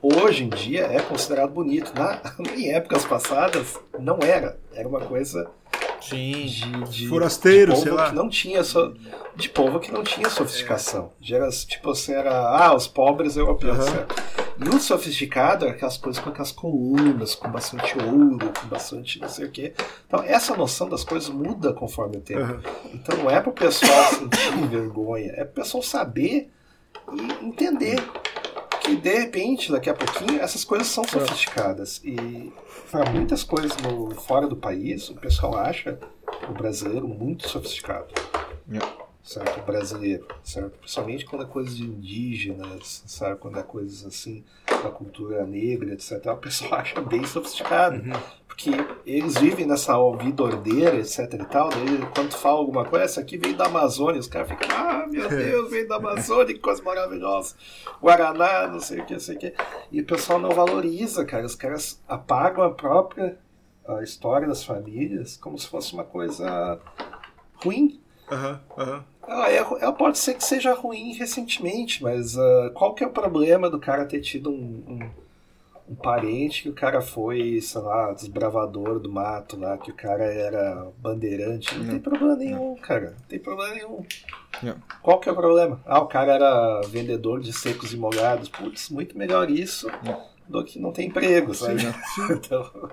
Speaker 2: hoje em dia, é considerado bonito. Na, em épocas passadas, não era. Era uma coisa
Speaker 1: Sim.
Speaker 3: De, de, Forasteiro,
Speaker 2: de
Speaker 3: sei lá.
Speaker 2: Que não tinha so, de povo que não tinha sofisticação. É. Era, tipo assim, era. Ah, os pobres europeus, uhum. certo? E o sofisticado aquelas coisas com aquelas colunas, com bastante ouro, com bastante não sei o quê. Então, essa noção das coisas muda conforme o tempo. Uhum. Então, não é para o pessoal sentir vergonha, é para o pessoal saber e entender que, de repente, daqui a pouquinho, essas coisas são sofisticadas. E para muitas coisas no, fora do país, o pessoal acha o brasileiro muito sofisticado. Yeah certo? Brasileiro, certo? Principalmente quando é coisa de indígenas, sabe? Quando é coisas assim da cultura negra, etc. O pessoal acha bem sofisticado. Uhum. Porque eles vivem nessa vida ordeira, etc e tal. Daí, quando fala alguma coisa, essa aqui veio da Amazônia, os caras ficam, ah, meu Deus, veio da Amazônia, que coisa maravilhosa. Guaraná, não sei o que, não sei o que. E o pessoal não valoriza, cara. Os caras apagam a própria a história das famílias como se fosse uma coisa ruim.
Speaker 3: Aham, aham.
Speaker 2: Ela, é, ela pode ser que seja ruim recentemente, mas uh, qual que é o problema do cara ter tido um, um, um parente que o cara foi, sei lá, desbravador do mato lá, que o cara era bandeirante. Não, não. tem problema nenhum, cara. Não tem problema nenhum. Não. Qual que é o problema? Ah, o cara era vendedor de secos e molhados. Putz, muito melhor isso do que não tem emprego, sabe? Sim, então,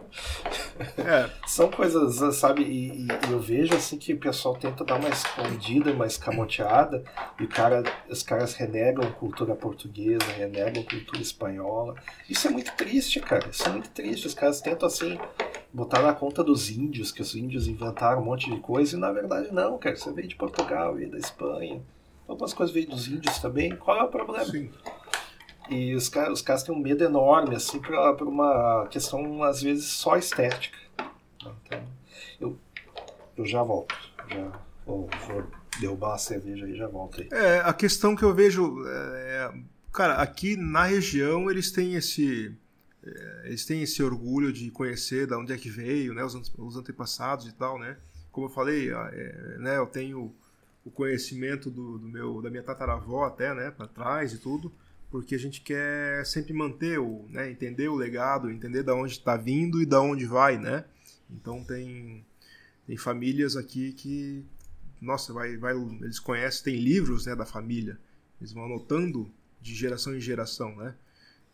Speaker 2: é. são coisas, sabe? E, e, eu vejo assim que o pessoal tenta dar uma escondida, uma escamoteada, e o cara, os caras renegam cultura portuguesa, renegam cultura espanhola. Isso é muito triste, cara. Isso é muito triste. Os caras tentam assim botar na conta dos índios, que os índios inventaram um monte de coisa, e na verdade não, cara. Você veio de Portugal, veio da Espanha. Algumas coisas veio dos índios também. Qual é o problema? Sim. E os caras, os caras têm um medo enorme, assim, por uma questão, às vezes, só estética. Então, eu, eu já volto. Já vou, vou derrubar a cerveja e já volto aí.
Speaker 3: É, a questão que eu vejo. É, cara, aqui na região eles têm esse. É, eles têm esse orgulho de conhecer da onde é que veio, né, os, os antepassados e tal, né? Como eu falei, é, né, eu tenho o conhecimento do, do meu, da minha tataravó até, né, para trás e tudo porque a gente quer sempre manter o, né, entender o legado, entender da onde está vindo e da onde vai, né? Então tem tem famílias aqui que nossa, vai, vai eles conhecem, tem livros, né, da família. Eles vão anotando de geração em geração, né?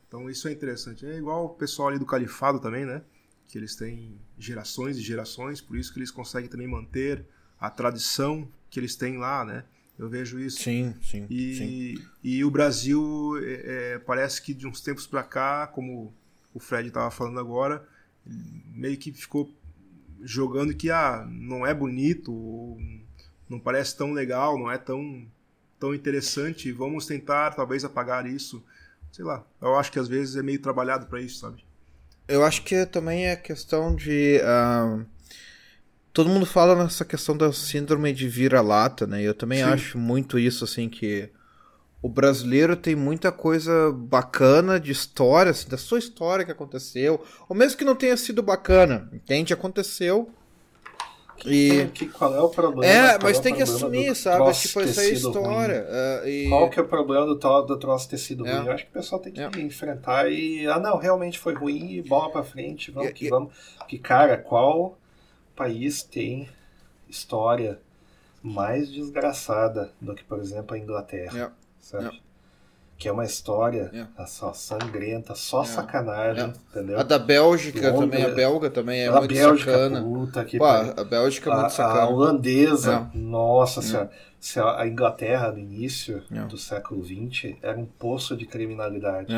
Speaker 3: Então isso é interessante. É igual o pessoal ali do califado também, né? Que eles têm gerações e gerações, por isso que eles conseguem também manter a tradição que eles têm lá, né? Eu vejo isso.
Speaker 1: Sim, sim.
Speaker 3: E,
Speaker 1: sim.
Speaker 3: e o Brasil é, é parece que de uns tempos para cá, como o Fred estava falando agora, meio que ficou jogando que ah, não é bonito, não parece tão legal, não é tão, tão interessante. Vamos tentar talvez apagar isso. Sei lá. Eu acho que às vezes é meio trabalhado para isso, sabe?
Speaker 1: Eu acho que também é questão de. Uh todo mundo fala nessa questão da síndrome de vira-lata, né? E eu também Sim. acho muito isso, assim, que o brasileiro tem muita coisa bacana de história, assim, da sua história que aconteceu, ou mesmo que não tenha sido bacana, entende? Aconteceu.
Speaker 2: E... Que, qual é o problema?
Speaker 1: É, mas é tem que assumir, sabe? Tipo, essa é a história.
Speaker 2: Uh, e... Qual que é o problema do, do troço ter sido é. ruim? Eu acho que o pessoal tem que é. enfrentar e. Ah, não, realmente foi ruim bola pra frente, vamos que vamos. Que, cara, qual país tem história mais desgraçada do que, por exemplo, a Inglaterra. Yeah. Sabe? Que é uma história yeah. só sangrenta, só yeah. sacanagem, entendeu?
Speaker 1: A da Bélgica Londres, também, a belga também é a muito Bélgica, sacana.
Speaker 2: Puta, que
Speaker 1: a Bélgica é muito a, sacana.
Speaker 2: A holandesa, nossa senhora. A Inglaterra, no início do século XX, era um poço de criminalidade.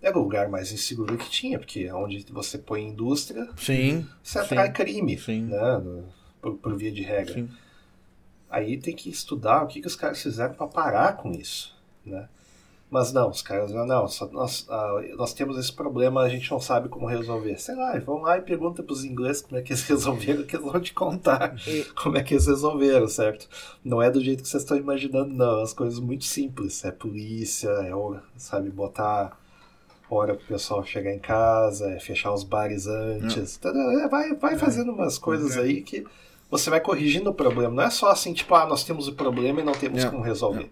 Speaker 2: Era o lugar mais inseguro que tinha, porque é onde você põe indústria,
Speaker 1: sim,
Speaker 2: você atrai sim, crime, sim. Né, por, por, via de regra. Sim. Aí tem que estudar o que, que os caras fizeram para parar com isso, né? Mas não, os caras não, não só, nós, ah, nós temos esse problema, a gente não sabe como resolver. Sei lá, vão lá e pergunta para os ingleses como é que eles resolveram, que eles vão te contar como é que eles resolveram, certo? Não é do jeito que vocês estão imaginando, não. As coisas muito simples. É polícia, é, sabe, botar hora pro pessoal chegar em casa, é fechar os bares antes. É. Vai, vai é. fazendo umas coisas é. aí que você vai corrigindo o problema. Não é só assim, tipo, ah, nós temos o problema e não temos como resolver.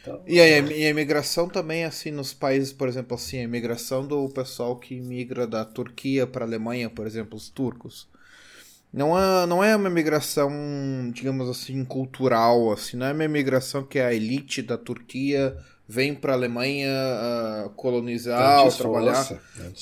Speaker 1: Então, e, a, e a imigração também, assim, nos países, por exemplo, assim, a imigração do pessoal que migra da Turquia para a Alemanha, por exemplo, os turcos. Não é, não é uma imigração, digamos assim, cultural, assim, não é uma imigração que é a elite da Turquia vem para a Alemanha uh, colonizar ou trabalhar.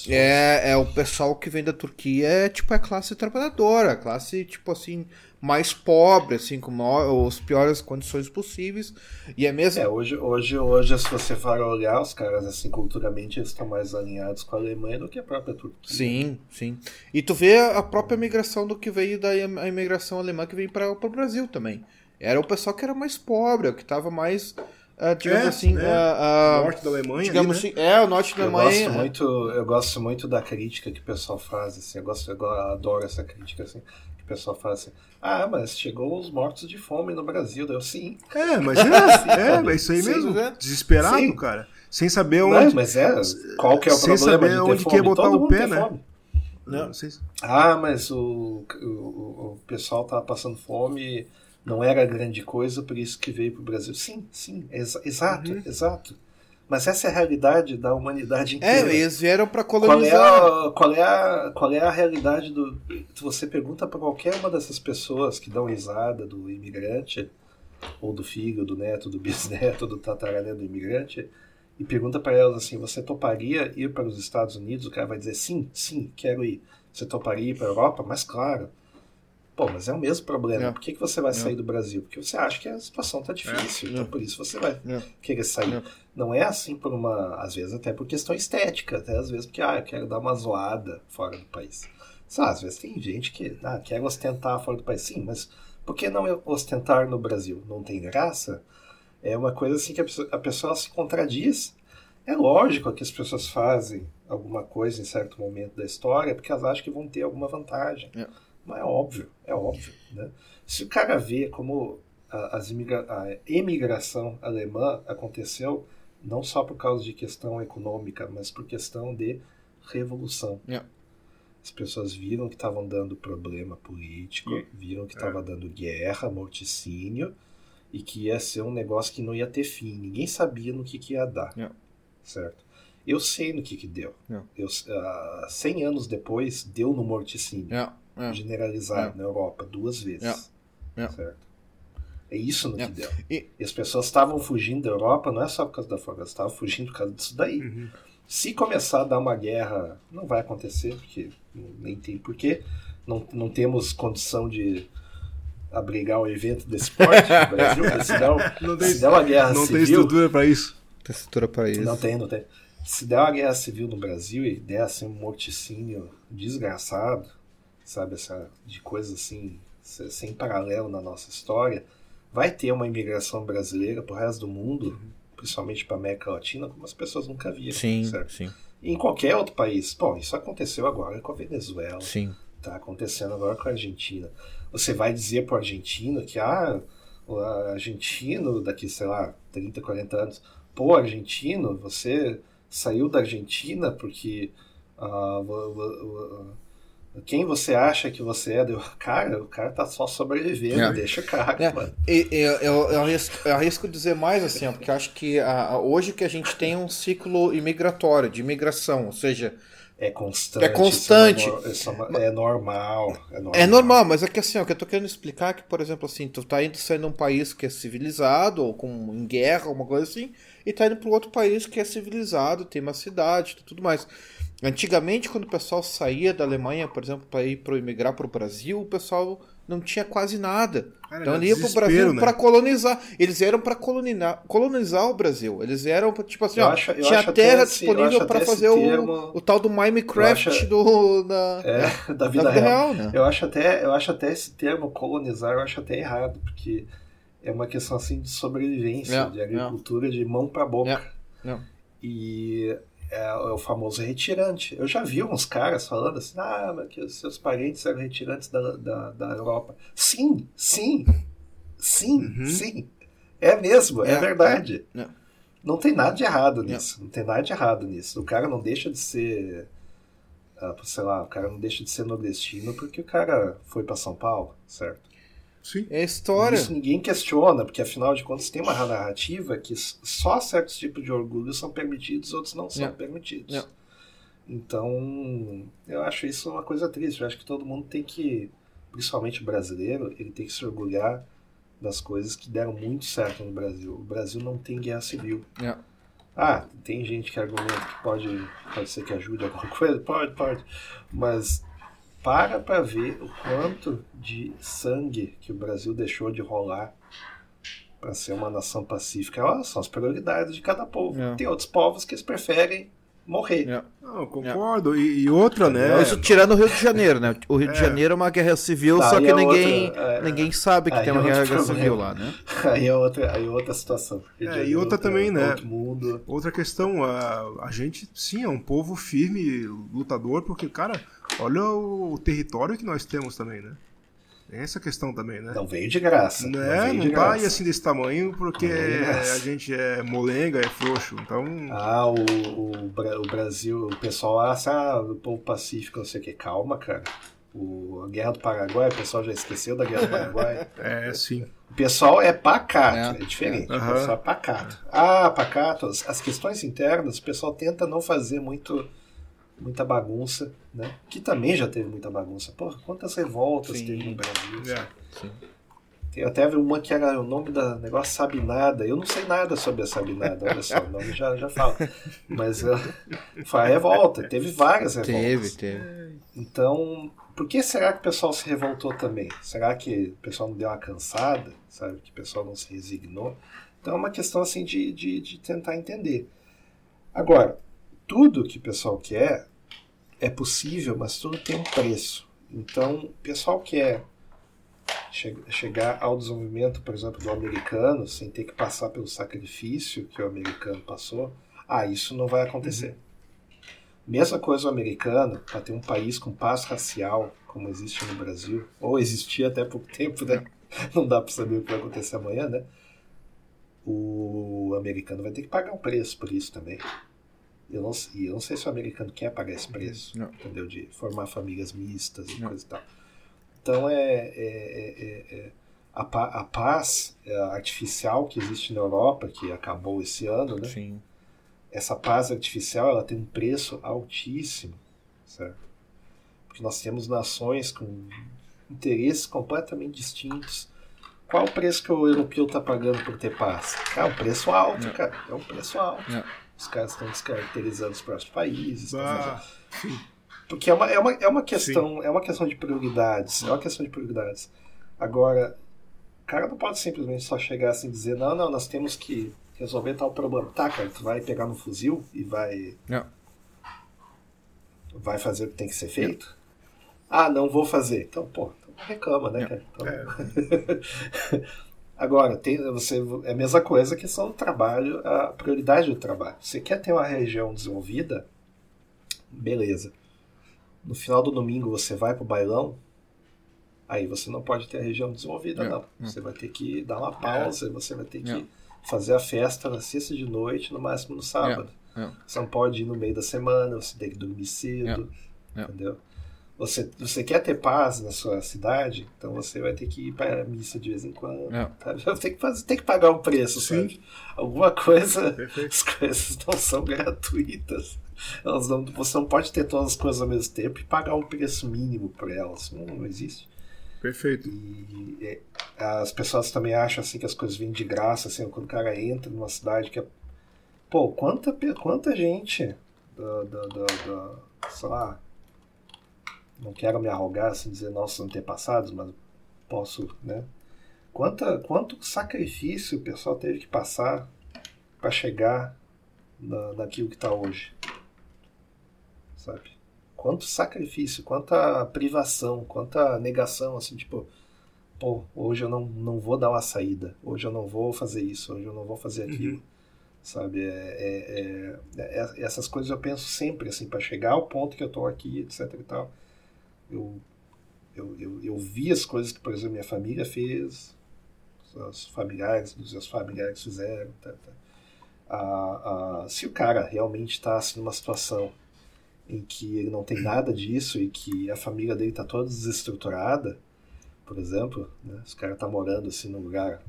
Speaker 1: É, é o pessoal que vem da Turquia, é tipo a classe trabalhadora, a classe tipo assim mais pobre, assim com as piores condições possíveis. E é mesmo.
Speaker 2: É, hoje, hoje, hoje, se você for olhar, os caras assim culturalmente eles estão mais alinhados com a Alemanha do que a própria Turquia.
Speaker 1: Sim, sim. E tu vê a própria migração do que veio da imigração alemã que veio para o Brasil também. Era o pessoal que era mais pobre, que estava mais Uh, digamos é, assim,
Speaker 3: né? uh, uh, norte da Alemanha.
Speaker 1: Digamos
Speaker 3: ali,
Speaker 1: né? assim, é, o norte da
Speaker 2: eu
Speaker 1: Alemanha.
Speaker 2: Gosto muito, eu gosto muito da crítica que o pessoal faz, assim, eu, gosto, eu adoro essa crítica, assim, que o pessoal faz assim, ah, mas chegou os mortos de fome no Brasil, eu sim.
Speaker 3: É, mas é, é, é isso aí sim, mesmo, é. desesperado, sim. cara, sem saber onde... Não,
Speaker 2: mas é, qual que é o
Speaker 3: sem
Speaker 2: problema
Speaker 3: saber onde quer botar Todo o pé, né? Fome.
Speaker 2: Não. Não ah, mas o, o, o pessoal tá passando fome não era grande coisa, por isso que veio para o Brasil. Sim, sim, ex exato, uhum. exato. Mas essa é a realidade da humanidade
Speaker 1: É,
Speaker 2: inteira.
Speaker 1: eles vieram pra
Speaker 2: qual, é
Speaker 1: colonizar.
Speaker 2: a, qual, é a, qual é a realidade do. Se você pergunta para qualquer uma dessas pessoas que dão risada do imigrante, ou do filho, do neto, do bisneto, do tataraneto do imigrante, e pergunta para elas assim: você toparia ir para os Estados Unidos? O cara vai dizer: sim, sim, quero ir. Você toparia ir para a Europa? Mas claro. Pô, mas é o mesmo problema.
Speaker 1: É.
Speaker 2: Por que, que você vai
Speaker 1: É.
Speaker 2: sair do Brasil? Porque você acha que a situação tá difícil. Então
Speaker 1: É.
Speaker 2: por isso você vai
Speaker 1: É.
Speaker 2: querer sair.
Speaker 1: É.
Speaker 2: Não é assim por uma. Às vezes até por questão estética, até às vezes porque, ah, eu quero dar uma zoada fora do país. Lá, às vezes tem gente que ah, quer ostentar fora do país. Sim, mas por que não ostentar no Brasil? Não tem graça? É uma coisa assim que a pessoa, a pessoa se contradiz. É lógico que as pessoas fazem alguma coisa em certo momento da história porque elas acham que vão ter alguma vantagem.
Speaker 1: É.
Speaker 2: Mas é óbvio, é óbvio. Né? Se o cara vê como a, imigra a emigração alemã aconteceu não só por causa de questão econômica, mas por questão de revolução.
Speaker 1: É.
Speaker 2: As pessoas viram que estavam dando problema político,
Speaker 3: É.
Speaker 2: viram que estava dando guerra, morticínio, e que ia ser um negócio que não ia ter fim. Ninguém sabia no que, que ia dar.
Speaker 1: É.
Speaker 2: Certo? Eu sei no que, que deu.
Speaker 1: É.
Speaker 2: Eu, ah, 100 anos depois, deu no morticínio
Speaker 1: É, é.
Speaker 2: generalizado na Europa duas vezes.
Speaker 1: É. É.
Speaker 2: Certo? É isso no
Speaker 1: É.
Speaker 2: que deu.
Speaker 1: E-
Speaker 2: E as pessoas estavam fugindo da Europa, não é só por causa da fome, elas estavam fugindo por causa disso daí.
Speaker 3: Uhum.
Speaker 2: Se começar a dar uma guerra, não vai acontecer, porque nem tem porquê. Não, não temos condição de abrigar o evento desse porte no Brasil, porque se der,
Speaker 3: Não tem,
Speaker 2: se der uma guerra
Speaker 3: não tem
Speaker 2: civil.
Speaker 3: estrutura pra isso.
Speaker 1: Textura para isso.
Speaker 2: Não tem, não tem. Se der uma guerra civil no Brasil e der assim, um morticínio desgraçado, sabe, essa, de coisas assim, se- sem paralelo na nossa história, vai ter uma imigração brasileira pro resto do mundo, principalmente para América Latina, como as pessoas nunca viram.
Speaker 1: Sim,
Speaker 2: certo?
Speaker 1: sim,
Speaker 2: E em qualquer outro país. Bom, isso aconteceu agora com a Venezuela.
Speaker 1: sim.
Speaker 2: Tá acontecendo agora com a Argentina. Você vai dizer pro argentino que, ah, o argentino daqui, sei lá, 30, 40 anos, pô, argentino, você saiu da Argentina porque vo- vo- vo- quem você acha que você é? Eu, cara, o cara tá só sobrevivendo,
Speaker 1: É.
Speaker 2: deixa o cara,
Speaker 1: É,
Speaker 2: mano.
Speaker 1: e- e- eu, eu, eu arrisco, eu arrisco dizer mais assim, ó, porque acho que a- a- hoje que a gente tem um ciclo imigratório, de imigração, ou seja,
Speaker 2: É constante.
Speaker 1: É constante.
Speaker 2: isso é no- é uma- é normal. É normal.
Speaker 1: É normal, mas é que assim, ó, o que eu tô querendo explicar é que, por exemplo, assim, tu tá indo saindo de um país que é civilizado, ou com em guerra, uma coisa assim, e tá indo para outro país que é civilizado, tem uma cidade, tudo mais. Antigamente, quando o pessoal saía da Alemanha, por exemplo, para ir para imigrar para o Brasil, o pessoal não tinha quase nada.
Speaker 3: Cara,
Speaker 1: então ele ia pro
Speaker 3: desespero,
Speaker 1: Brasil
Speaker 3: né?
Speaker 1: para colonizar. Eles eram para colonizar, colonizar o Brasil. Eles eram tipo assim,
Speaker 2: Eu
Speaker 1: ó,
Speaker 2: acho-
Speaker 1: tinha terra
Speaker 2: esse- eu
Speaker 1: disponível para fazer o,
Speaker 2: termo-
Speaker 1: o tal do Minecraft
Speaker 2: acho-
Speaker 1: do da,
Speaker 2: É, da
Speaker 1: da
Speaker 2: vida,
Speaker 1: vida
Speaker 2: real.
Speaker 1: real, né?
Speaker 2: Eu acho até, eu acho até esse termo colonizar, eu acho até errado, porque é uma questão assim de sobrevivência,
Speaker 1: É,
Speaker 2: de agricultura de mão para boca.
Speaker 1: É, é.
Speaker 2: E é, é o famoso retirante. Eu já vi uns caras falando assim, ah, mas que os seus parentes eram retirantes da, da, da Europa. Sim, sim, sim,
Speaker 3: Uhum.
Speaker 2: sim. É mesmo, é,
Speaker 1: É,
Speaker 2: verdade.
Speaker 1: é.
Speaker 2: Não tem nada de errado nisso. Não tem nada de errado nisso. O cara não deixa de ser. ah, sei lá, o cara não deixa de ser nordestino porque o cara foi para São Paulo, certo?
Speaker 3: Sim.
Speaker 1: É a história.
Speaker 2: Isso ninguém questiona, porque afinal de contas tem uma narrativa que só certos tipos de orgulho são permitidos, outros não são permitidos. Então, eu acho isso uma coisa triste. Eu acho que todo mundo tem que, principalmente o brasileiro, ele tem que se orgulhar das coisas que deram muito certo no Brasil. O Brasil não tem guerra civil. Ah, tem gente que argumenta que pode, pode ser que ajude alguma coisa, pode, pode. Mas para para ver o quanto de sangue que o Brasil deixou de rolar para ser uma nação pacífica. Olha, são as prioridades de cada povo.
Speaker 1: É.
Speaker 2: Tem outros povos que eles preferem morrer.
Speaker 1: É.
Speaker 3: Não, eu concordo. E, e outra, né?
Speaker 2: É.
Speaker 1: Isso tirando o Rio de Janeiro, né? O Rio de
Speaker 3: É.
Speaker 1: Janeiro é uma guerra civil,
Speaker 2: Aí
Speaker 1: só que
Speaker 2: é
Speaker 1: ninguém,
Speaker 2: outra, é.
Speaker 1: ninguém sabe que tem
Speaker 2: é
Speaker 1: uma guerra
Speaker 2: problema.
Speaker 1: civil lá, né?
Speaker 2: Aí é outra, aí é outra situação.
Speaker 3: É, e outra também, né?
Speaker 2: Outro mundo.
Speaker 3: Outra questão, a, a gente, sim, é um povo firme, lutador, porque, cara, olha o, o território que nós temos também, né? Tem essa questão também, né?
Speaker 2: Não veio de graça.
Speaker 3: Não,
Speaker 2: não
Speaker 3: é, não
Speaker 2: de
Speaker 3: tá
Speaker 2: graça.
Speaker 3: aí assim desse tamanho porque a gente é molenga, é frouxo. Então,
Speaker 2: Ah, o, o, o Brasil, o pessoal acha, ah, o povo pacífico, não sei o que. Calma, cara. o, a Guerra do Paraguai, o pessoal já esqueceu da Guerra do Paraguai.
Speaker 3: É, sim.
Speaker 2: O pessoal é pacato, é, é diferente.
Speaker 3: Uhum.
Speaker 2: O pessoal é pacato. Ah, pacato. As, as, questões internas, o pessoal tenta não fazer muito, muita bagunça, né? Que também já teve muita bagunça. Porra, quantas revoltas
Speaker 1: Sim.
Speaker 2: teve no Brasil?
Speaker 3: É.
Speaker 1: Sim.
Speaker 2: Tem até uma que era o nome da negócio Sabinada. Eu não sei nada sobre a Sabinada, olha só, o nome já, já fala. Mas uh, foi a revolta, teve várias revoltas.
Speaker 1: Teve, teve.
Speaker 2: Então, por que será que o pessoal se revoltou também? Será que o pessoal não deu uma cansada? Sabe? Que o pessoal não se resignou? Então é uma questão assim de, de, de tentar entender. Agora, tudo que o pessoal quer é possível, mas tudo tem um preço. Então, o pessoal quer che chegar ao desenvolvimento, por exemplo, do americano, sem ter que passar pelo sacrifício que o americano passou. Ah, isso não vai acontecer. Mesma coisa o americano, para ter um país com paz racial, como existe no Brasil, ou existia até pouco tempo, né? Não dá para saber o que vai acontecer amanhã, né? O americano vai ter que pagar um preço por isso também. Eu não, e eu não sei se o americano quer pagar esse preço,
Speaker 1: Não.
Speaker 2: entendeu? De formar famílias mistas e
Speaker 1: Não.
Speaker 2: coisa e tal. Então é, é- é- é- é- a, a paz é, artificial que existe na Europa, que acabou esse ano, né?
Speaker 1: Sim.
Speaker 2: essa paz artificial ela tem um preço altíssimo, certo? Porque nós temos nações com interesses completamente distintos. Qual o preço que o europeu está pagando por ter paz? É um preço alto,
Speaker 1: Não.
Speaker 2: cara. É um preço alto.
Speaker 1: Não.
Speaker 2: Os caras estão descaracterizando os próprios países.
Speaker 3: Bah,
Speaker 2: fazendo- Porque é uma, é uma, é uma questão, é uma questão de prioridades. É uma questão de prioridades. Agora, o cara não pode simplesmente só chegar assim e dizer, não, não, nós temos que resolver tal problema. Tá, cara, tu vai pegar no fuzil e vai.
Speaker 1: Não.
Speaker 2: Vai fazer o que tem que ser feito? Ah, não vou fazer. Então, pô, então reclama, né,
Speaker 1: Não.
Speaker 2: cara? Então-
Speaker 3: É.
Speaker 2: Agora, tem, você, é a mesma coisa que são o trabalho, a prioridade do trabalho. Você quer ter uma região desenvolvida? Beleza. No final do domingo você vai pro bailão? Aí você não pode ter a região desenvolvida,
Speaker 1: Não,
Speaker 2: não.
Speaker 1: não.
Speaker 2: Você vai ter que dar uma pausa, você vai ter que
Speaker 1: Não.
Speaker 2: fazer a festa na sexta de noite, no máximo no sábado.
Speaker 1: Não.
Speaker 2: Você não pode ir no meio da semana, você tem que dormir cedo. Entendeu? Você, você quer ter paz na sua cidade, então você vai ter que ir para a missa de vez em quando.
Speaker 1: Não.
Speaker 2: Sabe? Tem que, fazer, tem que pagar um preço,
Speaker 3: Sim.
Speaker 2: sabe? Alguma coisa.
Speaker 3: Perfeito.
Speaker 2: As coisas não são gratuitas. Elas não, você não pode ter todas as coisas ao mesmo tempo e pagar um preço mínimo por elas. Não, não existe.
Speaker 3: Perfeito.
Speaker 2: E é, as pessoas também acham assim que as coisas vêm de graça, assim, quando o cara entra numa cidade que é. Pô, quanta, quanta gente da, da, da, da- sei lá. Não quero me arrogar assim, dizer nossos antepassados, mas posso, né? Quanta, quanto sacrifício o pessoal teve que passar para chegar na, naquilo que está hoje. Sabe? Quanto sacrifício, quanta privação, quanta negação, assim, tipo, pô, hoje eu não, não vou dar uma saída, hoje eu não vou fazer isso, hoje eu não vou fazer aquilo. Sabe? É, é- é- é- essas coisas eu penso sempre, assim, para chegar ao ponto que eu tô aqui, etc e tal. Eu, eu, eu, eu vi as coisas que, por exemplo, minha família fez, os familiares, dos meus familiares fizeram. Tá, tá. Ah, ah, se o cara realmente está assim, numa situação em que ele não tem nada disso e que a família dele está toda desestruturada, por exemplo, né, se o cara está morando assim num lugar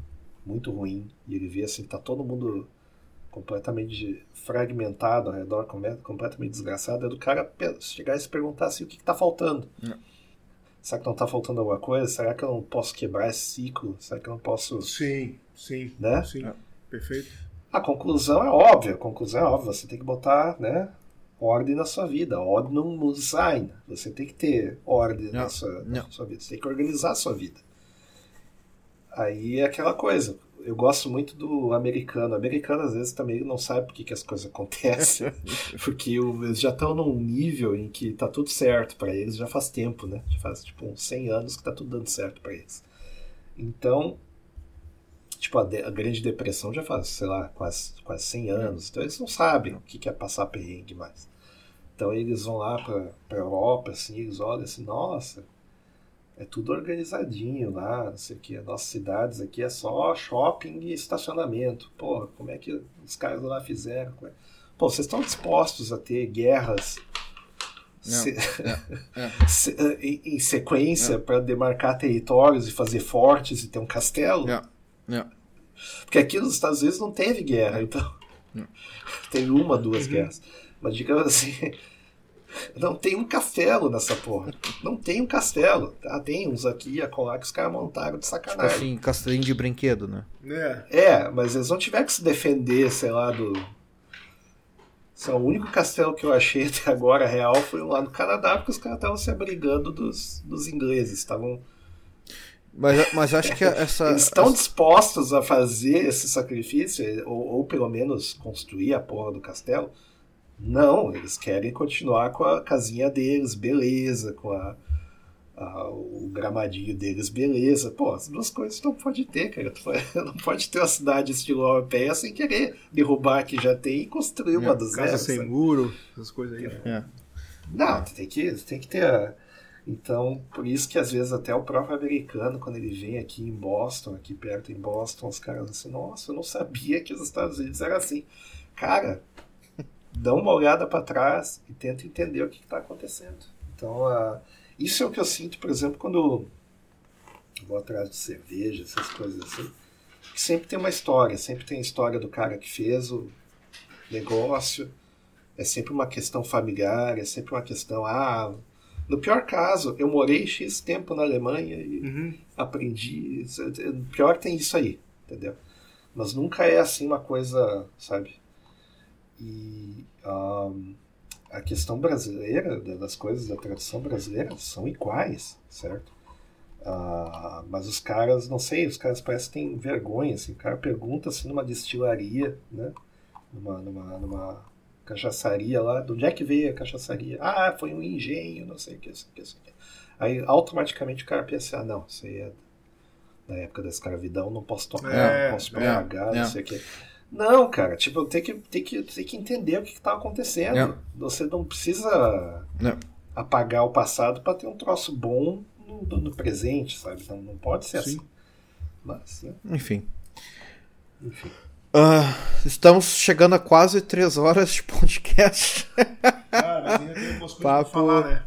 Speaker 2: muito ruim e ele vê assim que tá todo mundo completamente fragmentado ao redor, completamente desgraçado, é do cara chegar e se perguntar assim, o que está faltando?
Speaker 1: Não.
Speaker 2: Será que não está faltando alguma coisa? Será que eu não posso quebrar esse ciclo? Será que eu não posso,
Speaker 3: Sim, sim.
Speaker 2: né?
Speaker 3: Sim.
Speaker 1: É.
Speaker 3: Perfeito.
Speaker 2: A conclusão é óbvia, a conclusão é óbvia, você tem que botar, né, ordem na sua vida, ordnung muss sein. Você tem que ter ordem na sua, na sua vida, você tem que organizar a sua vida. Aí é aquela coisa, eu gosto muito do americano. O americano às vezes também não sabe por que, que as coisas acontecem, porque o- eles já estão num nível em que tá tudo certo para eles já faz tempo, né? Já faz tipo uns 100 anos que tá tudo dando certo para eles. Então, tipo, a, de- a Grande Depressão já faz, sei lá, quase, quase 100 anos. Então eles não sabem o que que é passar perrengue mais. Então eles vão lá pra, pra Europa, assim, eles olham assim, nossa, é tudo organizadinho lá, não sei o que. Nossas cidades aqui é só shopping e estacionamento. Pô, como é que os caras lá fizeram? É- Pô, vocês estão dispostos a ter guerras, se, se, em, sequência para demarcar territórios e fazer fortes e ter um castelo. Porque aqui nos Estados Unidos não teve guerra, então. Teve uma, duas uhum. guerras. Mas digamos assim, não tem um castelo nessa porra. Não tem um castelo. Tá? Tem uns aqui e acolá que os caras montaram de sacanagem. Tipo
Speaker 1: assim, castelinho de brinquedo, né?
Speaker 2: É. é, mas eles não tiveram que se defender, sei lá, do. Só o único castelo que eu achei até agora real foi lá no Canadá, porque os caras estavam se abrigando dos, dos ingleses. Estavam.
Speaker 1: Mas, mas acho que essa.
Speaker 2: Eles estão essa... dispostos a fazer esse sacrifício, ou, ou pelo menos construir a porra do castelo não, eles querem continuar com a casinha deles, beleza, com a, a, o gramadinho deles, beleza. Pô, as duas coisas não pode ter, cara. Não pode ter uma cidade estilo europeia sem querer derrubar a que já tem e construir uma é, dos
Speaker 3: Casa sem sabe? muro, essas coisas aí.
Speaker 2: É. Não, tem que, tem que ter. A... Então, por isso que às vezes até o próprio americano, quando ele vem aqui em Boston, aqui perto em Boston, os caras assim, nossa, eu não sabia que os Estados Unidos era assim. Cara, dá uma olhada para trás e tenta entender o que está acontecendo. Então, uh, isso é o que eu sinto, por exemplo, quando vou atrás de cerveja, essas coisas assim, que sempre tem uma história, sempre tem a história do cara que fez o negócio, é sempre uma questão familiar, é sempre uma questão, ah, no pior caso, eu morei X tempo na Alemanha e uhum. aprendi, no pior tem isso aí, entendeu? Mas nunca é assim uma coisa, sabe? E um, a questão brasileira, das coisas da tradição brasileira, são iguais, certo? Uh, mas os caras, não sei, os caras parecem que têm vergonha. Assim, o cara pergunta assim numa destilaria, né? numa, numa, numa cachaçaria lá, de onde é que veio a cachaçaria? Ah, foi um engenho, não sei o que, isso, isso. Aí automaticamente o cara pensa, ah, não, isso aí é da época da escravidão, não posso tocar, é, não posso pagar, é, não sei o que. Não, cara, tipo, tem que, tem que, tem que entender o que está acontecendo. Não. Você não precisa não. apagar o passado para ter um troço bom no, no, presente, sabe? Não, não pode ser Sim. assim. Mas, né?
Speaker 1: Enfim. Enfim. Uh, estamos chegando a quase três horas de podcast.
Speaker 3: Cara, ainda tem algumas coisas Papo... pra falar, né?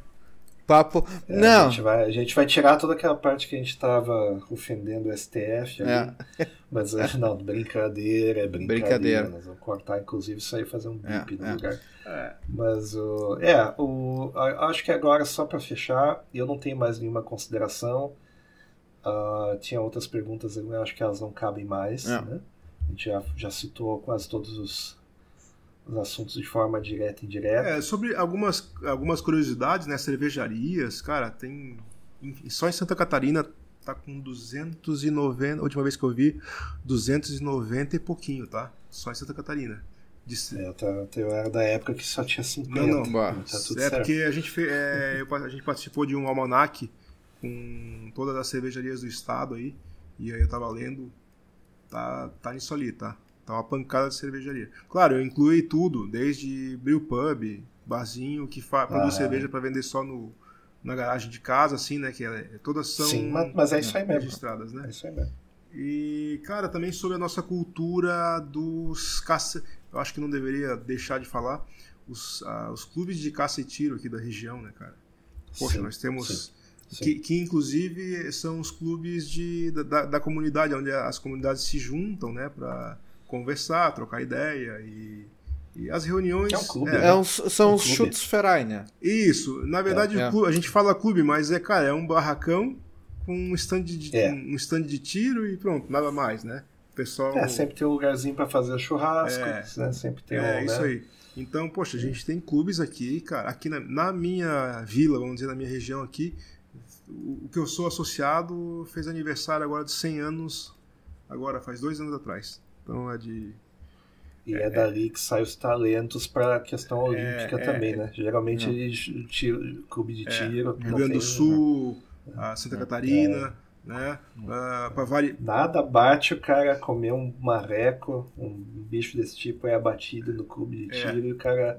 Speaker 1: Papo.
Speaker 2: É,
Speaker 1: não.
Speaker 2: A gente, vai, a gente vai tirar toda aquela parte que a gente estava ofendendo o STF ali. É. Mas não, brincadeira, é brincadeira. brincadeira. Nós vamos cortar, inclusive, isso aí fazer um bip é, no é. lugar. É. Mas o. É, o, acho que agora, só para fechar, eu não tenho mais nenhuma consideração. Uh, tinha outras perguntas, eu acho que elas não cabem mais. É. Né? A gente já, já citou quase todos os os assuntos de forma direta e indireta.
Speaker 3: É, sobre algumas, algumas curiosidades, né? Cervejarias, cara, tem. Só em Santa Catarina tá com 290, a última vez que eu vi, 290 e pouquinho, tá? Só em Santa Catarina.
Speaker 2: De... É, eu, tá, eu era da época que só tinha 50.
Speaker 3: Não, não, bah, tá tudo é certo. porque a gente, fez, é, eu, a gente participou de um almanac com todas as cervejarias do estado aí, e aí eu tava lendo, tá, tá nisso ali, tá? Tá uma pancada de cervejaria. Claro, eu incluí tudo, desde brew pub, barzinho que ah, produz cerveja para vender só no, na garagem de casa, assim, né? Que é, todas são
Speaker 2: Sim, mas, mas é isso aí mesmo.
Speaker 3: registradas, né?
Speaker 2: É isso aí mesmo.
Speaker 3: E, cara, também sobre a nossa cultura dos caça. Eu acho que não deveria deixar de falar. Os, uh, os clubes de caça e tiro aqui da região, né, cara? Poxa, sim, nós temos. Sim. Que, que, inclusive são os clubes de, da, da comunidade, onde as comunidades se juntam, né, para conversar, trocar ideia e, e as reuniões. É
Speaker 1: um clube. É, né? é um, são um os chutes ferai, né?
Speaker 3: Isso. Na verdade, é, a gente fala clube, mas é, cara, é um barracão com um stand de, é. um stand de tiro e pronto, nada mais, né? O pessoal.
Speaker 2: É, sempre tem um lugarzinho para fazer churrasco, é, né? Sempre tem
Speaker 3: É,
Speaker 2: um,
Speaker 3: isso
Speaker 2: né?
Speaker 3: aí. Então, poxa, a gente tem clubes aqui, cara, aqui na, na, minha vila, vamos dizer, na minha região aqui, o, o que eu sou associado fez aniversário agora de 100 anos, agora faz dois anos atrás. Então é de.
Speaker 2: E é, é dali que saem os talentos para a questão é, olímpica é, também, né? Geralmente, tiro, clube de é. tiro.
Speaker 3: Rio Grande do Sul, né? Santa Catarina, né? Uh, vari...
Speaker 2: Nada bate o cara comer um marreco, um bicho desse tipo é abatido no clube de tiro e o cara,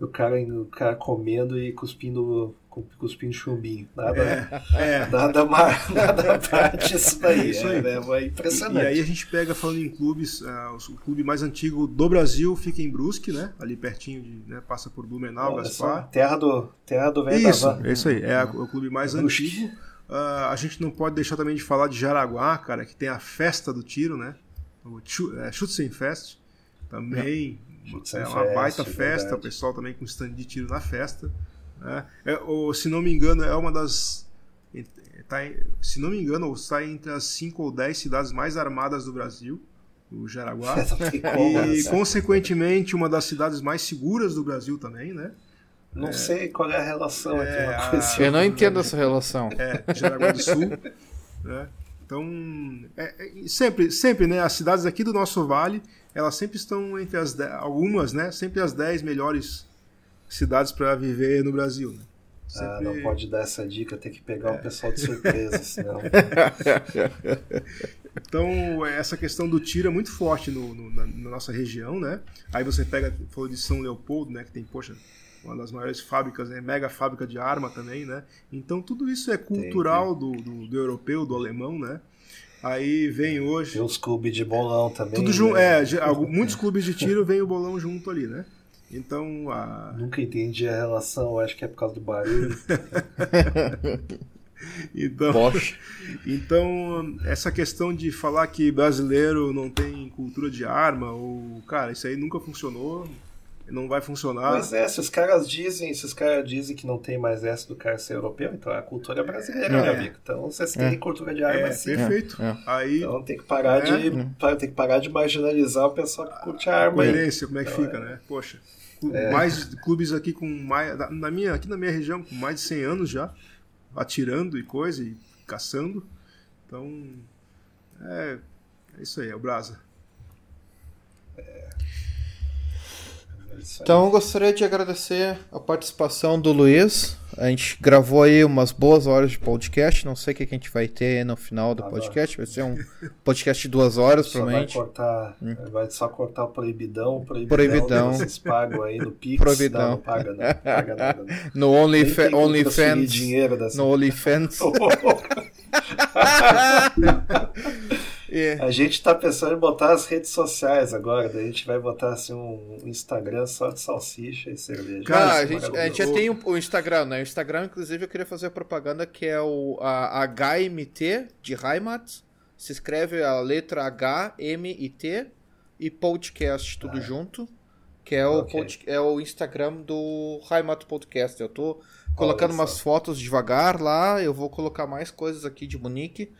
Speaker 2: o cara, o cara comendo e cuspindo cuspindo chumbinho. Nada, é, nada, mais, nada parte isso daí. Isso aí. É, é, impressionante.
Speaker 3: E, e, aí a gente pega, falando em clubes, uh, o clube mais antigo do Brasil fica em Brusque, né? Ali pertinho de, né? passa por Blumenau, Olha Gaspar.
Speaker 2: Só, terra do, terra do
Speaker 3: velho Isso, é isso aí. É a, o clube mais é antigo. Uh, a gente não pode deixar também de falar de Jaraguá, cara, que tem a festa do tiro, né? O Schützenfest. Também é, é uma baita festa, o pessoal também com stand de tiro na festa. Né? É, ou, se não me engano, é uma das. Tá, se não me engano, está entre as 5 ou 10 cidades mais armadas do Brasil, o Jaraguá. e, consequentemente, uma das cidades mais seguras do Brasil também, né?
Speaker 2: Não é, sei qual é a relação
Speaker 1: é, a... Eu não entendo essa relação.
Speaker 3: É, Jaraguá do Sul. né? Então, é, é, sempre, sempre, né? As cidades aqui do nosso vale, elas sempre estão entre as algumas, né? Sempre as 10 melhores cidades para viver no Brasil. Né?
Speaker 2: Sempre... Ah, não pode dar essa dica, tem que pegar o pessoal de surpresa, senão.
Speaker 3: então, essa questão do tiro é muito forte no, no, na, na, nossa região, né? Aí você pega, falou de São Leopoldo, né? Que tem, poxa, uma das maiores fábricas, né? Mega fábrica de arma também, né? Então, tudo isso é cultural tem, tem. Do, do, do europeu, do alemão, né? Aí vem hoje.
Speaker 2: Tem os clubes de bolão também.
Speaker 3: Tudo junto. Né? É, muitos clubes de tiro vem o bolão junto ali, né? Então a.
Speaker 2: Nunca entendi a relação, acho que é por causa do barulho.
Speaker 3: então, então, essa questão de falar que brasileiro não tem cultura de arma, ou. Cara, isso aí nunca funcionou não vai funcionar.
Speaker 2: Mas é, se os caras dizem, se os caras dizem que não tem mais essa do cara ser europeu, então é a cultura brasileira, é. meu amigo. Então vocês têm é. cultura de arma é,
Speaker 3: sim. Perfeito. É. Aí,
Speaker 2: então tem que parar de é. tem que parar de marginalizar o pessoal que curte a arma.
Speaker 3: Coerência, como é que então, fica, é. né? Poxa. É. Mais clubes aqui com mais. Na minha, aqui na minha região, com mais de 100 anos já, atirando e coisa, e caçando. Então. É, é isso aí, é o Brasa.
Speaker 1: Então eu gostaria de agradecer a participação do Luiz. A gente gravou aí umas boas horas de podcast. Não sei o que a gente vai ter no final do podcast. Vai ser um podcast de duas horas, só provavelmente.
Speaker 2: Vai, cortar, hum. vai só cortar o proibidão. Proibidão. proibidão. Vocês pagam aí no Pix. Proibidão. Não, paga, não, paga nada.
Speaker 1: No OnlyFans. Only no OnlyFans.
Speaker 2: É. A gente tá pensando em botar as redes sociais agora, daí a gente vai botar assim um Instagram só de salsicha e cerveja.
Speaker 1: Cara, a gente, a gente já tem o, Instagram, né? O Instagram, inclusive, eu queria fazer a propaganda que é o a, HMT de Heimat. Se escreve a letra H, M e T e podcast tudo ah. junto. Que é o, okay. pod, é o Instagram do Heimat Podcast. Eu tô colocando umas fotos devagar lá. Eu vou colocar mais coisas aqui de Munique.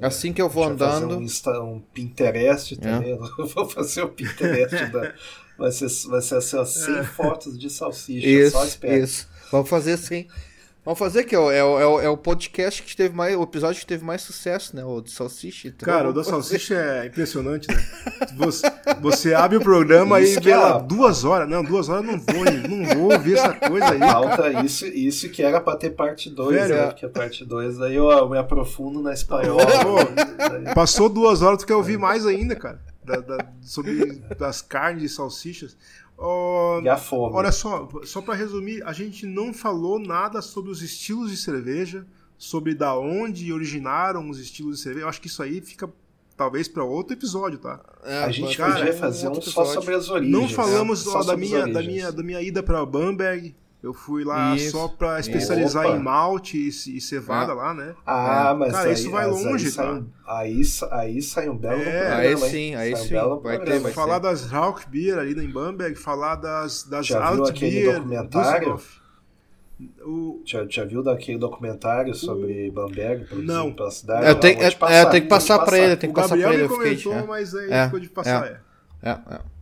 Speaker 1: Assim que eu vou andando.
Speaker 2: Um, Insta, um Pinterest é. também. É. Eu vou fazer o Pinterest da. Vai ser, vai ser assim, 100 é. fotos de salsicha.
Speaker 1: Isso, só espera. Isso. Vamos fazer assim. Vamos fazer que é o, é, o, é o podcast que teve mais. O episódio que teve mais sucesso, né? O de Salsicha.
Speaker 3: Então Cara, o da Salsicha é impressionante, né? Você, você abre o programa e vê lá duas horas. Não, duas horas não vou, não vou ouvir essa coisa aí.
Speaker 2: Falta isso, isso que era pra ter parte 2, né? Porque a parte 2 aí eu, eu, me aprofundo na espanhola.
Speaker 3: Pô, passou duas horas, tu quer ouvir mais ainda, cara. Da, da, sobre as carnes e salsichas.
Speaker 2: Oh, e a fome.
Speaker 3: Olha só, só para resumir, a gente não falou nada sobre os estilos de cerveja, sobre da onde originaram os estilos de cerveja. Eu acho que isso aí fica talvez para outro episódio, tá?
Speaker 2: É, a gente cara, podia fazer um, um só sobre as origens.
Speaker 3: Não falamos né? ó, da, minha, da, minha, da minha ida para Bamberg, eu fui lá isso, só para especializar isso. em malte e, e cevada ah. lá, né?
Speaker 2: Ah, é. mas
Speaker 3: Cara,
Speaker 2: aí,
Speaker 3: isso vai longe,
Speaker 2: aí
Speaker 3: tá?
Speaker 2: Sai, aí, aí sai um belo
Speaker 1: é, programa, Aí sim, aí sim. Um vai ter, vai
Speaker 3: falar
Speaker 1: ser.
Speaker 3: das Rauchbier ali em Bamberg, falar das, das
Speaker 2: já viu aquele documentário? O... Já, já viu daquele documentário sobre Bamberg,
Speaker 1: não.
Speaker 2: pela cidade?
Speaker 1: Eu tenho, passar, é, eu tenho que passar para ele, tem que passar para ele.
Speaker 3: O Gabriel me comentou, mas aí é, ficou de passar, é.
Speaker 1: é. é.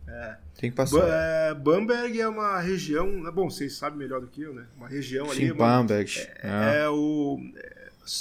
Speaker 1: É. Tem que passar.
Speaker 3: É, Bamberg é uma região. Né, bom, vocês sabem melhor do que eu, né? Uma região
Speaker 1: Sim,
Speaker 3: ali.
Speaker 1: Bamberg.
Speaker 3: É, é. é o.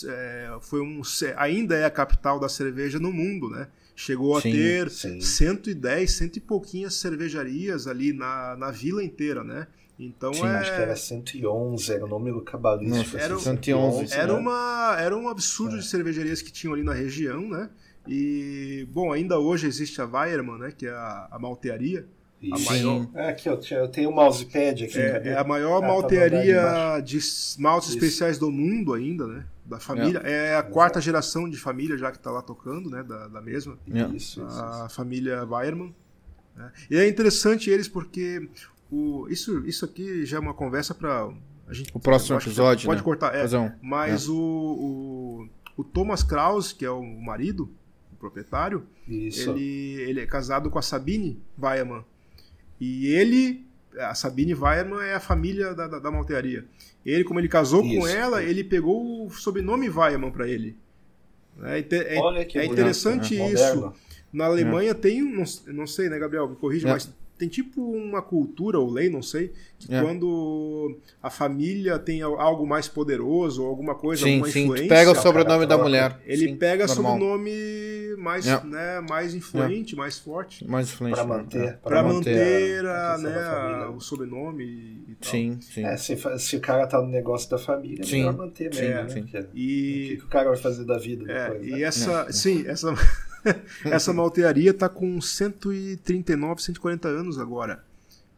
Speaker 3: É, foi um, ainda é a capital da cerveja no mundo, né? Chegou a sim, ter sim. 110, cento e pouquinhas cervejarias ali na, na vila inteira, né? Então
Speaker 2: Sim,
Speaker 3: é...
Speaker 2: acho que era 111, era o número cabalístico.
Speaker 3: Era, 111, era, uma, era um absurdo é. de cervejarias que tinham ali na região, né? E, bom, ainda hoje existe a Weiermann, né? Que é a, a maltearia A maior,
Speaker 2: É, aqui, ó, eu tenho o mousepad aqui.
Speaker 3: é, é a maior
Speaker 2: Ah,
Speaker 3: maltearia de maltes
Speaker 2: Isso.
Speaker 3: especiais do mundo ainda, né? Da família. É, a quarta geração de família já que tá lá tocando, né? Da, da mesma.
Speaker 2: Isso, isso, isso.
Speaker 3: a família Weiermann. né? E é interessante eles porque o, isso, isso aqui já é uma conversa para a gente.
Speaker 1: O próximo episódio,
Speaker 3: Pode
Speaker 1: né?
Speaker 3: cortar, é.
Speaker 1: Um-
Speaker 3: Mas o, o, o Thomas Kraus, que é o marido, o proprietário,
Speaker 2: Isso.
Speaker 3: ele, ele é casado com a Sabine Weiermann. E ele, a Sabine Weiermann é a família da, da, da maltearia. Ele, como ele casou com
Speaker 2: Isso,
Speaker 3: ela,
Speaker 2: isso.
Speaker 3: ele pegou o sobrenome Weiermann para ele. É, é-
Speaker 2: Olha que
Speaker 3: é interessante
Speaker 2: né?
Speaker 3: isso. Na Alemanha tem, um- não, não sei, né, Gabriel? Me corrija,
Speaker 1: É.
Speaker 3: mas tem tipo uma cultura ou lei, não sei, que
Speaker 1: É.
Speaker 3: quando a família tem al- algo mais poderoso ou alguma coisa,
Speaker 1: Sim,
Speaker 3: alguma
Speaker 1: sim.
Speaker 3: influência,
Speaker 1: Tu pega o
Speaker 2: cara,
Speaker 1: sobrenome da mulher.
Speaker 3: ele
Speaker 1: Sim,
Speaker 3: pega
Speaker 1: normal.
Speaker 3: sobrenome mais,
Speaker 1: É.
Speaker 3: né, mais influente, mais forte.
Speaker 1: Mais influente.
Speaker 2: Pra
Speaker 1: né?
Speaker 2: manter.
Speaker 3: Para
Speaker 1: manter
Speaker 3: manter,
Speaker 2: a
Speaker 3: a, né, a- o sobrenome e, e tal.
Speaker 1: Sim, sim.
Speaker 2: É, se, se o cara tá no negócio da família,
Speaker 1: Sim,
Speaker 2: é melhor manter mesmo,
Speaker 3: sim,
Speaker 2: né?
Speaker 1: sim.
Speaker 2: Porque O que,
Speaker 3: E,
Speaker 2: o cara vai fazer da vida
Speaker 3: é,
Speaker 2: depois,
Speaker 3: e
Speaker 2: né?
Speaker 3: essa, sim, essa, essa maltearia tá com 139, 140 anos agora.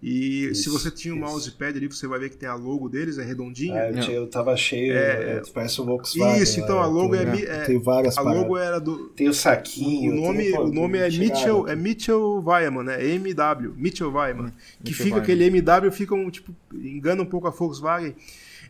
Speaker 3: E se
Speaker 2: Isso,
Speaker 3: você tinha um
Speaker 2: isso.
Speaker 3: mousepad ali, você vai ver que tem a logo deles, é redondinha.
Speaker 2: Ah, eu, tinha- eu tava cheio,
Speaker 3: É,
Speaker 2: é, parece um Volkswagen.
Speaker 3: Isso, então,
Speaker 2: né?
Speaker 3: a logo
Speaker 2: tem,
Speaker 3: é mi- é-
Speaker 2: Tem várias
Speaker 3: A logo
Speaker 2: paradas.
Speaker 3: era do.
Speaker 2: Tem o
Speaker 3: O
Speaker 2: saquinho.
Speaker 3: nome,
Speaker 2: tem, pô,
Speaker 3: o nome é
Speaker 2: tem
Speaker 3: Mitchell, é Mitchell Weimann, né? MW, Mitchell Weimann. que
Speaker 1: Mitchell
Speaker 3: fica
Speaker 1: Weimann.
Speaker 3: aquele MW, fica um, tipo, engana um pouco a Volkswagen.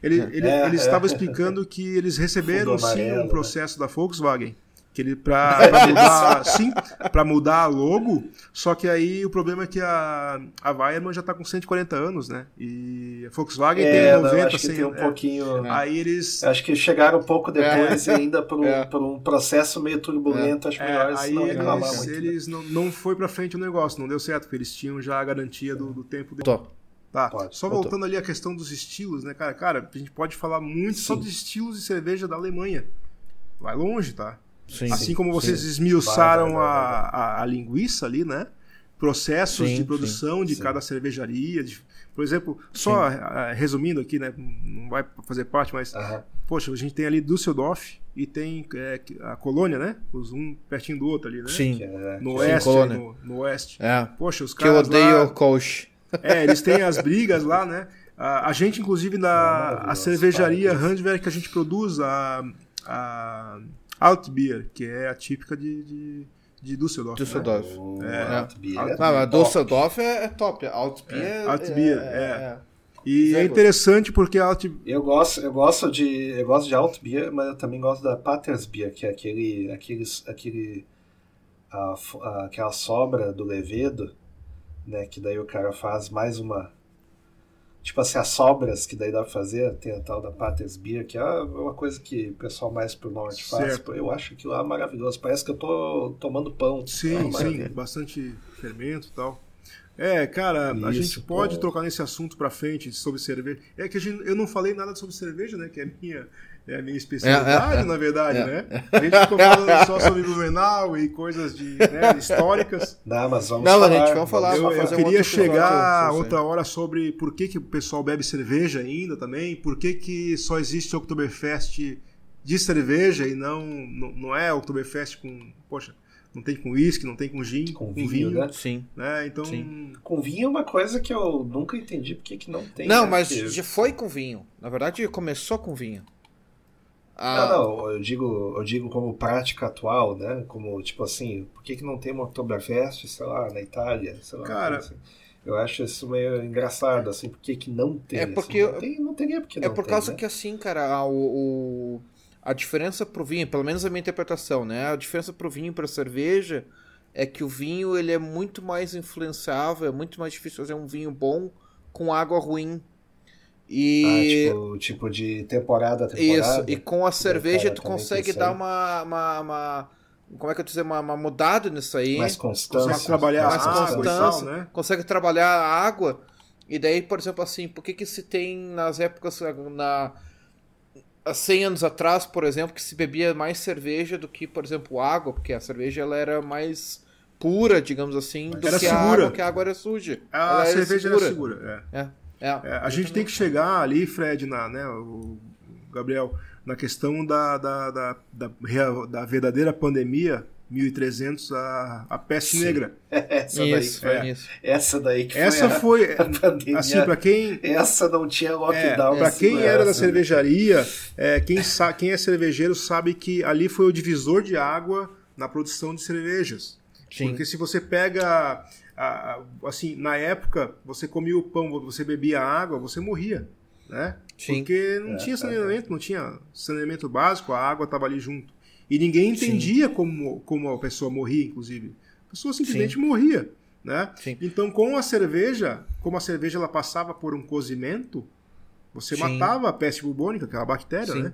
Speaker 3: Ele, ele,
Speaker 2: É,
Speaker 3: ele
Speaker 2: é.
Speaker 3: estava explicando que eles receberam sim um
Speaker 2: né?
Speaker 3: processo da Volkswagen. Que ele pra, pra mudar, sim, para mudar a logo, só que aí o problema é que a, a Weimann já tá com 140 anos, né? E a Volkswagen
Speaker 2: É,
Speaker 3: tem
Speaker 2: não,
Speaker 3: 90,
Speaker 2: acho que
Speaker 3: 100
Speaker 2: tem um
Speaker 3: é.
Speaker 2: pouquinho...
Speaker 3: Aí eles
Speaker 2: Acho que chegaram um pouco depois
Speaker 1: É.
Speaker 2: ainda por um,
Speaker 1: É.
Speaker 2: por um processo meio turbulento. Acho
Speaker 3: É,
Speaker 2: melhor
Speaker 3: aí
Speaker 2: não reclamar
Speaker 3: eles,
Speaker 2: muito. né?
Speaker 3: eles não, não foi pra frente o negócio, não deu certo, porque eles tinham já a garantia do, do tempo deles.
Speaker 1: Tô.
Speaker 3: Tá,
Speaker 2: Pode,
Speaker 3: só
Speaker 1: voltou.
Speaker 3: voltando ali à questão dos estilos, né, cara? Cara, a gente pode falar muito só
Speaker 2: Sim.
Speaker 3: dos estilos de cerveja da Alemanha. Vai longe, tá?
Speaker 1: Sim.
Speaker 3: assim como vocês
Speaker 1: sim.
Speaker 3: esmiuçaram
Speaker 2: Vai, vai, vai,
Speaker 3: a, a, a linguiça ali, né? Processos
Speaker 1: Sim,
Speaker 3: de
Speaker 1: sim,
Speaker 3: produção de
Speaker 2: sim.
Speaker 3: cada cervejaria. de- por exemplo, só resumindo aqui, né? Não vai fazer parte, mas
Speaker 2: Aham.
Speaker 3: Poxa, a gente tem ali Düsseldorf e tem é, a colônia, né? Os um pertinho do outro ali, né?
Speaker 1: Sim.
Speaker 2: Que é-
Speaker 3: No
Speaker 2: que
Speaker 3: oeste, no, no oeste.
Speaker 1: É.
Speaker 3: Poxa, os
Speaker 1: Que eu
Speaker 3: caras
Speaker 1: odeio
Speaker 3: lá,
Speaker 1: o coach.
Speaker 3: É, eles têm as brigas lá, né? A, a gente, inclusive,
Speaker 2: É
Speaker 3: na a cervejaria. Handwerk que a gente produz a, a Altbier, que é a típica de, de, de Düsseldorf. né?
Speaker 1: Düsseldorf.
Speaker 2: O
Speaker 3: É.
Speaker 2: Altbier
Speaker 3: Alt-
Speaker 2: é
Speaker 1: Não, mas. Düsseldorf é, é top. Altbier.
Speaker 3: Altbier,
Speaker 1: é.
Speaker 3: E
Speaker 1: Zé
Speaker 3: é interessante porque a Alt...
Speaker 2: Eu gosto, eu gosto de, eu gosto de Altbier, mas eu também gosto da Patersbier, que é aquele, aqueles, aquele, a, a- aquela sobra do levedo, né? Que daí o cara faz mais uma, tipo assim, as sobras que daí dá pra fazer, tem a tal da Patersbier, que é uma coisa que o pessoal mais pro norte faz.
Speaker 3: Certo.
Speaker 2: Eu acho aquilo lá maravilhoso. Parece que eu tô tomando pão. É
Speaker 3: Sim,
Speaker 2: uma
Speaker 3: sim, bastante fermento e tal. É, cara, a
Speaker 2: Isso,
Speaker 3: gente pode
Speaker 2: pô.
Speaker 3: trocar nesse assunto pra frente sobre cerveja. É que a gente, eu não falei nada sobre cerveja, né? Que é a minha, é a minha especialidade,
Speaker 1: É, é,
Speaker 3: na verdade,
Speaker 1: é.
Speaker 3: né? A gente ficou falando só sobre Blumenau e coisas de, né, históricas.
Speaker 2: Não, mas vamos
Speaker 1: Não,
Speaker 2: falar.
Speaker 1: gente, vamos falar,
Speaker 3: Eu, eu
Speaker 1: fazer um
Speaker 3: queria
Speaker 1: episódio
Speaker 3: chegar
Speaker 1: isso
Speaker 3: outra hora sobre por que, que o pessoal bebe cerveja ainda também, por que, que só existe Oktoberfest de cerveja e não, não, não é Oktoberfest com. Poxa, não tem com uísque, não tem com gin,
Speaker 2: Com vinho, né?
Speaker 1: Sim.
Speaker 3: né? Então.
Speaker 1: Sim.
Speaker 2: Com vinho é uma coisa que eu nunca entendi porque que não tem.
Speaker 1: Não,
Speaker 2: né?
Speaker 1: mas já foi com vinho. Na verdade, começou com vinho. Ah,
Speaker 2: Não, não, eu digo, eu digo como prática atual, né? Como, tipo assim, por que, que não tem uma Oktoberfest, sei lá, na Itália? Sei lá,
Speaker 3: Cara-
Speaker 2: assim. Eu acho isso meio engraçado, assim, por que, que não tem?
Speaker 1: É
Speaker 2: assim?
Speaker 1: porque-
Speaker 2: não, tem, não teria porque
Speaker 1: É
Speaker 2: não
Speaker 1: por
Speaker 2: tem,
Speaker 1: causa
Speaker 2: né?
Speaker 1: que assim, cara, a, o, o- a diferença pro vinho, pelo menos a minha interpretação, né? A diferença pro vinho e pra cerveja é que o vinho ele é muito mais influenciável, é muito mais difícil fazer um vinho bom com água ruim.
Speaker 2: Ah,
Speaker 1: E
Speaker 2: tipo, tipo de temporada a
Speaker 1: isso,
Speaker 2: temporada.
Speaker 1: e com a cerveja tu consegue dar uma, uma, uma- como é que eu dizer, uma, uma mudada nisso aí.
Speaker 2: mais constância.
Speaker 3: Consegue trabalhar
Speaker 1: mais
Speaker 3: a água e
Speaker 1: constância,
Speaker 3: tal, né?
Speaker 1: consegue trabalhar a água. E daí, por exemplo, assim, por que que se tem nas épocas na há 100 anos atrás, por exemplo, que se bebia mais cerveja do que, por exemplo, água, porque a cerveja ela era mais pura, digamos assim, do
Speaker 3: Era
Speaker 1: que a
Speaker 3: segura.
Speaker 1: água, que a água era suja.
Speaker 3: A
Speaker 1: ela
Speaker 3: cerveja era segura. é.
Speaker 1: É, é,
Speaker 3: É, a gente tem que chegar ali, Fred, na, né, o Gabriel, na questão da, da, da, da, da verdadeira pandemia 1300 a, a peste
Speaker 2: Sim.
Speaker 3: negra.
Speaker 2: Essa
Speaker 1: Isso,
Speaker 2: daí,
Speaker 1: foi
Speaker 3: é.
Speaker 1: isso.
Speaker 2: essa daí que
Speaker 3: Essa
Speaker 2: foi,
Speaker 3: foi,
Speaker 2: a, a pandemia.
Speaker 3: assim, para quem
Speaker 2: Essa não tinha
Speaker 3: É,
Speaker 2: lockdown.
Speaker 3: para
Speaker 2: de
Speaker 3: quem era da
Speaker 2: segurança,
Speaker 3: cervejaria, é, quem, sa quem é cervejeiro sabe que ali foi o divisor de água na produção de cervejas.
Speaker 1: Sim.
Speaker 3: Porque se você pega, a- a- assim, na época, você comia o pão, você bebia água, você morria, né?
Speaker 1: Sim.
Speaker 3: Porque não
Speaker 2: É,
Speaker 3: tinha
Speaker 2: é,
Speaker 3: saneamento, não tinha saneamento básico, a água estava ali junto. E ninguém entendia como, como a pessoa morria, inclusive. A pessoa simplesmente morria, né?
Speaker 1: Sim.
Speaker 3: Então, com a cerveja, como a cerveja ela passava por um cozimento, você
Speaker 1: Sim.
Speaker 3: matava a peste bubônica, aquela bactéria,
Speaker 1: Sim.
Speaker 3: né?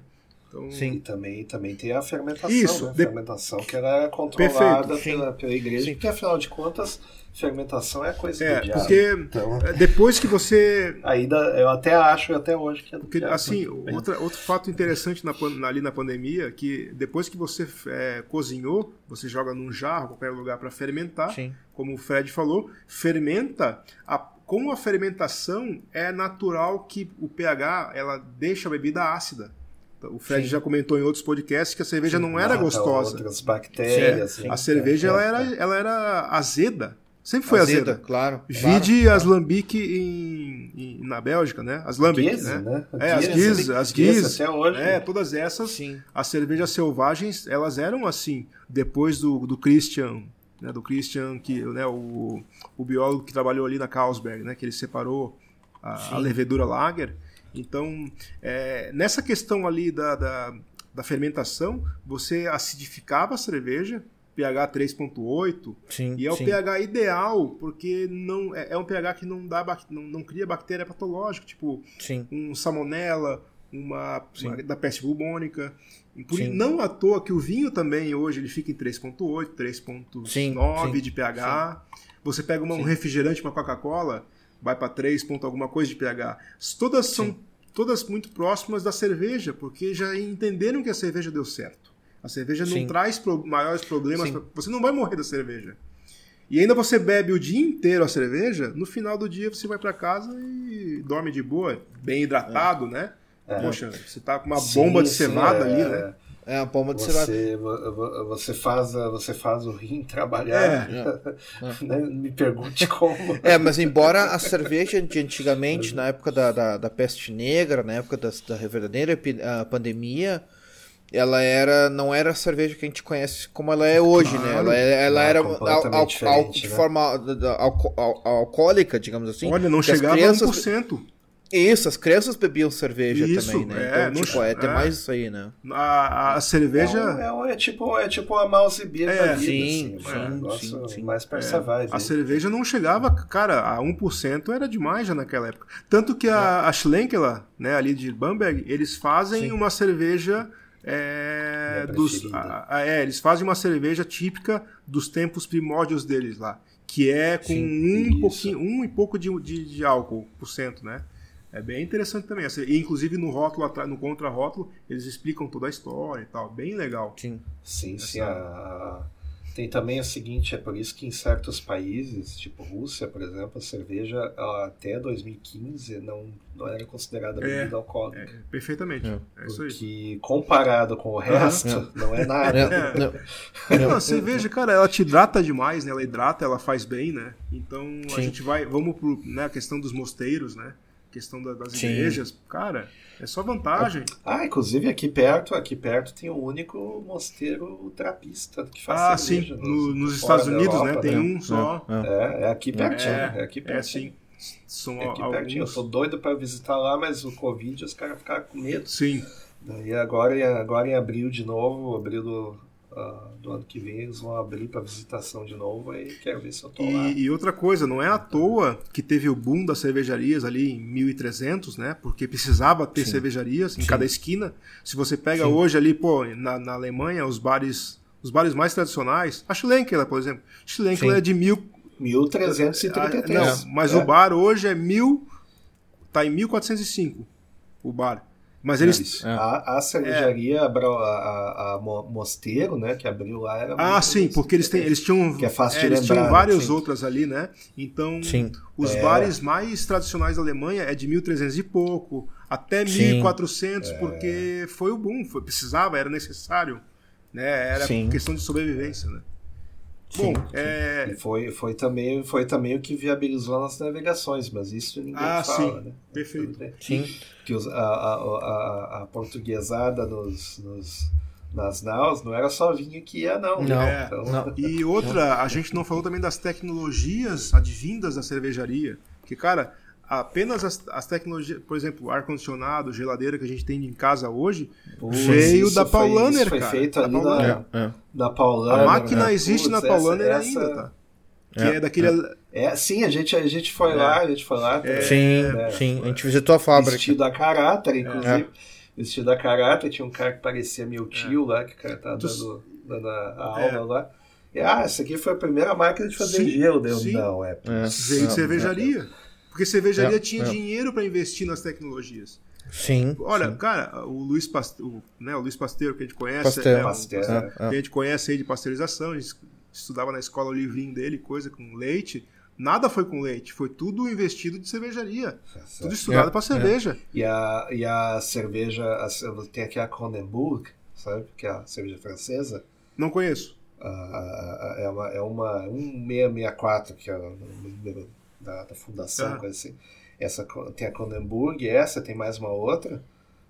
Speaker 3: Então,
Speaker 1: Sim.
Speaker 2: Também, também tem a fermentação,
Speaker 3: Isso,
Speaker 2: né?
Speaker 3: de-
Speaker 2: Fermentação que era controlada
Speaker 3: Perfeito,
Speaker 2: pela, pela igreja,
Speaker 1: Sim.
Speaker 2: porque afinal de contas, fermentação é coisa
Speaker 3: É,
Speaker 2: do diabo.
Speaker 3: porque
Speaker 2: Então,
Speaker 3: depois que você
Speaker 2: ainda, eu até acho até hoje que é do
Speaker 3: Porque,
Speaker 2: diabo.
Speaker 3: assim, outra, outro fato interessante na, ali na pandemia que depois que você é, cozinhou, você joga num jarro, qualquer lugar para fermentar,
Speaker 1: Sim.
Speaker 3: como o Fred falou, fermenta. A, com a fermentação é natural que o pH ela deixa a bebida ácida. Então, O Fred
Speaker 1: Sim.
Speaker 3: já comentou em outros podcasts que a cerveja não era gostosa.
Speaker 2: Outras bactérias.
Speaker 1: Sim,
Speaker 2: né?
Speaker 3: A cerveja
Speaker 2: É,
Speaker 3: ela era,
Speaker 2: é.
Speaker 3: ela era azeda. Sempre foi
Speaker 1: Azeda,
Speaker 3: azeda.
Speaker 1: claro.
Speaker 3: Vide
Speaker 1: claro,
Speaker 3: as lambic em, em- na Bélgica, né? As lambic,
Speaker 2: Guise,
Speaker 3: né?
Speaker 2: né?
Speaker 3: É, as
Speaker 2: Guise,
Speaker 3: as
Speaker 2: Guise. Até hoje.
Speaker 3: É, todas essas,
Speaker 1: Sim.
Speaker 3: as cervejas selvagens, elas eram assim, depois do, do Christian, né, do Christian, que, né, o, o biólogo que trabalhou ali na Carlsberg, né, que ele separou a,
Speaker 1: Sim.
Speaker 3: a levedura lager. Então, é, nessa questão ali da, da, da fermentação, você acidificava a cerveja, pH 3.8,
Speaker 1: Sim.
Speaker 3: e é o
Speaker 1: sim.
Speaker 3: pH ideal, porque não é, é um pH que não, dá, não, não cria bactéria patológica, tipo
Speaker 1: Sim.
Speaker 3: um salmonela, uma,
Speaker 1: Sim.
Speaker 3: uma da peste bubônica. E por-
Speaker 1: Sim.
Speaker 3: não à toa que o vinho também hoje ele fica em 3.8,
Speaker 1: Sim,
Speaker 3: 3.9
Speaker 1: sim,
Speaker 3: de pH. Você pega uma- um
Speaker 1: Sim.
Speaker 3: refrigerante, uma Coca-Cola, vai para 3 ponto alguma coisa de pH. Todas são
Speaker 1: Sim.
Speaker 3: todas muito próximas da cerveja, porque já entenderam que a cerveja deu certo. A cerveja não
Speaker 1: Sim.
Speaker 3: traz pro- maiores problemas.
Speaker 1: Sim.
Speaker 3: pra- Você não vai morrer da cerveja. E ainda você bebe o dia inteiro a cerveja, no final do dia você vai para casa e dorme de boa, bem hidratado, né? Poxa, você tá com uma
Speaker 2: Sim,
Speaker 3: bomba de
Speaker 2: sim,
Speaker 3: cevada
Speaker 2: é,
Speaker 3: ali, né?
Speaker 1: É uma bomba de.
Speaker 2: Você, vo- vo- você, faz, a- você faz o rim trabalhar. né? Me pergunte como.
Speaker 1: É, mas embora a cerveja de antigamente, na época da, da, da peste negra, na época das- da, verdadeira a pandemia, ela era não era a cerveja que a gente conhece como ela é hoje, né?
Speaker 3: Claro.
Speaker 1: Ela, ela
Speaker 2: Ah,
Speaker 1: era
Speaker 2: completamente
Speaker 1: al, al, al, de
Speaker 2: né?
Speaker 1: forma al- al- al- alcoólica, digamos assim.
Speaker 3: Olha, não chegava
Speaker 1: crianças,
Speaker 3: a 1%.
Speaker 1: Isso, as crianças bebiam cerveja
Speaker 3: Isso,
Speaker 1: também, né?
Speaker 3: é,
Speaker 1: então,
Speaker 3: não
Speaker 1: tipo,
Speaker 3: che-
Speaker 1: é, tem
Speaker 3: é.
Speaker 1: mais isso aí, né?
Speaker 3: A, a cerveja.
Speaker 2: É, um- é, um- é tipo, é tipo uma mouse beer
Speaker 3: É,
Speaker 2: da vida,
Speaker 1: sim,
Speaker 2: assim,
Speaker 1: sim,
Speaker 2: um negócio
Speaker 1: sim, sim.
Speaker 2: mais essa vibe.
Speaker 3: A cerveja não chegava, cara, a 1% era demais já naquela época. Tanto que a, a Schlenkerla, né, ali de Bamberg, eles fazem
Speaker 1: Sim.
Speaker 3: uma cerveja. É, dos, a- a- é, eles fazem uma cerveja típica dos tempos primórdios deles lá. Que é com
Speaker 1: Sim,
Speaker 3: um, pouquinho, um e pouco de, de, de álcool por cento, né? É bem interessante também. Essa- E, inclusive no rótulo, atrás- no contra-rótulo, eles explicam toda a história e tal. Bem legal.
Speaker 1: Sim.
Speaker 2: Sim, sim.
Speaker 3: Essa-
Speaker 2: a- Tem também o seguinte, é por isso que em certos países, tipo Rússia, por exemplo, a cerveja até 2015 não, não era considerada
Speaker 3: É,
Speaker 2: bebida alcoólica.
Speaker 3: É, perfeitamente.
Speaker 1: É.
Speaker 3: É, isso aí.
Speaker 2: Porque comparado com o resto,
Speaker 1: É.
Speaker 2: não é nada.
Speaker 1: É, não,
Speaker 3: Não, a cerveja, cara, ela te hidrata demais, né? Ela hidrata, ela faz bem, né? Então a
Speaker 1: Sim.
Speaker 3: gente vai, vamos pro, né, a questão dos mosteiros, né? Questão da- das
Speaker 1: Sim.
Speaker 3: igrejas, cara, é só vantagem.
Speaker 2: Ah, inclusive aqui perto, aqui perto tem o único mosteiro trapista que faz
Speaker 3: Ah, sim,
Speaker 2: cerveja.
Speaker 3: no- nos Estados Unidos,
Speaker 2: Europa,
Speaker 3: né? Tem um só.
Speaker 1: é, é.
Speaker 2: É, é aqui pertinho,
Speaker 3: É,
Speaker 2: é, aqui
Speaker 3: É,
Speaker 2: pertinho.
Speaker 3: sim. São
Speaker 2: É aqui
Speaker 3: alguns.
Speaker 2: pertinho. Eu tô doido pra visitar lá, mas o Covid os caras ficaram com medo.
Speaker 3: Sim.
Speaker 2: Daí agora, em- agora em abril de novo, abril do, ah, do ano que vem, eles vão abrir pra visitação de novo aí quero ver se eu tô lá.
Speaker 3: E, e outra coisa, não é à toa que teve o boom das cervejarias ali em 1300, né? Porque precisava ter
Speaker 1: Sim.
Speaker 3: cervejarias em
Speaker 1: Sim.
Speaker 3: cada esquina. Se você pega
Speaker 1: Sim.
Speaker 3: hoje ali, pô, na, na Alemanha, os bares, os bares mais tradicionais, a Schlenkerla, por exemplo. Schlenkerla
Speaker 1: Sim.
Speaker 3: é de mil
Speaker 2: 1333.
Speaker 3: Ah, não, mas
Speaker 2: É.
Speaker 3: o bar hoje é mil. Tá em 1405 o bar. Mas eles.
Speaker 2: Isso.
Speaker 1: É.
Speaker 2: A, a cervejaria, a, Brau- a, a- a Mo- Mosteiro, né, que abriu lá, era
Speaker 3: Ah, sim, porque eles, têm, eles tinham.
Speaker 2: Que é fácil de
Speaker 3: eles
Speaker 2: lembrar,
Speaker 3: tinham
Speaker 2: né?
Speaker 3: várias
Speaker 1: Sim.
Speaker 3: outras ali, né? Então,
Speaker 1: Sim.
Speaker 3: os
Speaker 2: É.
Speaker 3: bares mais tradicionais da Alemanha é de 1300 e pouco, até
Speaker 1: Sim.
Speaker 3: 1400, porque foi o boom, foi, precisava, era necessário né? Era
Speaker 1: Sim.
Speaker 3: questão de sobrevivência, né?
Speaker 1: Sim,
Speaker 3: Bom, é,
Speaker 2: E foi, foi, também, foi também o que viabilizou as navegações, mas isso ninguém
Speaker 3: Ah,
Speaker 2: fala,
Speaker 3: sim.
Speaker 2: né?
Speaker 3: Perfeito.
Speaker 1: Sim.
Speaker 2: Que os- a, a, a, a portuguesada nos, nos, nas naus não era só vinho que ia, não.
Speaker 1: Não,
Speaker 2: né?
Speaker 1: não.
Speaker 3: E outra, a gente não falou também das tecnologias advindas da cervejaria. Que, cara, apenas as, as tecnologias, por exemplo, ar-condicionado, geladeira que a gente tem em casa hoje, veio da
Speaker 2: foi-
Speaker 3: Paulaner,
Speaker 2: foi
Speaker 3: cara.
Speaker 2: feito
Speaker 3: Da
Speaker 2: ali
Speaker 3: Paulaner.
Speaker 2: na,
Speaker 1: É, é.
Speaker 2: na Paulaner.
Speaker 3: A máquina
Speaker 2: né?
Speaker 3: existe na Paulaner
Speaker 2: essa-
Speaker 3: ainda,
Speaker 2: essa-
Speaker 3: tá? Que
Speaker 1: É,
Speaker 3: é, daquele.
Speaker 2: É, sim, a gente, a gente foi lá, a gente foi lá. também,
Speaker 1: Sim,
Speaker 2: né?
Speaker 1: sim. A gente visitou a fábrica.
Speaker 2: Vestido a caráter, inclusive.
Speaker 1: É.
Speaker 2: Vestido a caráter, tinha um cara que parecia meu tio lá, que o cara tava
Speaker 3: Tu-
Speaker 2: dando, dando a,
Speaker 3: É.
Speaker 2: aula lá. E, ah, essa aqui foi a primeira máquina de fazer
Speaker 3: Sim,
Speaker 2: gelo. Deu,
Speaker 3: sim.
Speaker 2: não, é.
Speaker 1: É.
Speaker 3: Veio de
Speaker 1: É,
Speaker 3: cervejaria. Porque cervejaria
Speaker 1: É,
Speaker 3: tinha
Speaker 1: é.
Speaker 3: dinheiro para investir nas tecnologias.
Speaker 1: Sim.
Speaker 3: Olha,
Speaker 1: sim.
Speaker 3: cara, o Luiz Pasteur, né, o Luiz Pasteur que a gente conhece,
Speaker 1: Pasteur.
Speaker 3: o-
Speaker 2: Pasteur,
Speaker 3: que
Speaker 2: é.
Speaker 3: a gente conhece aí de pasteurização, a gente estudava na escola o livrinho dele, coisa com leite. Nada foi com leite, foi tudo investido de cervejaria. Tudo estudado
Speaker 1: É,
Speaker 3: para cerveja.
Speaker 2: E a, e a cerveja, a, tem aqui a Kronenburg, sabe? Que é a cerveja francesa.
Speaker 3: Não conheço.
Speaker 2: A- é uma, é uma 1664, que é o número da, da fundação,
Speaker 3: Ah.
Speaker 2: coisa assim. Essa tem a Kronenburg, essa tem mais uma outra.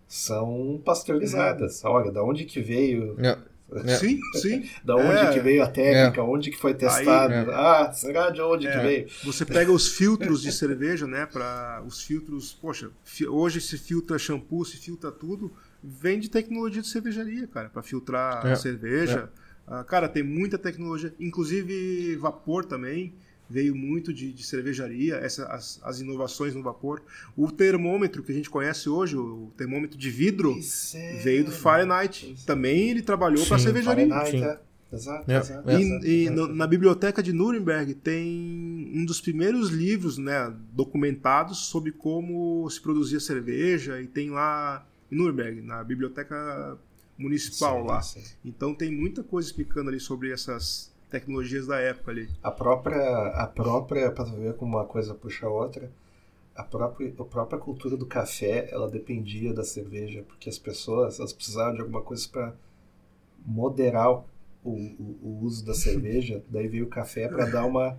Speaker 2: São pasteurizadas. Olha, da onde que veio
Speaker 1: É. É.
Speaker 3: Sim, sim.
Speaker 2: Da onde
Speaker 3: É.
Speaker 2: que veio a técnica, onde que foi testado.
Speaker 1: é.
Speaker 2: Ah, será de onde que
Speaker 3: É.
Speaker 2: veio?
Speaker 3: Você pega os filtros de cerveja, né? Para os filtros, poxa, fi- hoje se filtra shampoo, se filtra tudo, vem de tecnologia de cervejaria, cara, para filtrar
Speaker 1: É,
Speaker 3: a cerveja. Ah, cara, tem muita tecnologia, inclusive vapor também veio muito de, de cervejaria, essa, as, as inovações no vapor. O termômetro que a gente conhece hoje, o termômetro de vidro,
Speaker 2: é.
Speaker 3: veio do Fahrenheit. Também ele trabalhou para
Speaker 1: Sim,
Speaker 3: cervejaria.
Speaker 2: Fahrenheit,
Speaker 1: Sim.
Speaker 2: é. Exato,
Speaker 1: É,
Speaker 2: exato,
Speaker 1: é.
Speaker 2: exato,
Speaker 3: E, e
Speaker 2: exato.
Speaker 3: no- na biblioteca de Nuremberg tem um dos primeiros livros né, documentados sobre como se produzia cerveja e tem lá em Nuremberg, na biblioteca municipal
Speaker 2: Sim,
Speaker 3: lá.
Speaker 2: sim.
Speaker 3: Então tem muita coisa explicando ali sobre essas tecnologias da época ali.
Speaker 2: A própria, a própria, para ver como uma coisa puxa a outra, a própria, a própria cultura do café, ela dependia da cerveja, porque as pessoas, elas precisavam de alguma coisa para moderar o, o, o uso da cerveja, daí veio o café para dar uma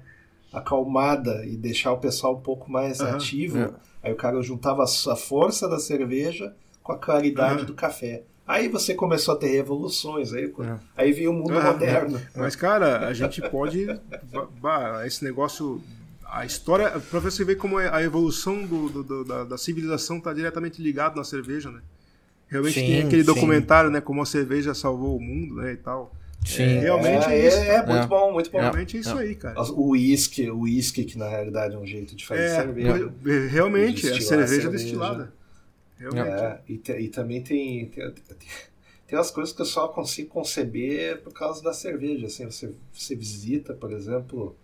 Speaker 2: acalmada e deixar o pessoal um pouco mais
Speaker 3: Aham,
Speaker 2: ativo.
Speaker 1: é.
Speaker 2: Aí o cara juntava a sua força da cerveja com a claridade
Speaker 3: Aham.
Speaker 2: do café. Aí você começou a ter revoluções, aí,
Speaker 1: É.
Speaker 2: aí veio o mundo
Speaker 3: Aham.
Speaker 2: moderno.
Speaker 3: Mas, cara, a gente pode. esse negócio. A história. Pra você ver como é a evolução do, do- do- da, da civilização está diretamente ligado na cerveja, né? Realmente
Speaker 1: Sim,
Speaker 3: tem aquele
Speaker 1: sim.
Speaker 3: documentário, né? Como a cerveja salvou o mundo, né? E tal.
Speaker 1: Sim.
Speaker 3: realmente
Speaker 2: é,
Speaker 3: é isso.
Speaker 2: é, muito
Speaker 1: É.
Speaker 2: bom, muito bom.
Speaker 3: Realmente é isso aí, cara.
Speaker 2: O uísque, o uísque que na realidade é um jeito de fazer
Speaker 3: É,
Speaker 2: cerveja.
Speaker 3: realmente, é
Speaker 2: Destilar
Speaker 3: cerveja
Speaker 2: cerveja.
Speaker 3: destilada.
Speaker 2: É, e, te- e também tem, tem, tem umas coisas que eu só consigo conceber por causa da cerveja. Assim, você, você visita, por exemplo,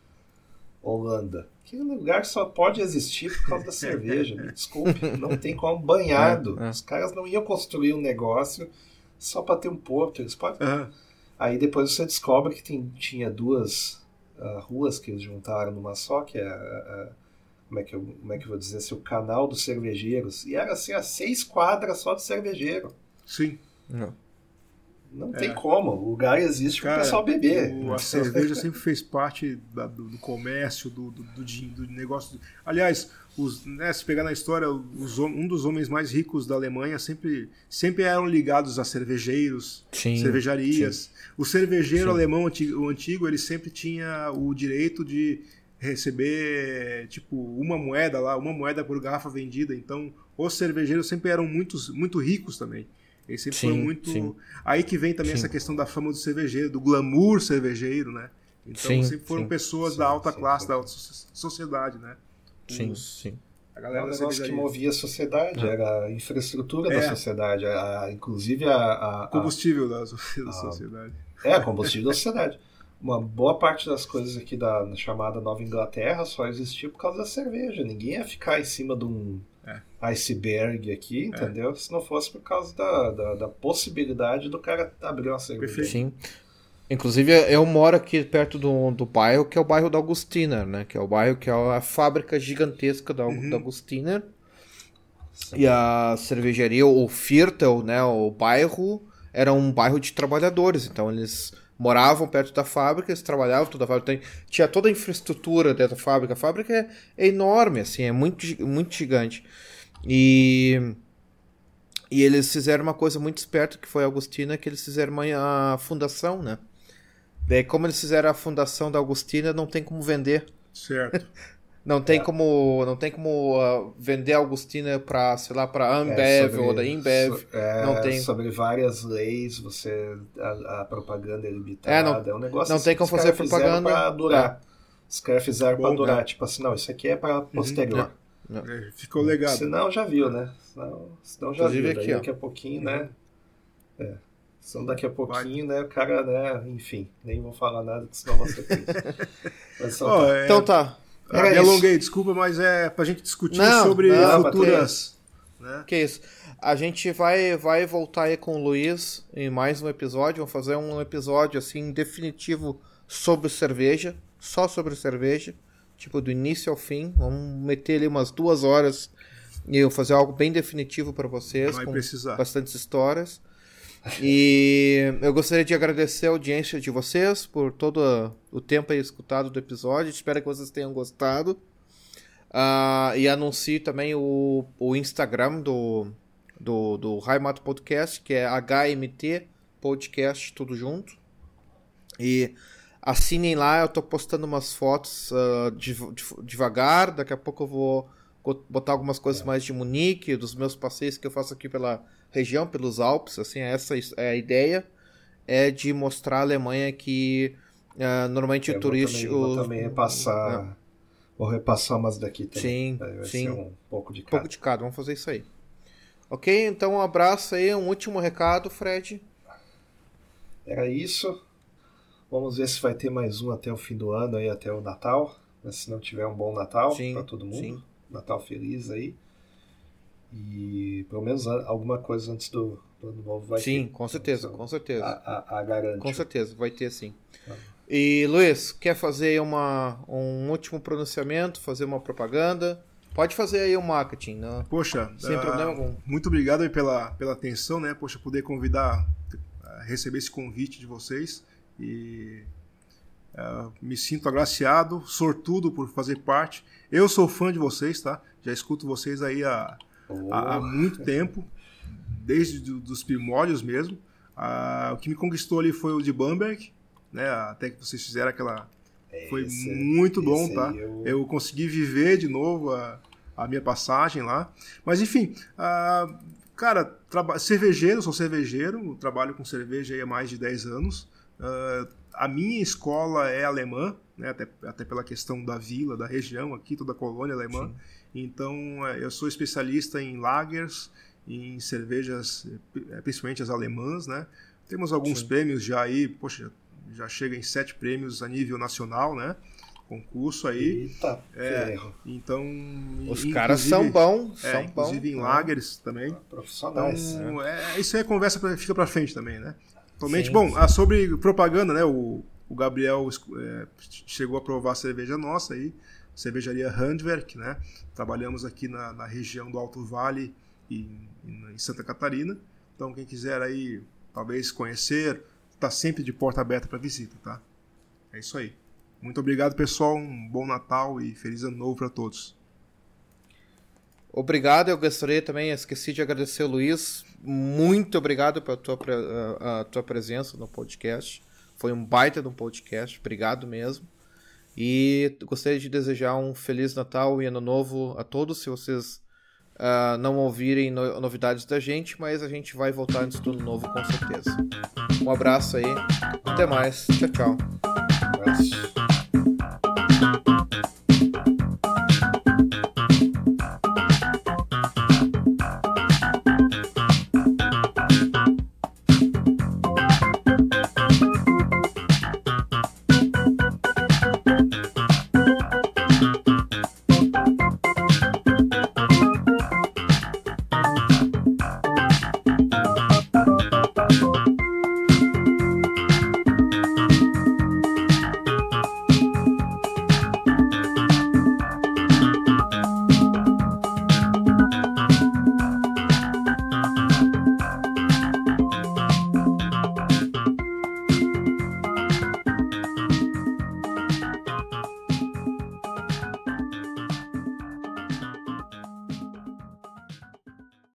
Speaker 2: Holanda. Aquele lugar só pode existir por causa da cerveja. Me desculpe, não tem como banhado.
Speaker 1: É, é.
Speaker 2: Os caras não iam construir um negócio só para ter um porto. Eles podem. Aí depois você descobre que tem, tinha duas ah, ruas que eles juntaram numa só, que é a, a- como, é que eu, como é que eu vou dizer assim, o canal dos cervejeiros. E era assim, a seis quadras só de cervejeiro.
Speaker 3: Sim.
Speaker 1: Não.
Speaker 2: Não
Speaker 3: É.
Speaker 2: tem como. O lugar existe para o pessoal beber.
Speaker 3: o- a cerveja sempre fez parte da- do, do comércio, do, do, do, negócio. Aliás, os, né, se pegar na história, os, um dos homens mais ricos da Alemanha sempre, sempre eram ligados a cervejeiros,
Speaker 1: Sim.
Speaker 3: cervejarias. O cervejeiro
Speaker 1: Sim.
Speaker 3: alemão antigo, o antigo, ele sempre tinha o direito de receber tipo uma moeda lá, uma moeda por garrafa vendida. Então, os cervejeiros sempre eram muitos, muito ricos também. Eles sempre
Speaker 1: Sim,
Speaker 3: foram muito.
Speaker 1: sim.
Speaker 3: Aí que vem também
Speaker 1: Sim.
Speaker 3: essa questão da fama do cervejeiro, do glamour cervejeiro, né? Então
Speaker 1: Sim,
Speaker 3: sempre foram
Speaker 1: sim.
Speaker 3: pessoas
Speaker 2: Sim,
Speaker 3: da alta
Speaker 2: sim,
Speaker 3: classe,
Speaker 2: sim.
Speaker 3: da alta so- sociedade, né?
Speaker 1: Sim,
Speaker 3: Os-
Speaker 1: sim.
Speaker 3: A
Speaker 2: É
Speaker 3: galera
Speaker 2: um
Speaker 3: da
Speaker 2: negócio que movia a sociedade, era a infraestrutura
Speaker 3: É.
Speaker 2: da sociedade, a- inclusive a, a- a-
Speaker 3: Combustível da, da sociedade.
Speaker 2: É, combustível da sociedade. Uma boa parte das coisas aqui da na chamada Nova Inglaterra só existia por causa da cerveja. Ninguém ia ficar em cima de um
Speaker 3: É.
Speaker 2: iceberg aqui, entendeu? Se não fosse por causa da, da, da possibilidade do cara abrir uma cerveja.
Speaker 3: Perfeito.
Speaker 1: Sim. Inclusive, eu moro aqui perto do, do bairro, que é o bairro da Augustina, né? Que é o bairro que é a fábrica gigantesca da,
Speaker 3: Uhum.
Speaker 1: da Augustina. E a cervejaria, o Viertel, né? O bairro era um bairro de trabalhadores, então eles moravam perto da fábrica, eles trabalhavam toda a fábrica, tinha toda a infraestrutura dentro da fábrica. A fábrica é, é enorme, assim, é muito, muito gigante. E, e eles fizeram uma coisa muito esperta, que foi a Augustina, que eles fizeram uma, a fundação, né? Daí, como eles fizeram a fundação da Augustina, não tem como vender.
Speaker 3: Certo.
Speaker 1: Não tem é. como, não tem como uh, vender a Augustina para, sei lá, para Ambev é, sobre, ou da Imbev. So,
Speaker 2: é,
Speaker 1: não tem.
Speaker 2: Sobre várias leis, você a, a propaganda é limitada. É,
Speaker 1: não,
Speaker 2: é um negócio
Speaker 1: não
Speaker 2: assim,
Speaker 1: tem como fazer propaganda
Speaker 2: para durar. É. Os caras fizeram para durar, tipo assim, não, isso aqui é para uhum. posterior.
Speaker 3: Uhum. É, ficou legado.
Speaker 2: Senão já viu, né? Senão, senão já Inclusive viu. Aqui, daqui a pouquinho, né? É. Senão daqui a pouquinho, Vai. né, o cara, né, enfim, nem vou falar nada, senão você
Speaker 1: Mas, oh, tá. Então tá.
Speaker 3: Ah, me alonguei, desculpa, mas é pra gente discutir não, sobre não, futuras.
Speaker 1: Né? Que isso. A gente vai, vai voltar aí com o Luiz em mais um episódio. Vamos fazer um episódio assim definitivo sobre cerveja, só sobre cerveja, tipo do início ao fim. Vamos meter ali umas duas horas e eu fazer algo bem definitivo para vocês,
Speaker 3: vai
Speaker 1: com
Speaker 3: precisar.
Speaker 1: bastantes histórias. E eu gostaria de agradecer a audiência de vocês por todo o tempo aí escutado do episódio. Espero que vocês tenham gostado. Uh, e anuncie também o, o Instagram do, do, do Raimato Podcast, que é HMT Podcast, tudo junto. E assinem lá, eu tô postando umas fotos uh, devagar. Daqui a pouco eu vou botar algumas coisas mais de Munique, dos meus passeios que eu faço aqui pela região, pelos Alpes, assim, essa é a ideia, é de mostrar a Alemanha que uh, normalmente
Speaker 2: é,
Speaker 1: o turista...
Speaker 2: Também, vou também repassar, é. vou repassar umas daqui
Speaker 1: também. Sim, sim.
Speaker 2: um pouco de
Speaker 1: cada. Um pouco de cada, vamos fazer isso aí. Ok, então um abraço aí, um último recado, Fred.
Speaker 2: Era isso. Vamos ver se vai ter mais um até o fim do ano, aí até o Natal. Mas se não tiver um bom Natal para todo mundo. Sim. Natal feliz aí. E pelo menos alguma coisa antes do, do ano novo vai
Speaker 1: sim,
Speaker 2: ter.
Speaker 1: Sim, com certeza, com certeza.
Speaker 2: A, a, a garante.
Speaker 1: Com certeza, vai ter sim. Ah. E Luiz, quer fazer uma, um último pronunciamento, fazer uma propaganda? Pode fazer aí o marketing, né?
Speaker 3: Poxa,
Speaker 1: sem uh, problema algum.
Speaker 3: Muito obrigado pela, pela atenção, né? Poxa, poder convidar, receber esse convite de vocês e uh, me sinto agraciado, sortudo por fazer parte. Eu sou fã de vocês, tá? Já escuto vocês aí há oh. há, muito tempo, desde do, dos primórdios mesmo. Ah, o que me conquistou ali foi o de Bamberg, né? Até que vocês fizeram aquela. Foi esse, muito bom, tá? Eu... eu... consegui viver de novo a, a minha passagem lá. Mas enfim, ah, cara, traba... cervejeiro, sou cervejeiro, trabalho com cerveja há mais de 10 anos. Ah, a minha escola é alemã, né? até, até pela questão da vila, da região aqui, toda a colônia alemã. Sim. Então, é, eu sou especialista em lagers, em cervejas, é, principalmente as alemãs, né? Temos alguns Sim. prêmios já aí, poxa, já chega em sete prêmios a nível nacional, né? Concurso aí.
Speaker 2: Eita,
Speaker 3: é, então.
Speaker 1: Os caras são bons,
Speaker 3: é,
Speaker 1: são
Speaker 3: inclusive
Speaker 1: bom,
Speaker 3: em lagers também.
Speaker 2: Profissionais.
Speaker 3: Então, é. é. isso aí é conversa pra, fica para frente também, né? Atualmente, bom, sim. sobre propaganda, né? O, o Gabriel é, chegou a provar a cerveja nossa aí cervejaria Handwerk, né? Trabalhamos aqui na, na região do Alto Vale e em Santa Catarina. Então quem quiser aí talvez conhecer, está sempre de porta aberta para visita, tá? É isso aí. Muito obrigado, pessoal. Um bom Natal e feliz ano novo para todos.
Speaker 1: Obrigado, eu gostaria também, esqueci de agradecer o Luiz. Muito obrigado pela tua, a, a tua presença no podcast. Foi um baita de um podcast, obrigado mesmo. E gostaria de desejar um Feliz Natal e Ano Novo a todos. Se vocês uh, não ouvirem no novidades da gente, mas a gente vai voltar antes do ano novo com certeza. Um abraço aí, até mais, tchau, tchau.